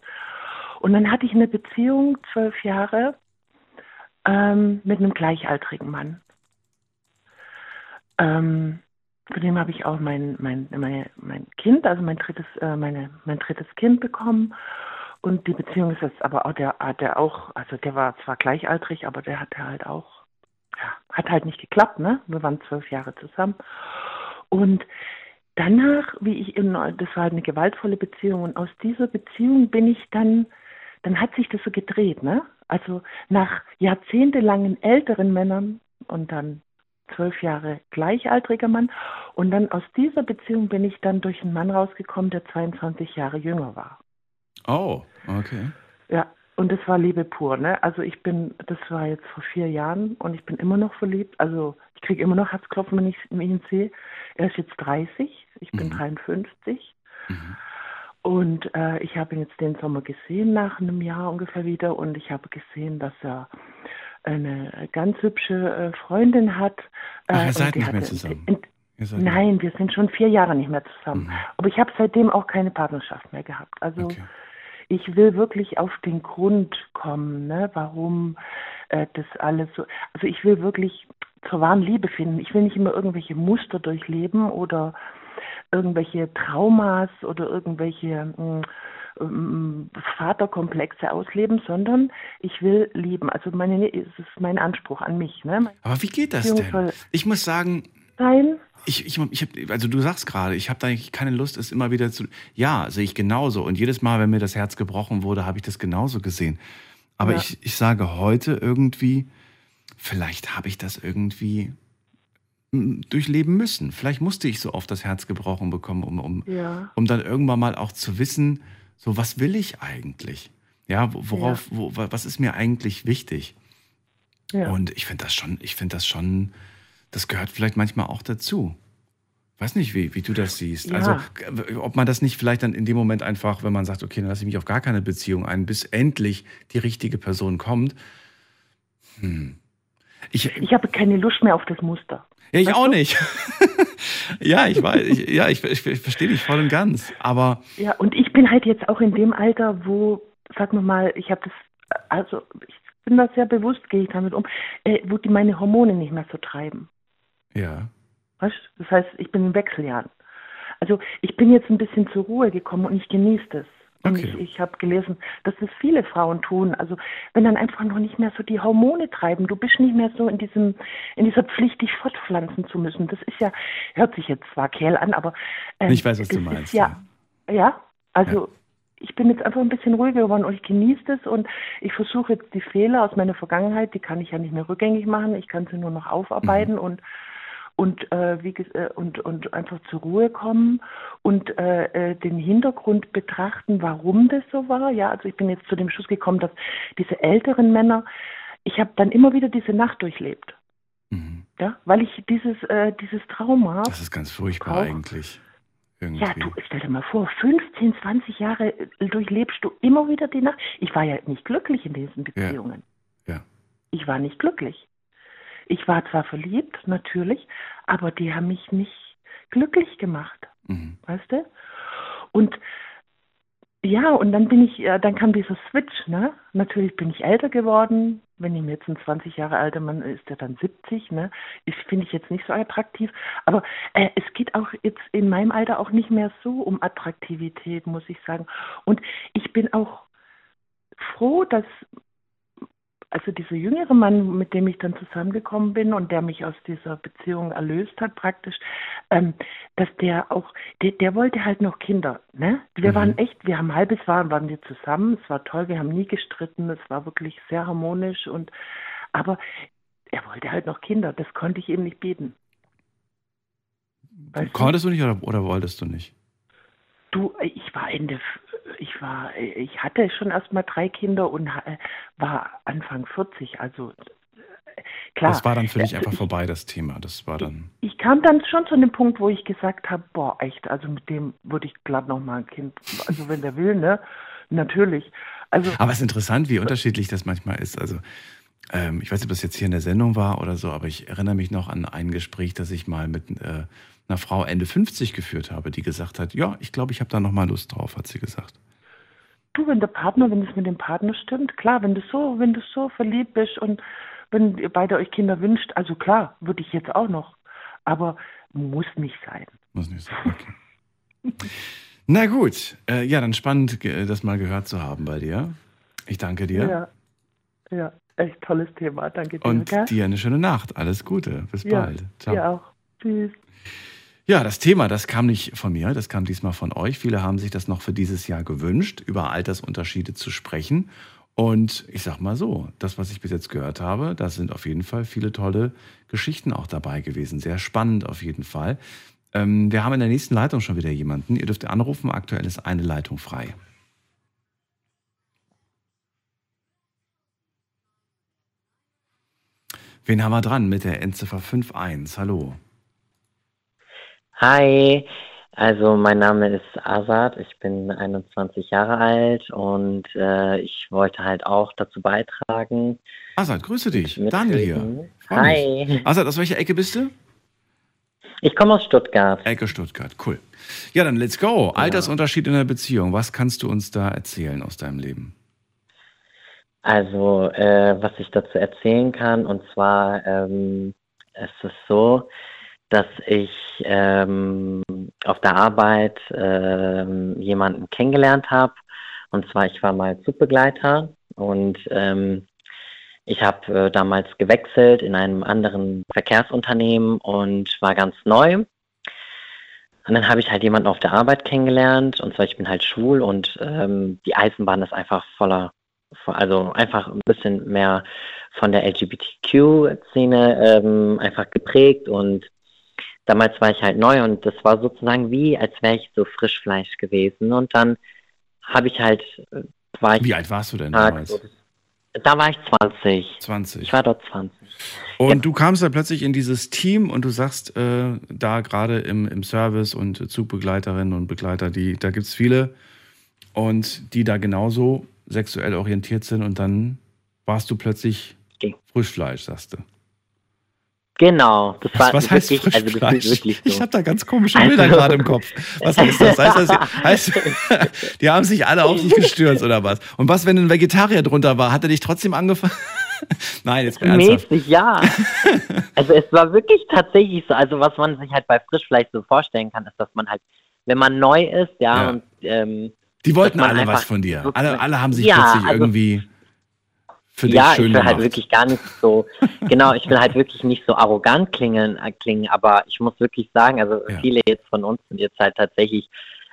K: Und dann hatte ich eine Beziehung, zwölf Jahre, ähm, mit einem gleichaltrigen Mann. Ähm, von dem habe ich auch mein, mein, mein, mein Kind, also mein drittes, äh, meine, mein drittes Kind bekommen. Und die Beziehung ist jetzt aber auch, der hat der auch, also der war zwar gleichaltrig, aber der hatte halt auch, ja, hat halt nicht geklappt, ne? Wir waren zwölf Jahre zusammen. Und danach, wie ich in, das war halt eine gewaltvolle Beziehung und aus dieser Beziehung bin ich dann, dann hat sich das so gedreht, ne? Also nach jahrzehntelangen älteren Männern und dann zwölf Jahre gleichaltriger Mann und dann aus dieser Beziehung bin ich dann durch einen Mann rausgekommen, der 22 Jahre jünger war.
A: Oh, okay.
K: Ja, und das war Liebe pur, ne? Also ich bin, das war jetzt vor vier Jahren und ich bin immer noch verliebt. Also ich kriege immer noch Herzklopfen, wenn ich ihn sehe. Er ist jetzt 30, ich bin 53. Und äh, ich habe ihn jetzt den Sommer gesehen, nach einem Jahr ungefähr wieder. Und ich habe gesehen, dass er eine ganz hübsche äh, Freundin hat. Äh,
A: Ach, ihr seid nicht mehr
K: hatte-
A: zusammen.
K: in-
A: seid
K: Nein, wir sind schon vier Jahre nicht mehr zusammen.
A: Mhm.
K: Aber ich habe seitdem auch keine Partnerschaft mehr gehabt. Also ich will wirklich auf den Grund kommen, ne, warum äh, das alles so. Also ich will wirklich zur wahren Liebe finden. Ich will nicht immer irgendwelche Muster durchleben oder irgendwelche Traumas oder irgendwelche mm, mm, Vaterkomplexe ausleben, sondern ich will lieben. Also meine, es ist mein Anspruch an mich. Ne?
A: Aber wie geht das denn? Ich muss sagen,
K: sein.
A: ich, ich, ich hab, also du sagst gerade, ich habe da eigentlich keine Lust, es immer wieder zu. Ja, sehe ich genauso. Und jedes Mal, wenn mir das Herz gebrochen wurde, habe ich das genauso gesehen. Aber
K: Ja.
A: ich, ich sage heute irgendwie, vielleicht habe ich das irgendwie mm, durchleben müssen. Vielleicht musste ich so oft das Herz gebrochen bekommen, um, um,
K: Ja.
A: um dann irgendwann mal auch zu wissen, so was will ich eigentlich? Ja, wo- worauf, Wo, wa- was ist mir eigentlich wichtig?
K: Ja.
A: Und ich finde das schon, ich finde das schon, das gehört vielleicht manchmal auch dazu. Weiß nicht, wie, wie du das siehst.
K: Ja.
A: Also, ob man das nicht vielleicht dann in dem Moment einfach, wenn man sagt, okay, dann lasse ich mich auf gar keine Beziehung ein, bis endlich die richtige Person kommt. Hm. Ich,
K: Ich habe keine Lust mehr auf das Muster.
A: ja, ich
K: Weißt
A: auch
K: du?
A: nicht. <laughs> ja, ich weiß, ich, ja, ich, ich, ich verstehe dich voll und ganz. Aber
K: Ja, und ich bin halt jetzt auch in dem Alter, wo, sag mal mal, ich habe das, also ich bin da sehr bewusst, gehe ich damit um, äh, wo die meine Hormone nicht mehr so treiben.
A: Ja,
K: Weißt? du? Das heißt, ich bin in Wechseljahren. Also ich bin jetzt ein bisschen zur Ruhe gekommen und ich genieße das. Und
A: Okay.
K: ich, ich habe gelesen, dass das viele Frauen tun. Also wenn dann einfach noch nicht mehr so die Hormone treiben, du bist nicht mehr so in diesem, in dieser Pflicht, dich fortpflanzen zu müssen. Das ist ja, hört sich jetzt zwar Kerl an, aber ähm,
A: Ich weiß, was du meinst,
K: ja, ja, also ich bin jetzt einfach ein bisschen ruhiger geworden und ich genieße das und ich versuche jetzt die Fehler aus meiner Vergangenheit, die kann ich ja nicht mehr rückgängig machen, ich kann sie nur noch aufarbeiten
A: Mhm.
K: und und, äh, wie, äh, und, und einfach zur Ruhe kommen und äh, äh, den Hintergrund betrachten, warum das so war. Ja, also ich bin jetzt zu dem Schluss gekommen, dass diese älteren Männer, ich habe dann immer wieder diese Nacht durchlebt. Ja, weil ich dieses, äh, dieses Trauma.
A: Mhm. Das ist ganz furchtbar
K: Brauch-
A: eigentlich. Irgendwie.
K: Ja, du, stell dir mal vor, 15, 20 Jahre durchlebst du immer wieder die Nacht. Ich war ja nicht glücklich in diesen Beziehungen.
A: Ja.
K: Ich war nicht glücklich. Ich war zwar verliebt, natürlich, aber die haben mich nicht glücklich gemacht.
A: Mhm.
K: Weißt du? Und ja, und dann bin ich, äh, dann kam dieser Switch, ne? Natürlich bin ich älter geworden. Wenn ich mir jetzt ein 20 Jahre alter Mann ist, der dann 70, ne? Ist, finde ich jetzt nicht so attraktiv. Aber äh, es geht auch jetzt in meinem Alter auch nicht mehr so um Attraktivität, muss ich sagen. Und ich bin auch froh, dass also dieser jüngere Mann, mit dem ich dann zusammengekommen bin und der mich aus dieser Beziehung erlöst hat praktisch, ähm, dass der auch, der, der wollte halt noch Kinder. Ne? Wir
A: Mhm.
K: waren echt, wir haben ein halbes Jahr waren wir zusammen, es war toll, wir haben nie gestritten, es war wirklich sehr harmonisch und aber er wollte halt noch Kinder, das konnte ich ihm nicht bieten. Weißt?
A: Konntest du nicht oder, oder wolltest du nicht?
K: Du, ich war Ende, ich war, ich hatte schon erst mal drei Kinder und äh, war Anfang 40, also äh, klar.
A: Das war dann für dich
K: äh,
A: einfach vorbei, das Thema. Das war dann.
K: ich kam dann schon zu dem Punkt, wo ich gesagt habe, boah, echt, also mit dem würde ich glatt noch mal ein Kind, also wenn der will, ne, natürlich. Also
A: Aber es ist interessant, wie unterschiedlich das manchmal ist. Also, ähm, ich weiß nicht, ob das jetzt hier in der Sendung war oder so, aber ich erinnere mich noch an ein Gespräch, das ich mal mit äh, einer Frau Ende 50 geführt habe, die gesagt hat: Ja, ich glaube, ich habe da noch mal Lust drauf, hat sie gesagt.
K: du, wenn der Partner, wenn es mit dem Partner stimmt, klar, wenn du so, wenn du so verliebt bist und wenn ihr beide euch Kinder wünscht, also klar, würde ich jetzt auch noch, aber muss nicht sein.
A: Muss nicht sein. Okay. <laughs> Na gut, äh, ja, dann spannend, das mal gehört zu haben bei dir. Ich danke dir.
K: Ja, ja, echt tolles Thema. Danke dir.
A: Und dir eine schöne Nacht. Alles Gute. Bis
K: ja,
A: bald. Ciao.
K: Dir auch. Tschüss.
A: Ja, das Thema, das kam nicht von mir, das kam diesmal von euch. Viele haben sich das noch für dieses Jahr gewünscht, über Altersunterschiede zu sprechen. Und ich sag mal so, das, was ich bis jetzt gehört habe, da sind auf jeden Fall viele tolle Geschichten auch dabei gewesen. Sehr spannend auf jeden Fall. Ähm, wir haben in der nächsten Leitung schon wieder jemanden. Ihr dürft anrufen. Aktuell ist eine Leitung frei. Wen haben wir dran mit der Endziffer 51? Hallo.
L: Hi, also mein Name ist Azad, ich bin 21 Jahre alt und äh, ich wollte halt auch dazu beitragen.
A: Asad, grüße dich. Daniel hier. Freu
L: Hi.
A: mich. Asad, aus welcher Ecke bist du?
L: Ich komme aus Stuttgart.
A: Ecke Stuttgart, cool. Ja, dann let's go. Altersunterschied in der Beziehung. Was kannst du uns da erzählen aus deinem Leben?
L: Also, äh, was ich dazu erzählen kann, und zwar ähm, es ist so, dass ich ähm, auf der Arbeit ähm, jemanden kennengelernt habe. Und zwar, ich war mal Zugbegleiter und ähm, ich habe äh, damals gewechselt in einem anderen Verkehrsunternehmen und war ganz neu. Und dann habe ich halt jemanden auf der Arbeit kennengelernt. Und zwar, ich bin halt schwul und ähm, die Eisenbahn ist einfach voller, vo- also einfach ein bisschen mehr von der LGBTQ-Szene ähm, einfach geprägt. Und damals war ich halt neu und das war sozusagen wie, als wäre ich so Frischfleisch gewesen. Und dann habe ich halt, äh, war ich.
A: Wie alt warst du denn
L: Tag
A: damals?
L: so Da war ich 20.
A: 20.
L: Ich war dort 20.
A: Und du kamst da plötzlich in dieses Team und du sagst, äh, da gerade im, im Service und Zugbegleiterinnen und Begleiter, die, da gibt es viele und die da genauso sexuell orientiert sind und dann warst du plötzlich Frischfleisch, sagst du.
L: Genau, das war
A: Was, was heißt
L: wirklich, also das
A: Frischfleisch?
L: ist wirklich so.
A: Ich habe da ganz komische Bilder
L: Also-
A: gerade im Kopf. Was heißt das? Heißt das heißt, <laughs> die haben sich alle auf dich gestürzt oder was? Und was, wenn ein Vegetarier drunter war? Hat er dich trotzdem angefangen? <laughs> Nein, jetzt mal ernsthaft.
L: Mäßig, ja. <laughs> also es war wirklich tatsächlich so, also was man sich halt bei Frischfleisch so vorstellen kann, ist, dass man halt, wenn man neu ist, ja,
A: Ja.
L: und ähm,
A: Die wollten alle was von dir. Alle, alle haben sich
L: Ja,
A: plötzlich
L: also-
A: irgendwie für dich
L: ja, ich
A: schön
L: will
A: gemacht.
L: halt wirklich gar nicht so, <laughs> genau, ich will halt wirklich nicht so arrogant klingen, äh, klingen aber ich muss wirklich sagen, also viele jetzt von uns sind jetzt halt tatsächlich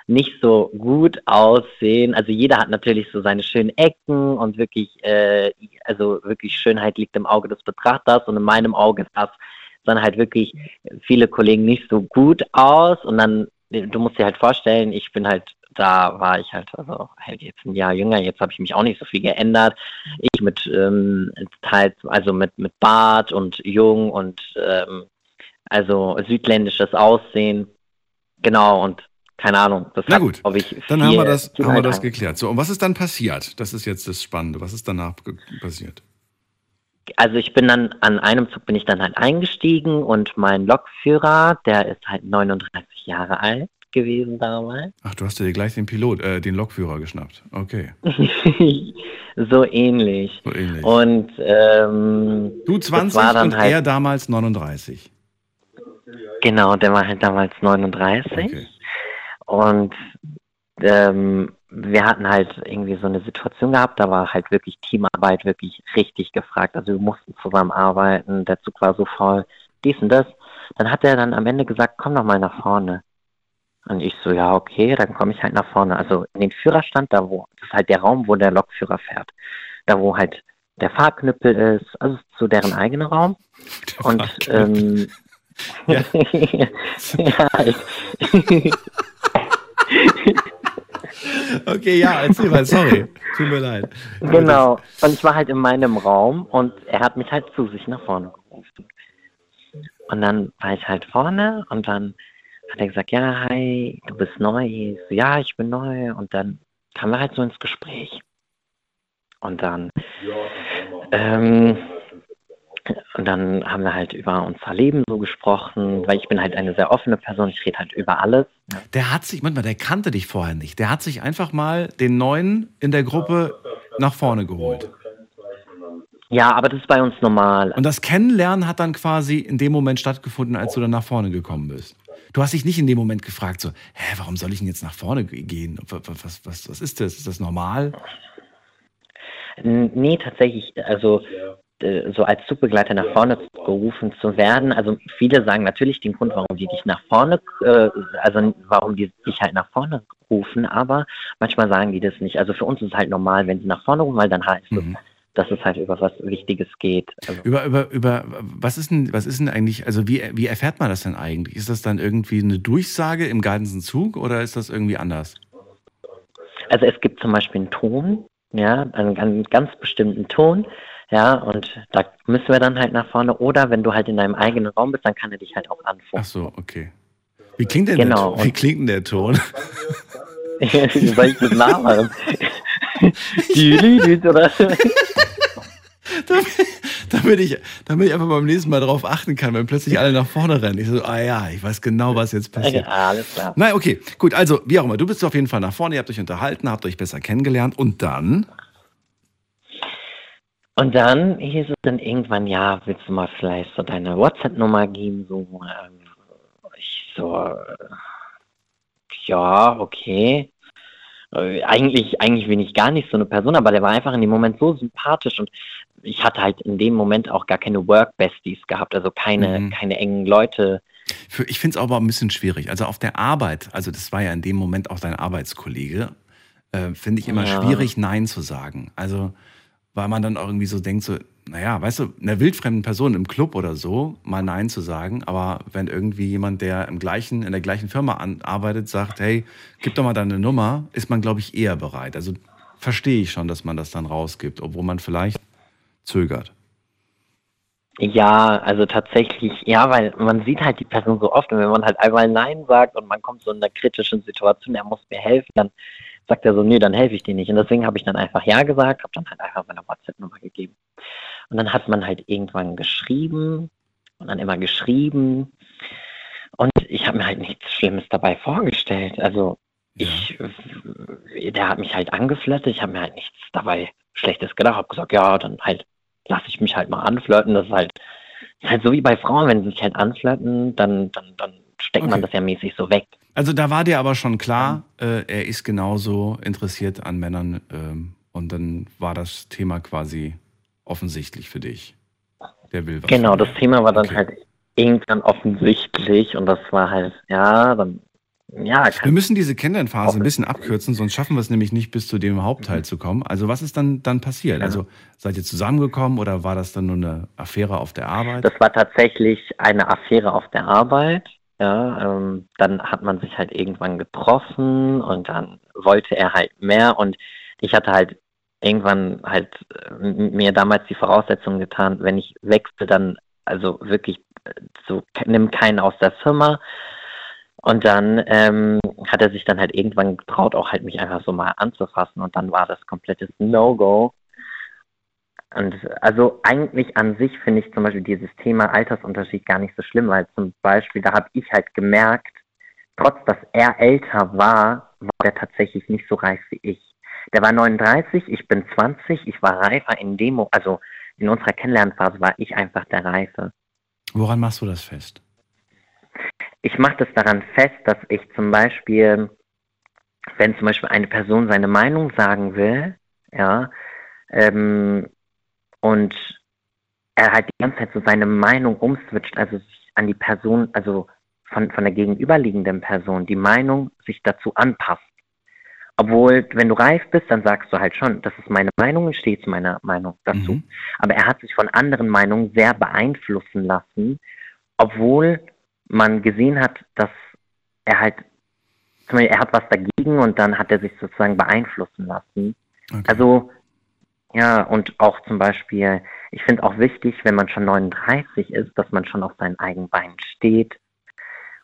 L: nicht so gut aussehen. Also jeder hat natürlich so seine schönen Ecken und wirklich, äh, also wirklich Schönheit liegt im Auge des Betrachters und in meinem Auge sah es dann halt wirklich viele Kollegen nicht so gut aus und dann, du musst dir halt vorstellen, ich bin halt da war ich halt, also halt jetzt ein Jahr jünger, jetzt habe ich mich auch nicht so viel geändert. Ich mit ähm, halt, also mit, mit Bart und jung und ähm, also südländisches Aussehen. Genau, und keine Ahnung.
A: Das Na gut, ich, dann haben wir das, haben wir das geklärt. So, und was ist dann passiert? Das ist jetzt das Spannende. Was ist danach passiert?
L: Also ich bin dann, an einem Zug bin ich dann halt eingestiegen und mein Lokführer, der ist halt 39 Jahre alt gewesen damals.
A: Ach, du hast dir gleich den Pilot, äh, den Lokführer geschnappt. Okay. <laughs>
L: so ähnlich.
A: So ähnlich.
L: Und ähm,
A: du 20 und halt, er damals 39.
L: Genau, der war halt damals 39. Okay. Und ähm, wir hatten halt irgendwie so eine Situation gehabt, da war halt wirklich Teamarbeit wirklich richtig gefragt. Also wir mussten zusammenarbeiten, der Zug war so voll, dies und das. Dann hat er dann am Ende gesagt, komm doch mal nach vorne. Und ich so, ja, okay, dann komme ich halt nach vorne. Also in den Führerstand, da wo, das ist halt der Raum, wo der Lokführer fährt. Da wo halt der Fahrknüppel ist, also zu deren eigener Raum. Der und ähm, <laughs> ja. <laughs> ja <laughs>
A: okay, ja, erzähl mal, sorry. Tut mir leid.
L: Genau. Und ich war halt in meinem Raum und er hat mich halt zu sich nach vorne gerufen. Und dann war ich halt vorne und dann hat er gesagt, ja, hi, du bist neu. So, ja, ich bin neu. Und dann kamen wir halt so ins Gespräch. Und dann, ähm, und dann haben wir halt über unser Leben so gesprochen, weil ich bin halt eine sehr offene Person, ich rede halt über alles.
A: Der hat sich, manchmal, der kannte dich vorher nicht. Der hat sich einfach mal den Neuen in der Gruppe nach vorne geholt.
L: Ja, aber das ist bei uns normal.
A: Und das Kennenlernen hat dann quasi in dem Moment stattgefunden, als du dann nach vorne gekommen bist. Du hast dich nicht in dem Moment gefragt, so, hä, warum soll ich denn jetzt nach vorne gehen? Was, was, was ist das? Ist das normal?
L: Nee, tatsächlich, also äh, so als Zugbegleiter nach vorne gerufen zu werden. Also viele sagen natürlich den Grund, warum die dich nach vorne, äh, also warum die dich halt nach vorne rufen, aber manchmal sagen die das nicht. Also für uns ist es halt normal, wenn sie nach vorne rufen, weil dann heißt mhm. Dass es halt über was Wichtiges geht.
A: Also über, über, über, was ist denn, was ist denn eigentlich, also wie, wie erfährt man das denn eigentlich? Ist das dann irgendwie eine Durchsage im ganzen Zug oder ist das irgendwie anders?
L: Also es gibt zum Beispiel einen Ton, ja, einen, einen ganz bestimmten Ton, ja, und da müssen wir dann halt nach vorne. Oder wenn du halt in deinem eigenen Raum bist, dann kann er dich halt auch anfunken.
A: Ach so, okay. Wie klingt denn, genau. der, wie klingt denn der Ton? <laughs>
L: Soll ich das nachmachen? Die oder? <laughs>
A: damit, ich, damit ich einfach beim nächsten Mal drauf achten kann, wenn plötzlich alle nach vorne rennen. Ich so, ah ja, ich weiß genau, was jetzt passiert.
L: Ja, alles klar.
A: Nein, okay, gut. Also, wie auch immer, du bist auf jeden Fall nach vorne, ihr habt euch unterhalten, habt euch besser kennengelernt und dann?
L: Und dann hieß es dann irgendwann, ja, willst du mal vielleicht so deine WhatsApp-Nummer geben? So, ähm, ich so, äh, ja, okay. Äh, eigentlich, eigentlich bin ich gar nicht so eine Person, aber der war einfach in dem Moment so sympathisch und ich hatte halt in dem Moment auch gar keine Work-Besties gehabt, also keine, mhm. keine engen Leute.
A: Ich finde es aber ein bisschen schwierig. Also auf der Arbeit, also das war ja in dem Moment auch dein Arbeitskollege, äh, finde ich immer ja. schwierig, Nein zu sagen. Also weil man dann auch irgendwie so denkt, so, naja, weißt du, einer wildfremden Person im Club oder so mal Nein zu sagen, aber wenn irgendwie jemand, der im gleichen, in der gleichen Firma an, arbeitet, sagt, hey, gib doch mal deine Nummer, ist man, glaube ich, eher bereit. Also verstehe ich schon, dass man das dann rausgibt, obwohl man vielleicht zögert.
L: Ja, also tatsächlich, ja, weil man sieht halt die Person so oft und wenn man halt einmal Nein sagt und man kommt so in einer kritischen Situation, er muss mir helfen, dann sagt er so, nee, dann helfe ich dir nicht. Und deswegen habe ich dann einfach Ja gesagt, habe dann halt einfach meine WhatsApp-Nummer gegeben. Und dann hat man halt irgendwann geschrieben und dann immer geschrieben. Und ich habe mir halt nichts Schlimmes dabei vorgestellt. Also ich, der hat mich halt angeflirtet, ich habe mir halt nichts dabei Schlechtes gedacht, habe gesagt, ja, dann halt lasse ich mich halt mal anflirten. Das ist halt, das ist halt so wie bei Frauen, wenn sie sich halt anflirten, dann, dann, dann steckt okay. man das ja mäßig so weg.
A: Also da war dir aber schon klar, äh, er ist genauso interessiert an Männern ähm, und dann war das Thema quasi offensichtlich für dich. Der will was.
L: Genau, das Thema war dann okay. halt irgendwann offensichtlich und das war halt, ja, dann ja.
A: Wir müssen diese Kennenlernphase ein bisschen abkürzen, sonst schaffen wir es nämlich nicht bis zu dem Hauptteil zu kommen. Also was ist dann, dann passiert? Also seid ihr zusammengekommen oder war das dann nur eine Affäre auf der Arbeit?
L: Das war tatsächlich eine Affäre auf der Arbeit. Ja, ähm, dann hat man sich halt irgendwann getroffen und dann wollte er halt mehr und ich hatte halt irgendwann halt äh, mir damals die Voraussetzung getan, wenn ich wechsle, dann also wirklich äh, so nimm keinen aus der Firma. Und dann ähm, hat er sich dann halt irgendwann getraut, auch halt mich einfach so mal anzufassen und dann war das komplettes No-Go. Und also eigentlich an sich finde ich zum Beispiel dieses Thema Altersunterschied gar nicht so schlimm, weil zum Beispiel da habe ich halt gemerkt, trotz dass er älter war, war er tatsächlich nicht so reif wie ich. Der war 39, ich bin 20, ich war reifer in Demo, also in unserer Kennenlernphase war ich einfach der Reife.
A: Woran machst du das fest?
L: Ich mache das daran fest, dass ich zum Beispiel, wenn zum Beispiel eine Person seine Meinung sagen will, ja, ähm, und er halt die ganze Zeit so seine Meinung umswitcht, also sich an die Person, also von, von der gegenüberliegenden Person, die Meinung sich dazu anpasst. Obwohl, wenn du reif bist, dann sagst du halt schon, das ist meine Meinung, ich stehe zu meiner Meinung dazu. Mhm. Aber er hat sich von anderen Meinungen sehr beeinflussen lassen, obwohl man gesehen hat, dass er halt, zum Beispiel, er hat was dagegen und dann hat er sich sozusagen beeinflussen lassen. Okay. Also, ja, und auch zum Beispiel, ich finde auch wichtig, wenn man schon 39 ist, dass man schon auf seinen eigenen Beinen steht,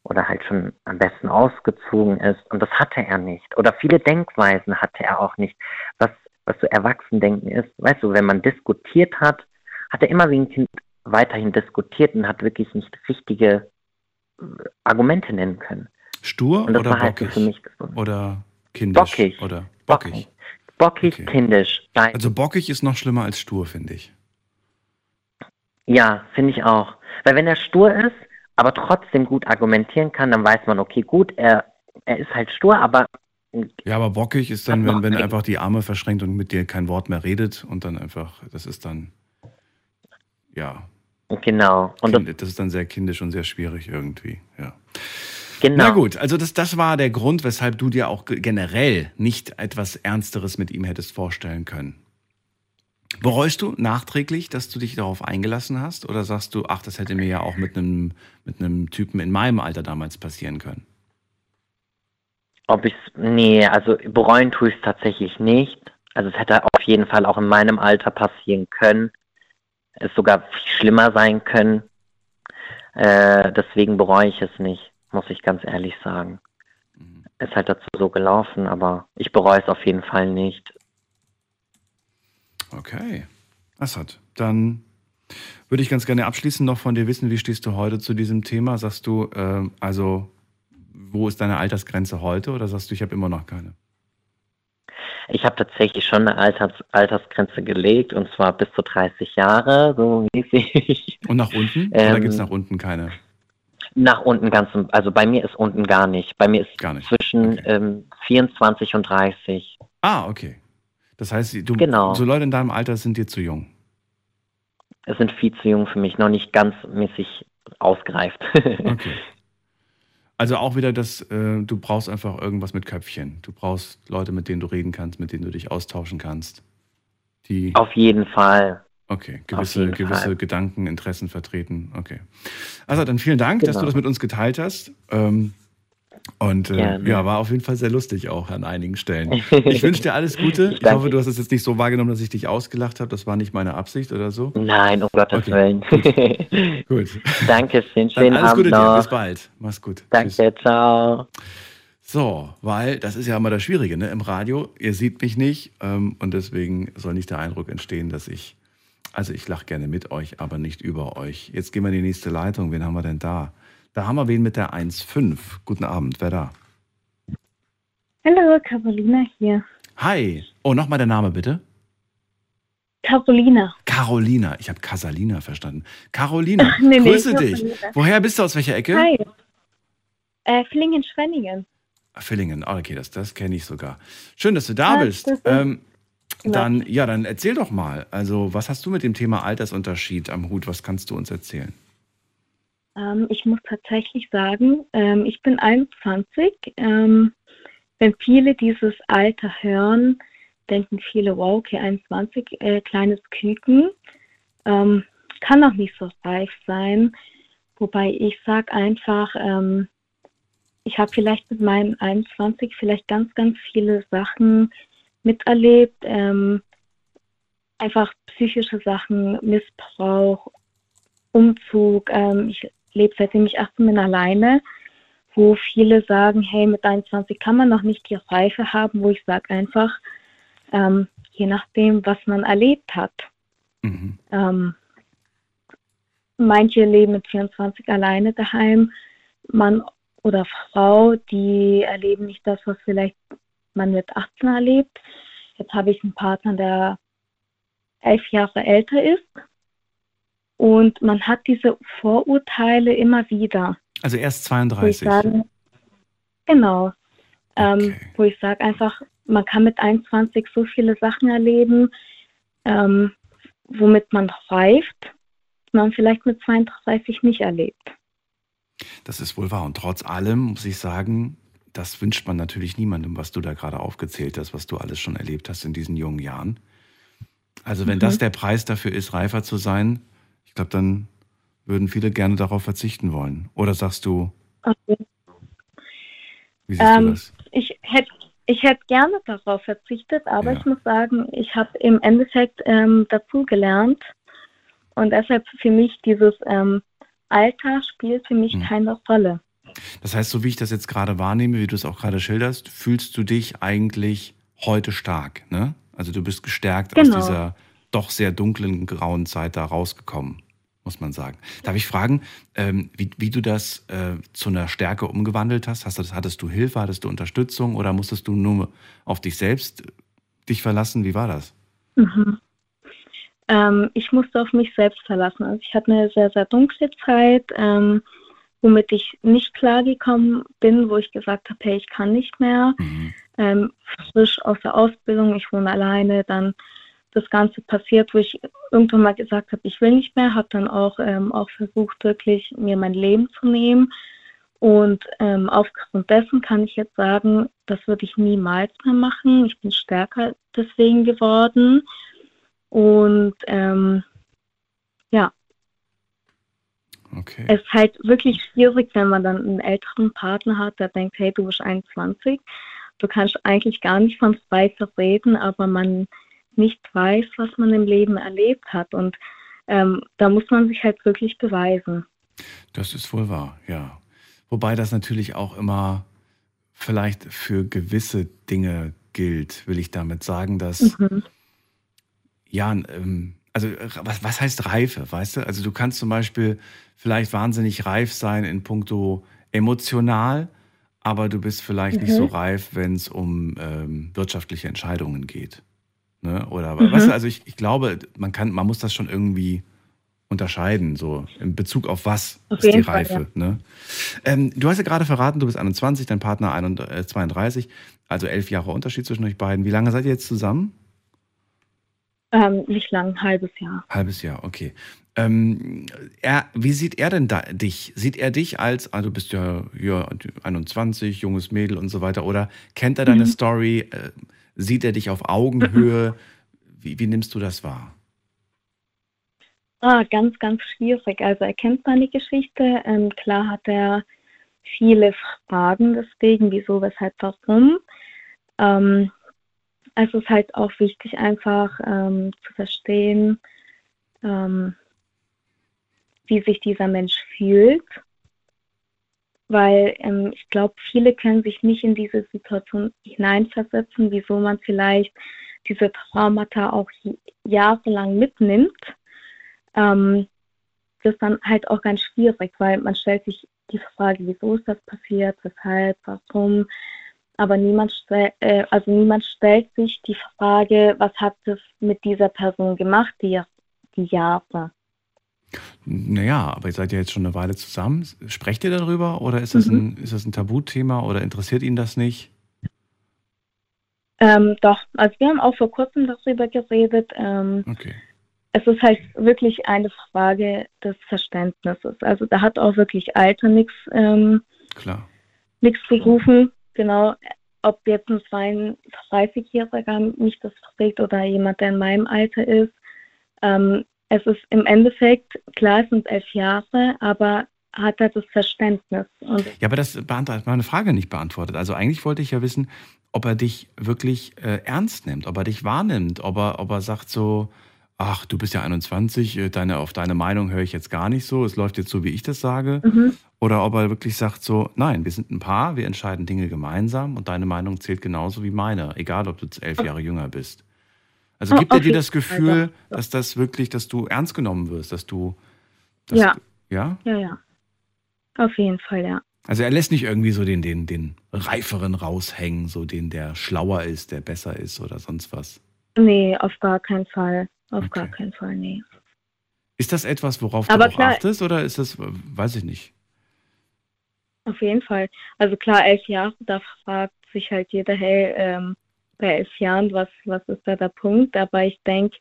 L: oder halt schon am besten ausgezogen ist. Und das hatte er nicht. Oder viele Denkweisen hatte er auch nicht. Was, was so Erwachsendenken ist, weißt du, wenn man diskutiert hat, hat er immer wie ein Kind weiterhin diskutiert und hat wirklich nicht richtige äh, Argumente nennen können.
A: Stur oder bockig? Halt für mich oder kindisch?
L: Bockig.
A: Oder
L: bockig. Bockig, okay. kindisch.
A: Also bockig ist noch schlimmer als stur, finde ich.
L: Ja, finde ich auch. Weil wenn er stur ist, aber trotzdem gut argumentieren kann, dann weiß man, okay, gut, er, er ist halt stur, aber.
A: Ja, aber bockig ist dann, wenn, wenn er einfach die Arme verschränkt und mit dir kein Wort mehr redet und dann einfach, das ist dann, ja.
L: Genau.
A: Und kind, das ist dann sehr kindisch und sehr schwierig irgendwie, ja. Genau. Na gut, also das, das war der Grund, weshalb du dir auch generell nicht etwas Ernsteres mit ihm hättest vorstellen können. Bereust du nachträglich, dass du dich darauf eingelassen hast? Oder sagst du, ach, das hätte mir ja auch mit einem, mit einem Typen in meinem Alter damals passieren können?
L: Ob ich nee, also bereuen tue ich es tatsächlich nicht. Also es hätte auf jeden Fall auch in meinem Alter passieren können. Es sogar viel schlimmer sein können. Äh, deswegen bereue ich es nicht, muss ich ganz ehrlich sagen. Mhm. Es ist halt dazu so gelaufen, aber ich bereue es auf jeden Fall nicht.
A: Okay. Assad, dann würde ich ganz gerne abschließend noch von dir wissen, wie stehst du heute zu diesem Thema? Sagst du, äh, also, wo ist deine Altersgrenze heute oder sagst du, ich habe immer noch keine?
L: Ich habe tatsächlich schon eine Alters Altersgrenze gelegt und zwar bis zu 30 Jahre, so mäßig.
A: Und nach unten? Ähm, oder gibt es nach unten keine?
L: Nach unten ganz, also bei mir ist unten gar nicht. Bei mir ist zwischen okay. ähm, 24 und 30.
A: Ah, okay. Das heißt, du,
L: genau.
A: so Leute in deinem Alter sind dir zu jung.
L: Es sind viel zu jung für mich, noch nicht ganz mäßig ausgereift. <laughs>
A: okay. Also auch wieder das, äh, du brauchst einfach irgendwas mit Köpfchen. Du brauchst Leute, mit denen du reden kannst, mit denen du dich austauschen kannst. Die
L: Auf jeden Fall.
A: Okay, gewisse, gewisse Fall. Gedanken, Interessen vertreten. Okay. Also dann vielen Dank, genau. dass du genau. das mit uns geteilt hast. Ähm, und äh, ja, war auf jeden Fall sehr lustig auch an einigen Stellen. Ich <laughs> wünsche dir alles Gute. Ich hoffe, du hast es jetzt nicht so wahrgenommen, dass ich dich ausgelacht habe. Das war nicht meine Absicht oder so.
L: Nein, um Gottes okay. Willen.
A: Gut. <laughs> gut.
L: Dankeschön. Schönen
A: alles
L: Abend
A: Gute
L: noch.
A: dir. Bis bald. Mach's gut.
L: Danke, Tschüss. ciao.
A: So, weil das ist ja immer das Schwierige ne? im Radio. Ihr seht mich nicht ähm, und deswegen soll nicht der Eindruck entstehen, dass ich, also ich lache gerne mit euch, aber nicht über euch. Jetzt gehen wir in die nächste Leitung. Wen haben wir denn da? Da haben wir wen mit der 1.5. Guten Abend, wer da?
M: Hallo, Carolina hier.
A: Hi. Oh, nochmal der Name bitte.
M: Carolina.
A: Carolina. Ich habe Casalina verstanden. Carolina, nee, grüße nee, dich. Carolina. Woher bist du? Aus welcher Ecke?
M: Hi. Äh, Villingen-Schwenningen.
A: Villingen, ah, okay, das, das kenne ich sogar. Schön, dass du da ja, bist. Ähm, dann, ja, dann erzähl doch mal. Also, was hast du mit dem Thema Altersunterschied am Hut? Was kannst du uns erzählen?
M: Ähm, ich muss tatsächlich sagen, ähm, ich bin 21. Ähm, wenn viele dieses Alter hören, denken viele, wow, okay, 21, äh, kleines Küken, ähm, kann auch nicht so reif sein. Wobei ich sage einfach, ähm, ich habe vielleicht mit meinen 21 vielleicht ganz, ganz viele Sachen miterlebt. Ähm, einfach psychische Sachen, Missbrauch, Umzug. Ähm, ich lebe seitdem ich 18 bin alleine, wo viele sagen, hey, mit 21 kann man noch nicht die Reife haben, wo ich sage einfach, ähm, je nachdem, was man erlebt hat. Mhm. Ähm, manche leben mit 24 alleine daheim, Mann oder Frau, die erleben nicht das, was vielleicht man mit 18 erlebt. Jetzt habe ich einen Partner, der elf Jahre älter ist. Und man hat diese Vorurteile immer wieder.
A: Also erst 32.
M: Sage, genau. Ähm, okay. wo ich sage einfach, man kann mit 21 so viele Sachen erleben, ähm, womit man reift, man vielleicht mit 32 nicht erlebt.
A: Das ist wohl wahr. Und trotz allem muss ich sagen, das wünscht man natürlich niemandem, was du da gerade aufgezählt hast, was du alles schon erlebt hast in diesen jungen Jahren. Also wenn mhm. das der Preis dafür ist, reifer zu sein, ich glaube, dann würden viele gerne darauf verzichten wollen. Oder sagst du, okay.
M: wie siehst ähm, du das? Ich hätte ich hätte gerne darauf verzichtet, aber ja. ich muss sagen, ich habe im Endeffekt ähm, dazu gelernt und deshalb für mich dieses ähm, Alter spielt für mich hm. keine Rolle.
A: Das heißt, so wie ich das jetzt gerade wahrnehme, wie du es auch gerade schilderst, fühlst du dich eigentlich heute stark, ne? Also du bist gestärkt genau. aus dieser doch sehr dunklen, grauen Zeit da rausgekommen, muss man sagen. Darf ich fragen, ähm, wie, wie, du das äh, zu einer Stärke umgewandelt hast? hast du, hattest du Hilfe, hattest du Unterstützung oder musstest du nur auf dich selbst äh, dich verlassen? Wie war das?
M: Mhm. Ähm, ich musste auf mich selbst verlassen. Also ich hatte eine sehr, sehr dunkle Zeit, ähm, womit ich nicht klargekommen bin, wo ich gesagt habe, hey, ich kann nicht mehr. Mhm. Ähm, frisch aus der Ausbildung, ich wohne alleine, dann das Ganze passiert, wo ich irgendwann mal gesagt habe, ich will nicht mehr, habe dann auch, ähm, auch versucht, wirklich mir mein Leben zu nehmen. Und ähm, aufgrund dessen kann ich jetzt sagen, das würde ich niemals mehr machen. Ich bin stärker deswegen geworden. Und ähm, ja.
A: Okay.
M: Es ist halt wirklich schwierig, wenn man dann einen älteren Partner hat, der denkt, hey, du bist 21, du kannst eigentlich gar nicht von Weiße reden, aber man nicht weiß, was man im Leben erlebt hat. Und ähm, da muss man sich halt wirklich beweisen.
A: Das ist wohl wahr, ja. Wobei das natürlich auch immer vielleicht für gewisse Dinge gilt, will ich damit sagen, dass mhm ja, ähm, also was, was heißt Reife, weißt du? Also du kannst zum Beispiel vielleicht wahnsinnig reif sein in puncto emotional, aber du bist vielleicht mhm. nicht so mhm. reif, wenn es um ähm, wirtschaftliche Entscheidungen geht. Ne? Oder mhm. weißt du, also ich, ich glaube, man kann, man muss das schon irgendwie unterscheiden, so in Bezug auf was auf ist die Reife. Fall, ja. ne? ähm, du hast ja gerade verraten, du bist 21, dein Partner 32, äh, also elf Jahre Unterschied zwischen euch beiden. Wie lange seid ihr jetzt zusammen?
M: Ähm, nicht lang, ein halbes Jahr.
A: Halbes Jahr, okay. Ähm, er, wie sieht er denn da, dich? Sieht er dich als, also du bist ja, ja 21, junges Mädel und so weiter, oder kennt er deine mhm. Story? Äh, sieht er dich auf Augenhöhe? <laughs> Wie, wie nimmst du das wahr?
M: Ah, ganz, ganz schwierig. Also er kennt meine Geschichte. Ähm, klar hat er viele Fragen deswegen, wieso, weshalb, warum. Ähm, es ist halt auch wichtig, einfach ähm, zu verstehen, ähm, wie sich dieser Mensch fühlt. Weil ähm, ich glaube, viele können sich nicht in diese Situation hineinversetzen, wieso man vielleicht diese Traumata auch jahrelang mitnimmt. Ähm, das ist dann halt auch ganz schwierig, weil man stellt sich die Frage, wieso ist das passiert, weshalb, warum, aber niemand, stell, äh, also niemand stellt sich die Frage, was hat es mit dieser Person gemacht, die, die Jahre.
A: Naja, aber ihr seid ja jetzt schon eine Weile zusammen. Sprecht ihr darüber oder ist das, mhm. ein, ist das ein Tabuthema oder interessiert ihn das nicht?
M: Ähm, doch, also wir haben auch vor kurzem darüber geredet. Ähm,
A: okay.
M: es ist halt wirklich eine Frage des Verständnisses. Also da hat auch wirklich Alter nichts ähm,
A: Klar.
M: nichts gerufen. Genau, ob jetzt ein 32-Jähriger mich das fragt oder jemand, der in meinem Alter ist. Ähm, es ist im Endeffekt, klar, es sind elf Jahre, aber hat er das Verständnis. Und
A: Ja, aber das beantwortet meine Frage nicht beantwortet. Also eigentlich wollte ich ja wissen, ob er dich wirklich äh, ernst nimmt, ob er dich wahrnimmt, ob er, ob er sagt so, ach, du bist ja 21, äh, deine, auf deine Meinung höre ich jetzt gar nicht so, es läuft jetzt so, wie ich das sage.
M: Mhm.
A: Oder ob er wirklich sagt so, nein, wir sind ein Paar, wir entscheiden Dinge gemeinsam und deine Meinung zählt genauso wie meine, egal ob du jetzt elf Jahre jünger bist. Also
M: Oh,
A: gibt er
M: auf
A: dir das
M: Fall,
A: Gefühl,
M: ja.
A: dass das wirklich, dass du ernst genommen wirst, dass du, dass
M: ja,
A: du, ja?
M: ja, ja. Auf jeden Fall, ja.
A: Also er lässt nicht irgendwie so den, den, den Reiferen raushängen, so den, der schlauer ist, der besser ist oder sonst was.
M: Nee, auf gar keinen Fall. Auf gar keinen Fall, nee.
A: Ist das etwas, worauf
M: Aber
A: du auch
M: klar-
A: achtest oder ist das, weiß ich nicht.
M: Auf jeden Fall. Also klar, elf Jahre, da fragt sich halt jeder, hey, ähm, bei elf Jahren, was, was ist da der Punkt? Aber ich denke,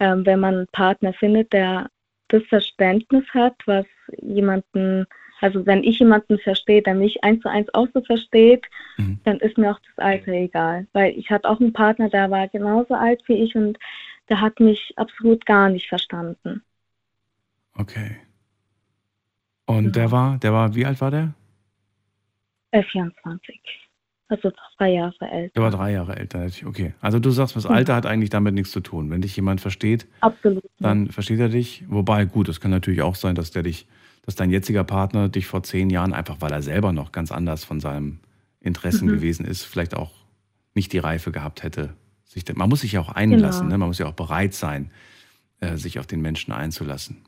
M: ähm, wenn man einen Partner findet, der das Verständnis hat, was jemanden, also wenn ich jemanden verstehe, der mich eins zu eins auch so versteht, dann ist mir auch das Alter egal. Weil ich hatte auch einen Partner, der war genauso alt wie ich und der hat mich absolut gar nicht verstanden.
A: Okay. Und der war, der war, wie alt war der?
M: Äh, 24. Also drei Jahre älter.
A: Der war drei Jahre älter. Okay. Also du sagst, das. Alter hat eigentlich damit nichts zu tun. Wenn dich jemand versteht,
M: Absolut.
A: dann versteht er dich. Wobei, gut, es kann natürlich auch sein, dass der dich, dass dein jetziger Partner dich vor zehn Jahren, einfach weil er selber noch ganz anders von seinem Interessen
M: Mhm.
A: gewesen ist, vielleicht auch nicht die Reife gehabt hätte. Sich, man muss sich ja auch einlassen,
M: Genau.
A: ne? man muss ja auch bereit sein, äh, sich auf den Menschen einzulassen.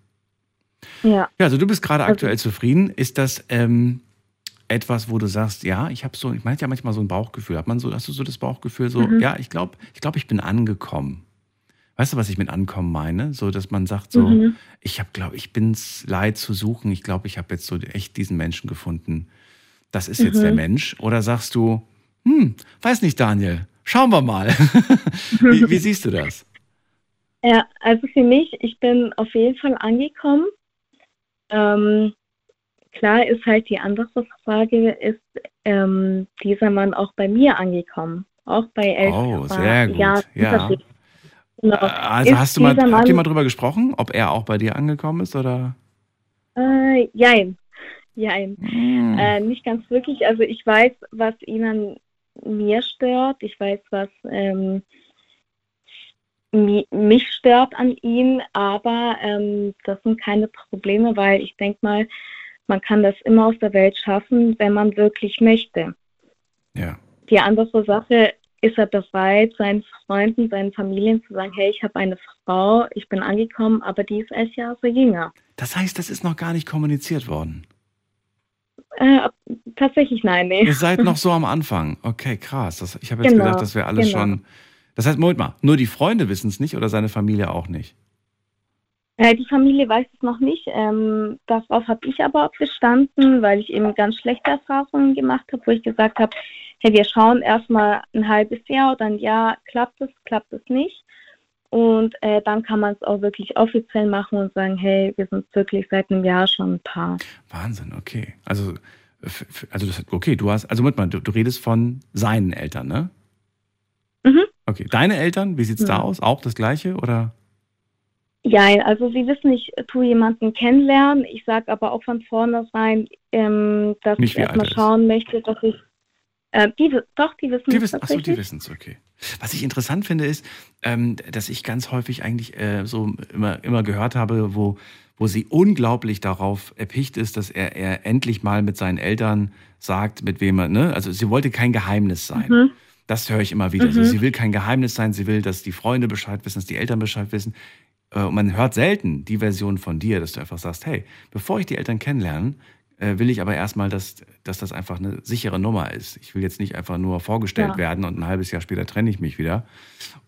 M: Ja.
A: Ja, also du bist gerade
M: Also-
A: aktuell zufrieden. Ist das ähm, etwas, wo du sagst, ja, ich habe so, ich meine ja manchmal so ein Bauchgefühl. Hat man so, hast du so das Bauchgefühl, so,
M: Mhm.
A: ja, ich glaube, ich glaube, ich bin angekommen. Weißt du, was ich mit ankommen meine? So, dass man sagt, so,
M: Mhm.
A: ich habe, glaube ich, bin's leid zu suchen. Ich glaube, ich habe jetzt so echt diesen Menschen gefunden. Das ist jetzt
M: Mhm.
A: der Mensch. Oder sagst du, hm, weiß nicht, Daniel, schauen wir mal. <laughs> wie, wie siehst du das?
M: Ja, also für mich, ich bin auf jeden Fall angekommen. Ähm, klar ist halt die andere Frage, ist ähm, dieser Mann auch bei mir angekommen? Auch bei elf
A: Oh, sehr gut, ja.
M: Unterschied. Genau.
A: Also
M: Ist
A: hast du mal,
M: dieser
A: habt ihr
M: Mann-
A: mal drüber gesprochen, ob er auch bei dir angekommen ist oder?
M: Äh, jein. Jein.
A: Hm.
M: Äh, nicht ganz wirklich. Also ich weiß, was ihn an mir stört. Ich weiß, was ähm, mi mich stört an ihm. Aber ähm, das sind keine Probleme, weil ich denke mal, man kann das immer aus der Welt schaffen, wenn man wirklich möchte.
A: Ja.
M: Die andere Sache, ist er bereit, seinen Freunden, seinen Familien zu sagen, hey, ich habe eine Frau, ich bin angekommen, aber die ist elf Jahre jünger.
A: Das heißt, das ist noch gar nicht kommuniziert worden.
M: Äh, tatsächlich nein, nee.
A: Ihr seid noch so am <laughs> Anfang. Okay, krass. Das, ich habe jetzt
M: Genau,
A: gedacht, das wäre alles
M: genau.
A: schon. Das heißt, Moment mal, nur die Freunde wissen es nicht oder seine Familie auch nicht?
M: Äh, die Familie weiß es noch nicht. Ähm, darauf habe ich aber auch bestanden, weil ich eben ganz schlechte Erfahrungen gemacht habe, wo ich gesagt habe, hey, wir schauen erstmal ein halbes Jahr oder ein Jahr, klappt es, klappt es nicht. Und äh, dann kann man es auch wirklich offiziell machen und sagen, hey, wir sind wirklich seit einem Jahr schon ein Paar.
A: Wahnsinn, okay. Also, also das, okay, du hast, also mal, du, du redest von seinen Eltern, ne?
M: Mhm.
A: Okay, deine Eltern, wie sieht's da
M: Ja.
A: aus? Auch das Gleiche oder?
M: Ja, also Sie wissen, ich tue jemanden kennenlernen. Ich sage aber auch von vornherein, ähm, dass
A: Nicht,
M: ich erstmal
A: er
M: schauen möchte, dass ich. Äh, die, doch, die wissen
A: Die
M: es
A: achso, die wissen es, okay. Was ich interessant finde, ist, ähm, dass ich ganz häufig eigentlich äh, so immer, immer gehört habe, wo, wo sie unglaublich darauf erpicht ist, dass er, er endlich mal mit seinen Eltern sagt, mit wem er, ne? Also sie wollte kein Geheimnis sein.
M: Mhm.
A: Das höre ich immer wieder. Also
M: Mhm.
A: sie will kein Geheimnis sein, sie will, dass die Freunde Bescheid wissen, dass die Eltern Bescheid wissen. Äh, Und man hört selten die Version von dir, dass du einfach sagst, hey, bevor ich die Eltern kennenlerne, äh, will ich aber erstmal, dass, dass das einfach eine sichere Nummer ist. Ich will jetzt nicht einfach nur vorgestellt
M: Ja.
A: werden und ein halbes Jahr später trenne ich mich wieder.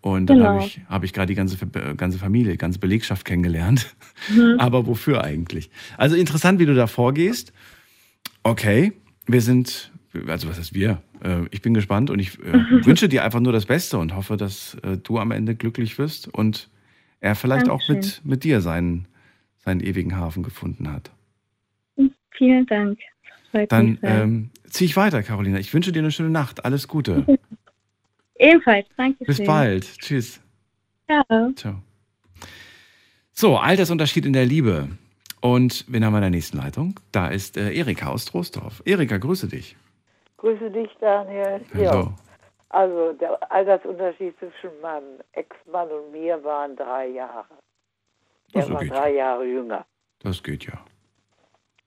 A: Und dann
M: Genau.
A: habe ich, hab ich gerade die ganze, Ver- ganze Familie, ganze Belegschaft kennengelernt.
M: Mhm. <laughs>
A: Aber wofür eigentlich? Also interessant, wie du da vorgehst. Okay, wir sind, also was heißt wir? Äh, Ich bin gespannt und ich äh, <laughs> wünsche dir einfach nur das Beste und hoffe, dass äh, du am Ende glücklich wirst und er vielleicht auch mit,
M: Dankeschön.
A: mit dir seinen, seinen ewigen Hafen gefunden hat.
M: Vielen Dank. Freut
A: Dann ähm, ziehe ich weiter, Carolina. Ich wünsche dir eine schöne Nacht. Alles Gute. <laughs>
M: Ebenfalls, danke
A: Bis bald. Tschüss.
M: Ciao.
A: Ciao. So, Altersunterschied in der Liebe. Und wen haben wir in der nächsten Leitung? Da ist äh, Erika aus Troisdorf. Erika, grüße dich.
N: Grüße dich, Daniel.
A: Hallo.
N: Ja, also der Altersunterschied zwischen meinem Ex-Mann und mir waren drei Jahre.
A: Ach,
N: Er
A: so
N: war drei Jahre jünger.
A: Das geht ja.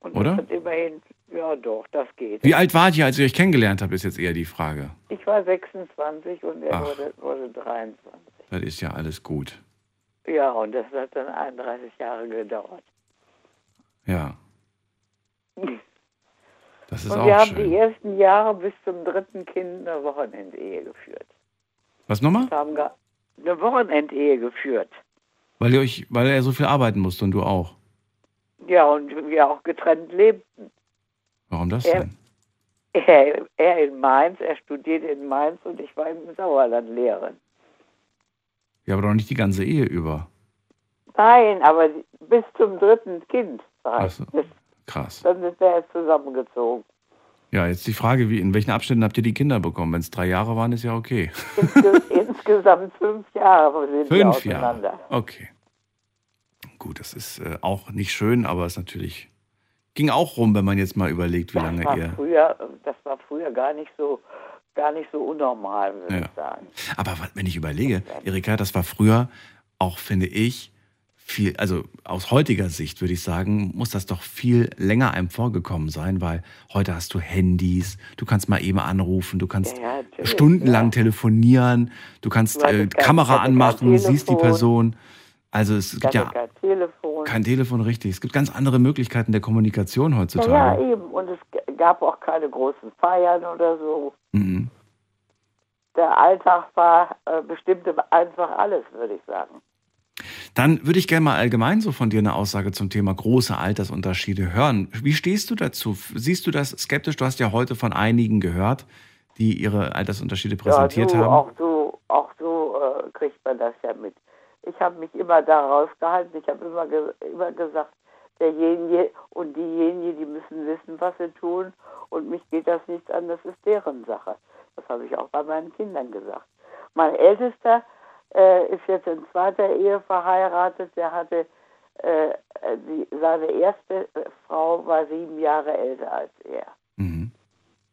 N: Und
A: Oder?
N: das immerhin, ja doch, das geht.
A: Wie alt wart ihr, als ihr euch kennengelernt habt, ist jetzt eher die Frage.
N: Ich war 26 und er
A: Ach.
N: wurde, wurde 23.
A: Das ist ja alles gut.
N: Ja, und das hat dann 31 Jahre gedauert.
A: Ja. <laughs> Das ist
N: und
A: auch
N: wir haben
A: schön.
N: die ersten Jahre bis zum dritten Kind eine Wochenendehe geführt.
A: Was nochmal?
N: Wir haben eine Wochenendehe geführt.
A: Weil, ihr euch, weil er so viel arbeiten musste und du auch.
N: Ja, und wir auch getrennt lebten.
A: Warum das
N: Er-
A: denn?
N: Er, er in Mainz, er studierte in Mainz und ich war im Sauerland Lehrerin.
A: Ja, aber doch nicht die ganze Ehe über.
N: Nein, aber bis zum dritten Kind. war ich.
A: Krass.
N: Dann sind wir erst zusammengezogen.
A: Ja, jetzt die Frage, wie, in welchen Abständen habt ihr die Kinder bekommen? Wenn es drei Jahre waren, ist ja okay.
N: Insge <laughs> insgesamt fünf Jahre sind wir
A: Fünf Jahre.
N: auseinander.
A: Okay. Gut, das ist äh, auch nicht schön, aber es natürlich ging auch rum, wenn man jetzt mal überlegt, wie
N: Das
A: lange ihr.
N: früher, das war früher gar nicht so, gar nicht so unnormal, würde
A: Ja.
N: ich sagen.
A: Aber wenn ich überlege, Erika, das war früher auch, finde ich, viel, also aus heutiger Sicht würde ich sagen, muss das doch viel länger einem vorgekommen sein, weil heute hast du Handys, du kannst mal eben anrufen, du kannst
N: Ja, ja,
A: stundenlang telefonieren, du kannst äh, Kamera anmachen, siehst die. Person. Also es gibt ja
N: kein Telefon.
A: kein Telefon richtig. Es gibt ganz andere Möglichkeiten der Kommunikation
N: ja, ja,
A: heutzutage.
N: eben. Und es gab auch keine großen Feiern oder so.
A: Mhm.
N: Der Alltag war äh, bestimmte einfach alles, würde ich sagen.
A: Dann würde ich gerne mal allgemein so von dir eine Aussage zum Thema große Altersunterschiede hören. Wie stehst du dazu? Siehst du das skeptisch? Du hast ja heute von einigen gehört, die ihre Altersunterschiede präsentiert
N: ja, so,
A: haben.
N: Auch so, auch so äh, kriegt man das ja mit. Ich habe mich immer daraus gehalten. Ich habe immer, ge immer gesagt, derjenige und diejenige, die müssen wissen, was sie tun. Und mich geht das nichts an, das ist deren Sache. Das habe ich auch bei meinen Kindern gesagt. Mein Ältester äh, ist jetzt in zweiter Ehe verheiratet. Der hatte, äh, die, seine erste Frau war sieben Jahre älter als er.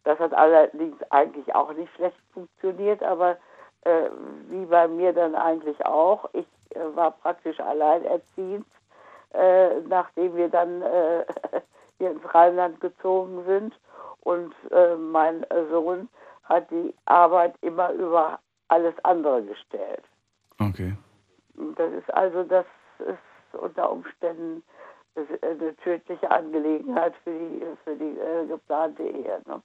N: Das hat allerdings eigentlich auch nicht schlecht funktioniert, aber äh, wie bei mir dann eigentlich auch. Ich äh, war praktisch alleinerziehend, äh, nachdem wir dann äh, <laughs> hier ins Rheinland gezogen sind. Und mein Sohn hat die Arbeit immer über alles andere gestellt.
A: Okay.
N: Das ist also, das ist unter Umständen eine tödliche Angelegenheit für die, für die äh, geplante Ehe. Ne?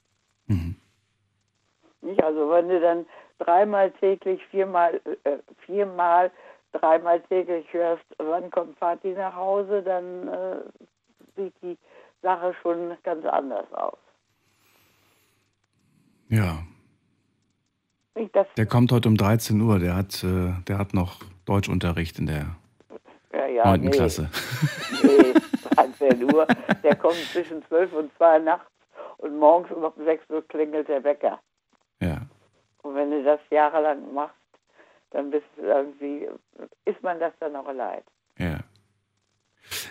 N: Nicht? Also wenn du dann dreimal täglich, viermal, äh, viermal, dreimal täglich hörst, wann kommt Vati nach Hause, dann äh, sieht die Sache schon ganz anders aus.
A: Ja, der kommt heute um 13 Uhr. Der hat, äh, der hat noch Deutschunterricht in der
N: ja, ja,
A: 9.
N: nee,
A: Klasse.
N: Nee, <laughs> 13 Uhr. Der kommt zwischen 12 und 2 nachts und morgens um 6 Uhr klingelt der Wecker.
A: Ja.
N: Und wenn du das jahrelang machst, dann bist du irgendwie, ist man das dann auch leid.
A: Ja.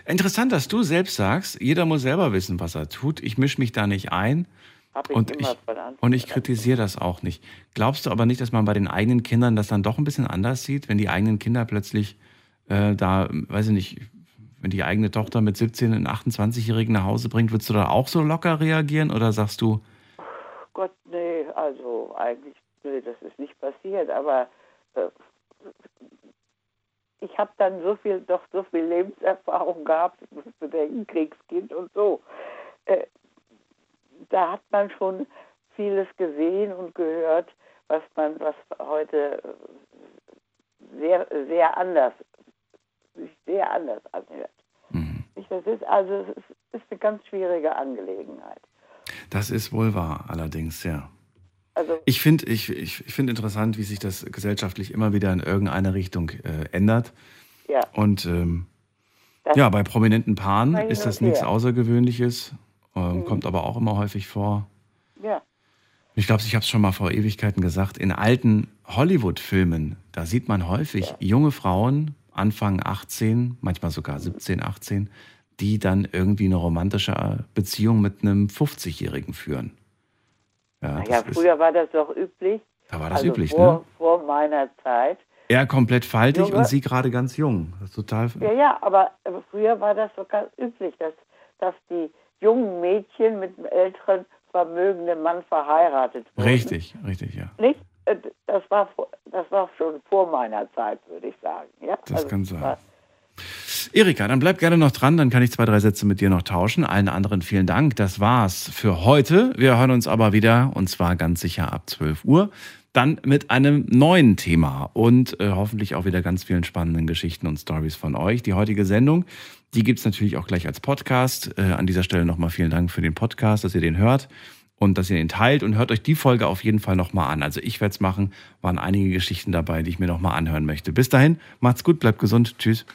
A: Interessant, dass du selbst sagst, jeder muss selber wissen, was er tut. Ich mische mich da nicht ein.
N: Ich
A: und ich, und ich kritisiere das auch nicht. Glaubst du aber nicht, dass man bei den eigenen Kindern das dann doch ein bisschen anders sieht, wenn die eigenen Kinder plötzlich äh, da, weiß ich nicht, wenn die eigene Tochter mit 17 einen 28-Jährigen nach Hause bringt, würdest du da auch so locker reagieren oder sagst du,
N: Gott, nee, also eigentlich, nee, das ist nicht passiert, aber äh, ich habe dann so viel, doch so viel Lebenserfahrung gehabt, ich muss bedenken, Kriegskind und so. Äh, da hat man schon vieles gesehen und gehört, was man, was heute äh, sehr, sehr anders, sich sehr anders anhört. Nicht, Das ist also es ist, ist eine ganz schwierige Angelegenheit.
A: das ist wohl wahr, allerdings, ja.
N: Also
A: Ich finde ich, ich, ich find interessant, wie sich das gesellschaftlich immer wieder in irgendeine Richtung äh, ändert.
N: Ja.
A: Und ähm, ja, bei prominenten Paaren ist das nichts. Außergewöhnliches, ähm, kommt aber auch immer häufig vor.
N: Ja.
A: Ich glaube, ich habe es schon mal vor Ewigkeiten gesagt, in alten Hollywood-Filmen, da sieht man häufig junge Frauen, Anfang 18, manchmal sogar 17, 18, die dann irgendwie eine romantische Beziehung mit einem 50-Jährigen führen. Ja,
N: Naja,
A: das ist,
N: früher war das doch üblich.
A: da war das
N: also
A: üblich,
N: vor,
A: ne?
N: Vor meiner Zeit.
A: Er komplett faltig
N: Junge-
A: und sie gerade ganz jung. Das ist total.
N: Ja, ja, aber früher war das ganz üblich, dass, dass die jungen Mädchen mit einem älteren, vermögenden Mann verheiratet wurden.
A: Richtig, richtig, ja.
N: Nicht? Äh, Das war, das war schon vor meiner Zeit, würde ich sagen. Ja?
A: Das
N: Also,
A: kann sein. Erika, dann bleib gerne noch dran, dann kann ich zwei, drei Sätze mit dir noch tauschen. Allen anderen vielen Dank. Das war's für heute. Wir hören uns aber wieder und zwar ganz sicher ab 12 Uhr. Dann mit einem neuen Thema und äh, hoffentlich auch wieder ganz vielen spannenden Geschichten und Stories von euch. Die heutige Sendung, die gibt's natürlich auch gleich als Podcast. Äh, an dieser Stelle nochmal vielen Dank für den Podcast, dass ihr den hört und dass ihr ihn teilt und hört euch die Folge auf jeden Fall nochmal an. Also ich werde es machen, waren einige Geschichten dabei, die ich mir nochmal anhören möchte. Bis dahin, macht's gut, bleibt gesund, tschüss.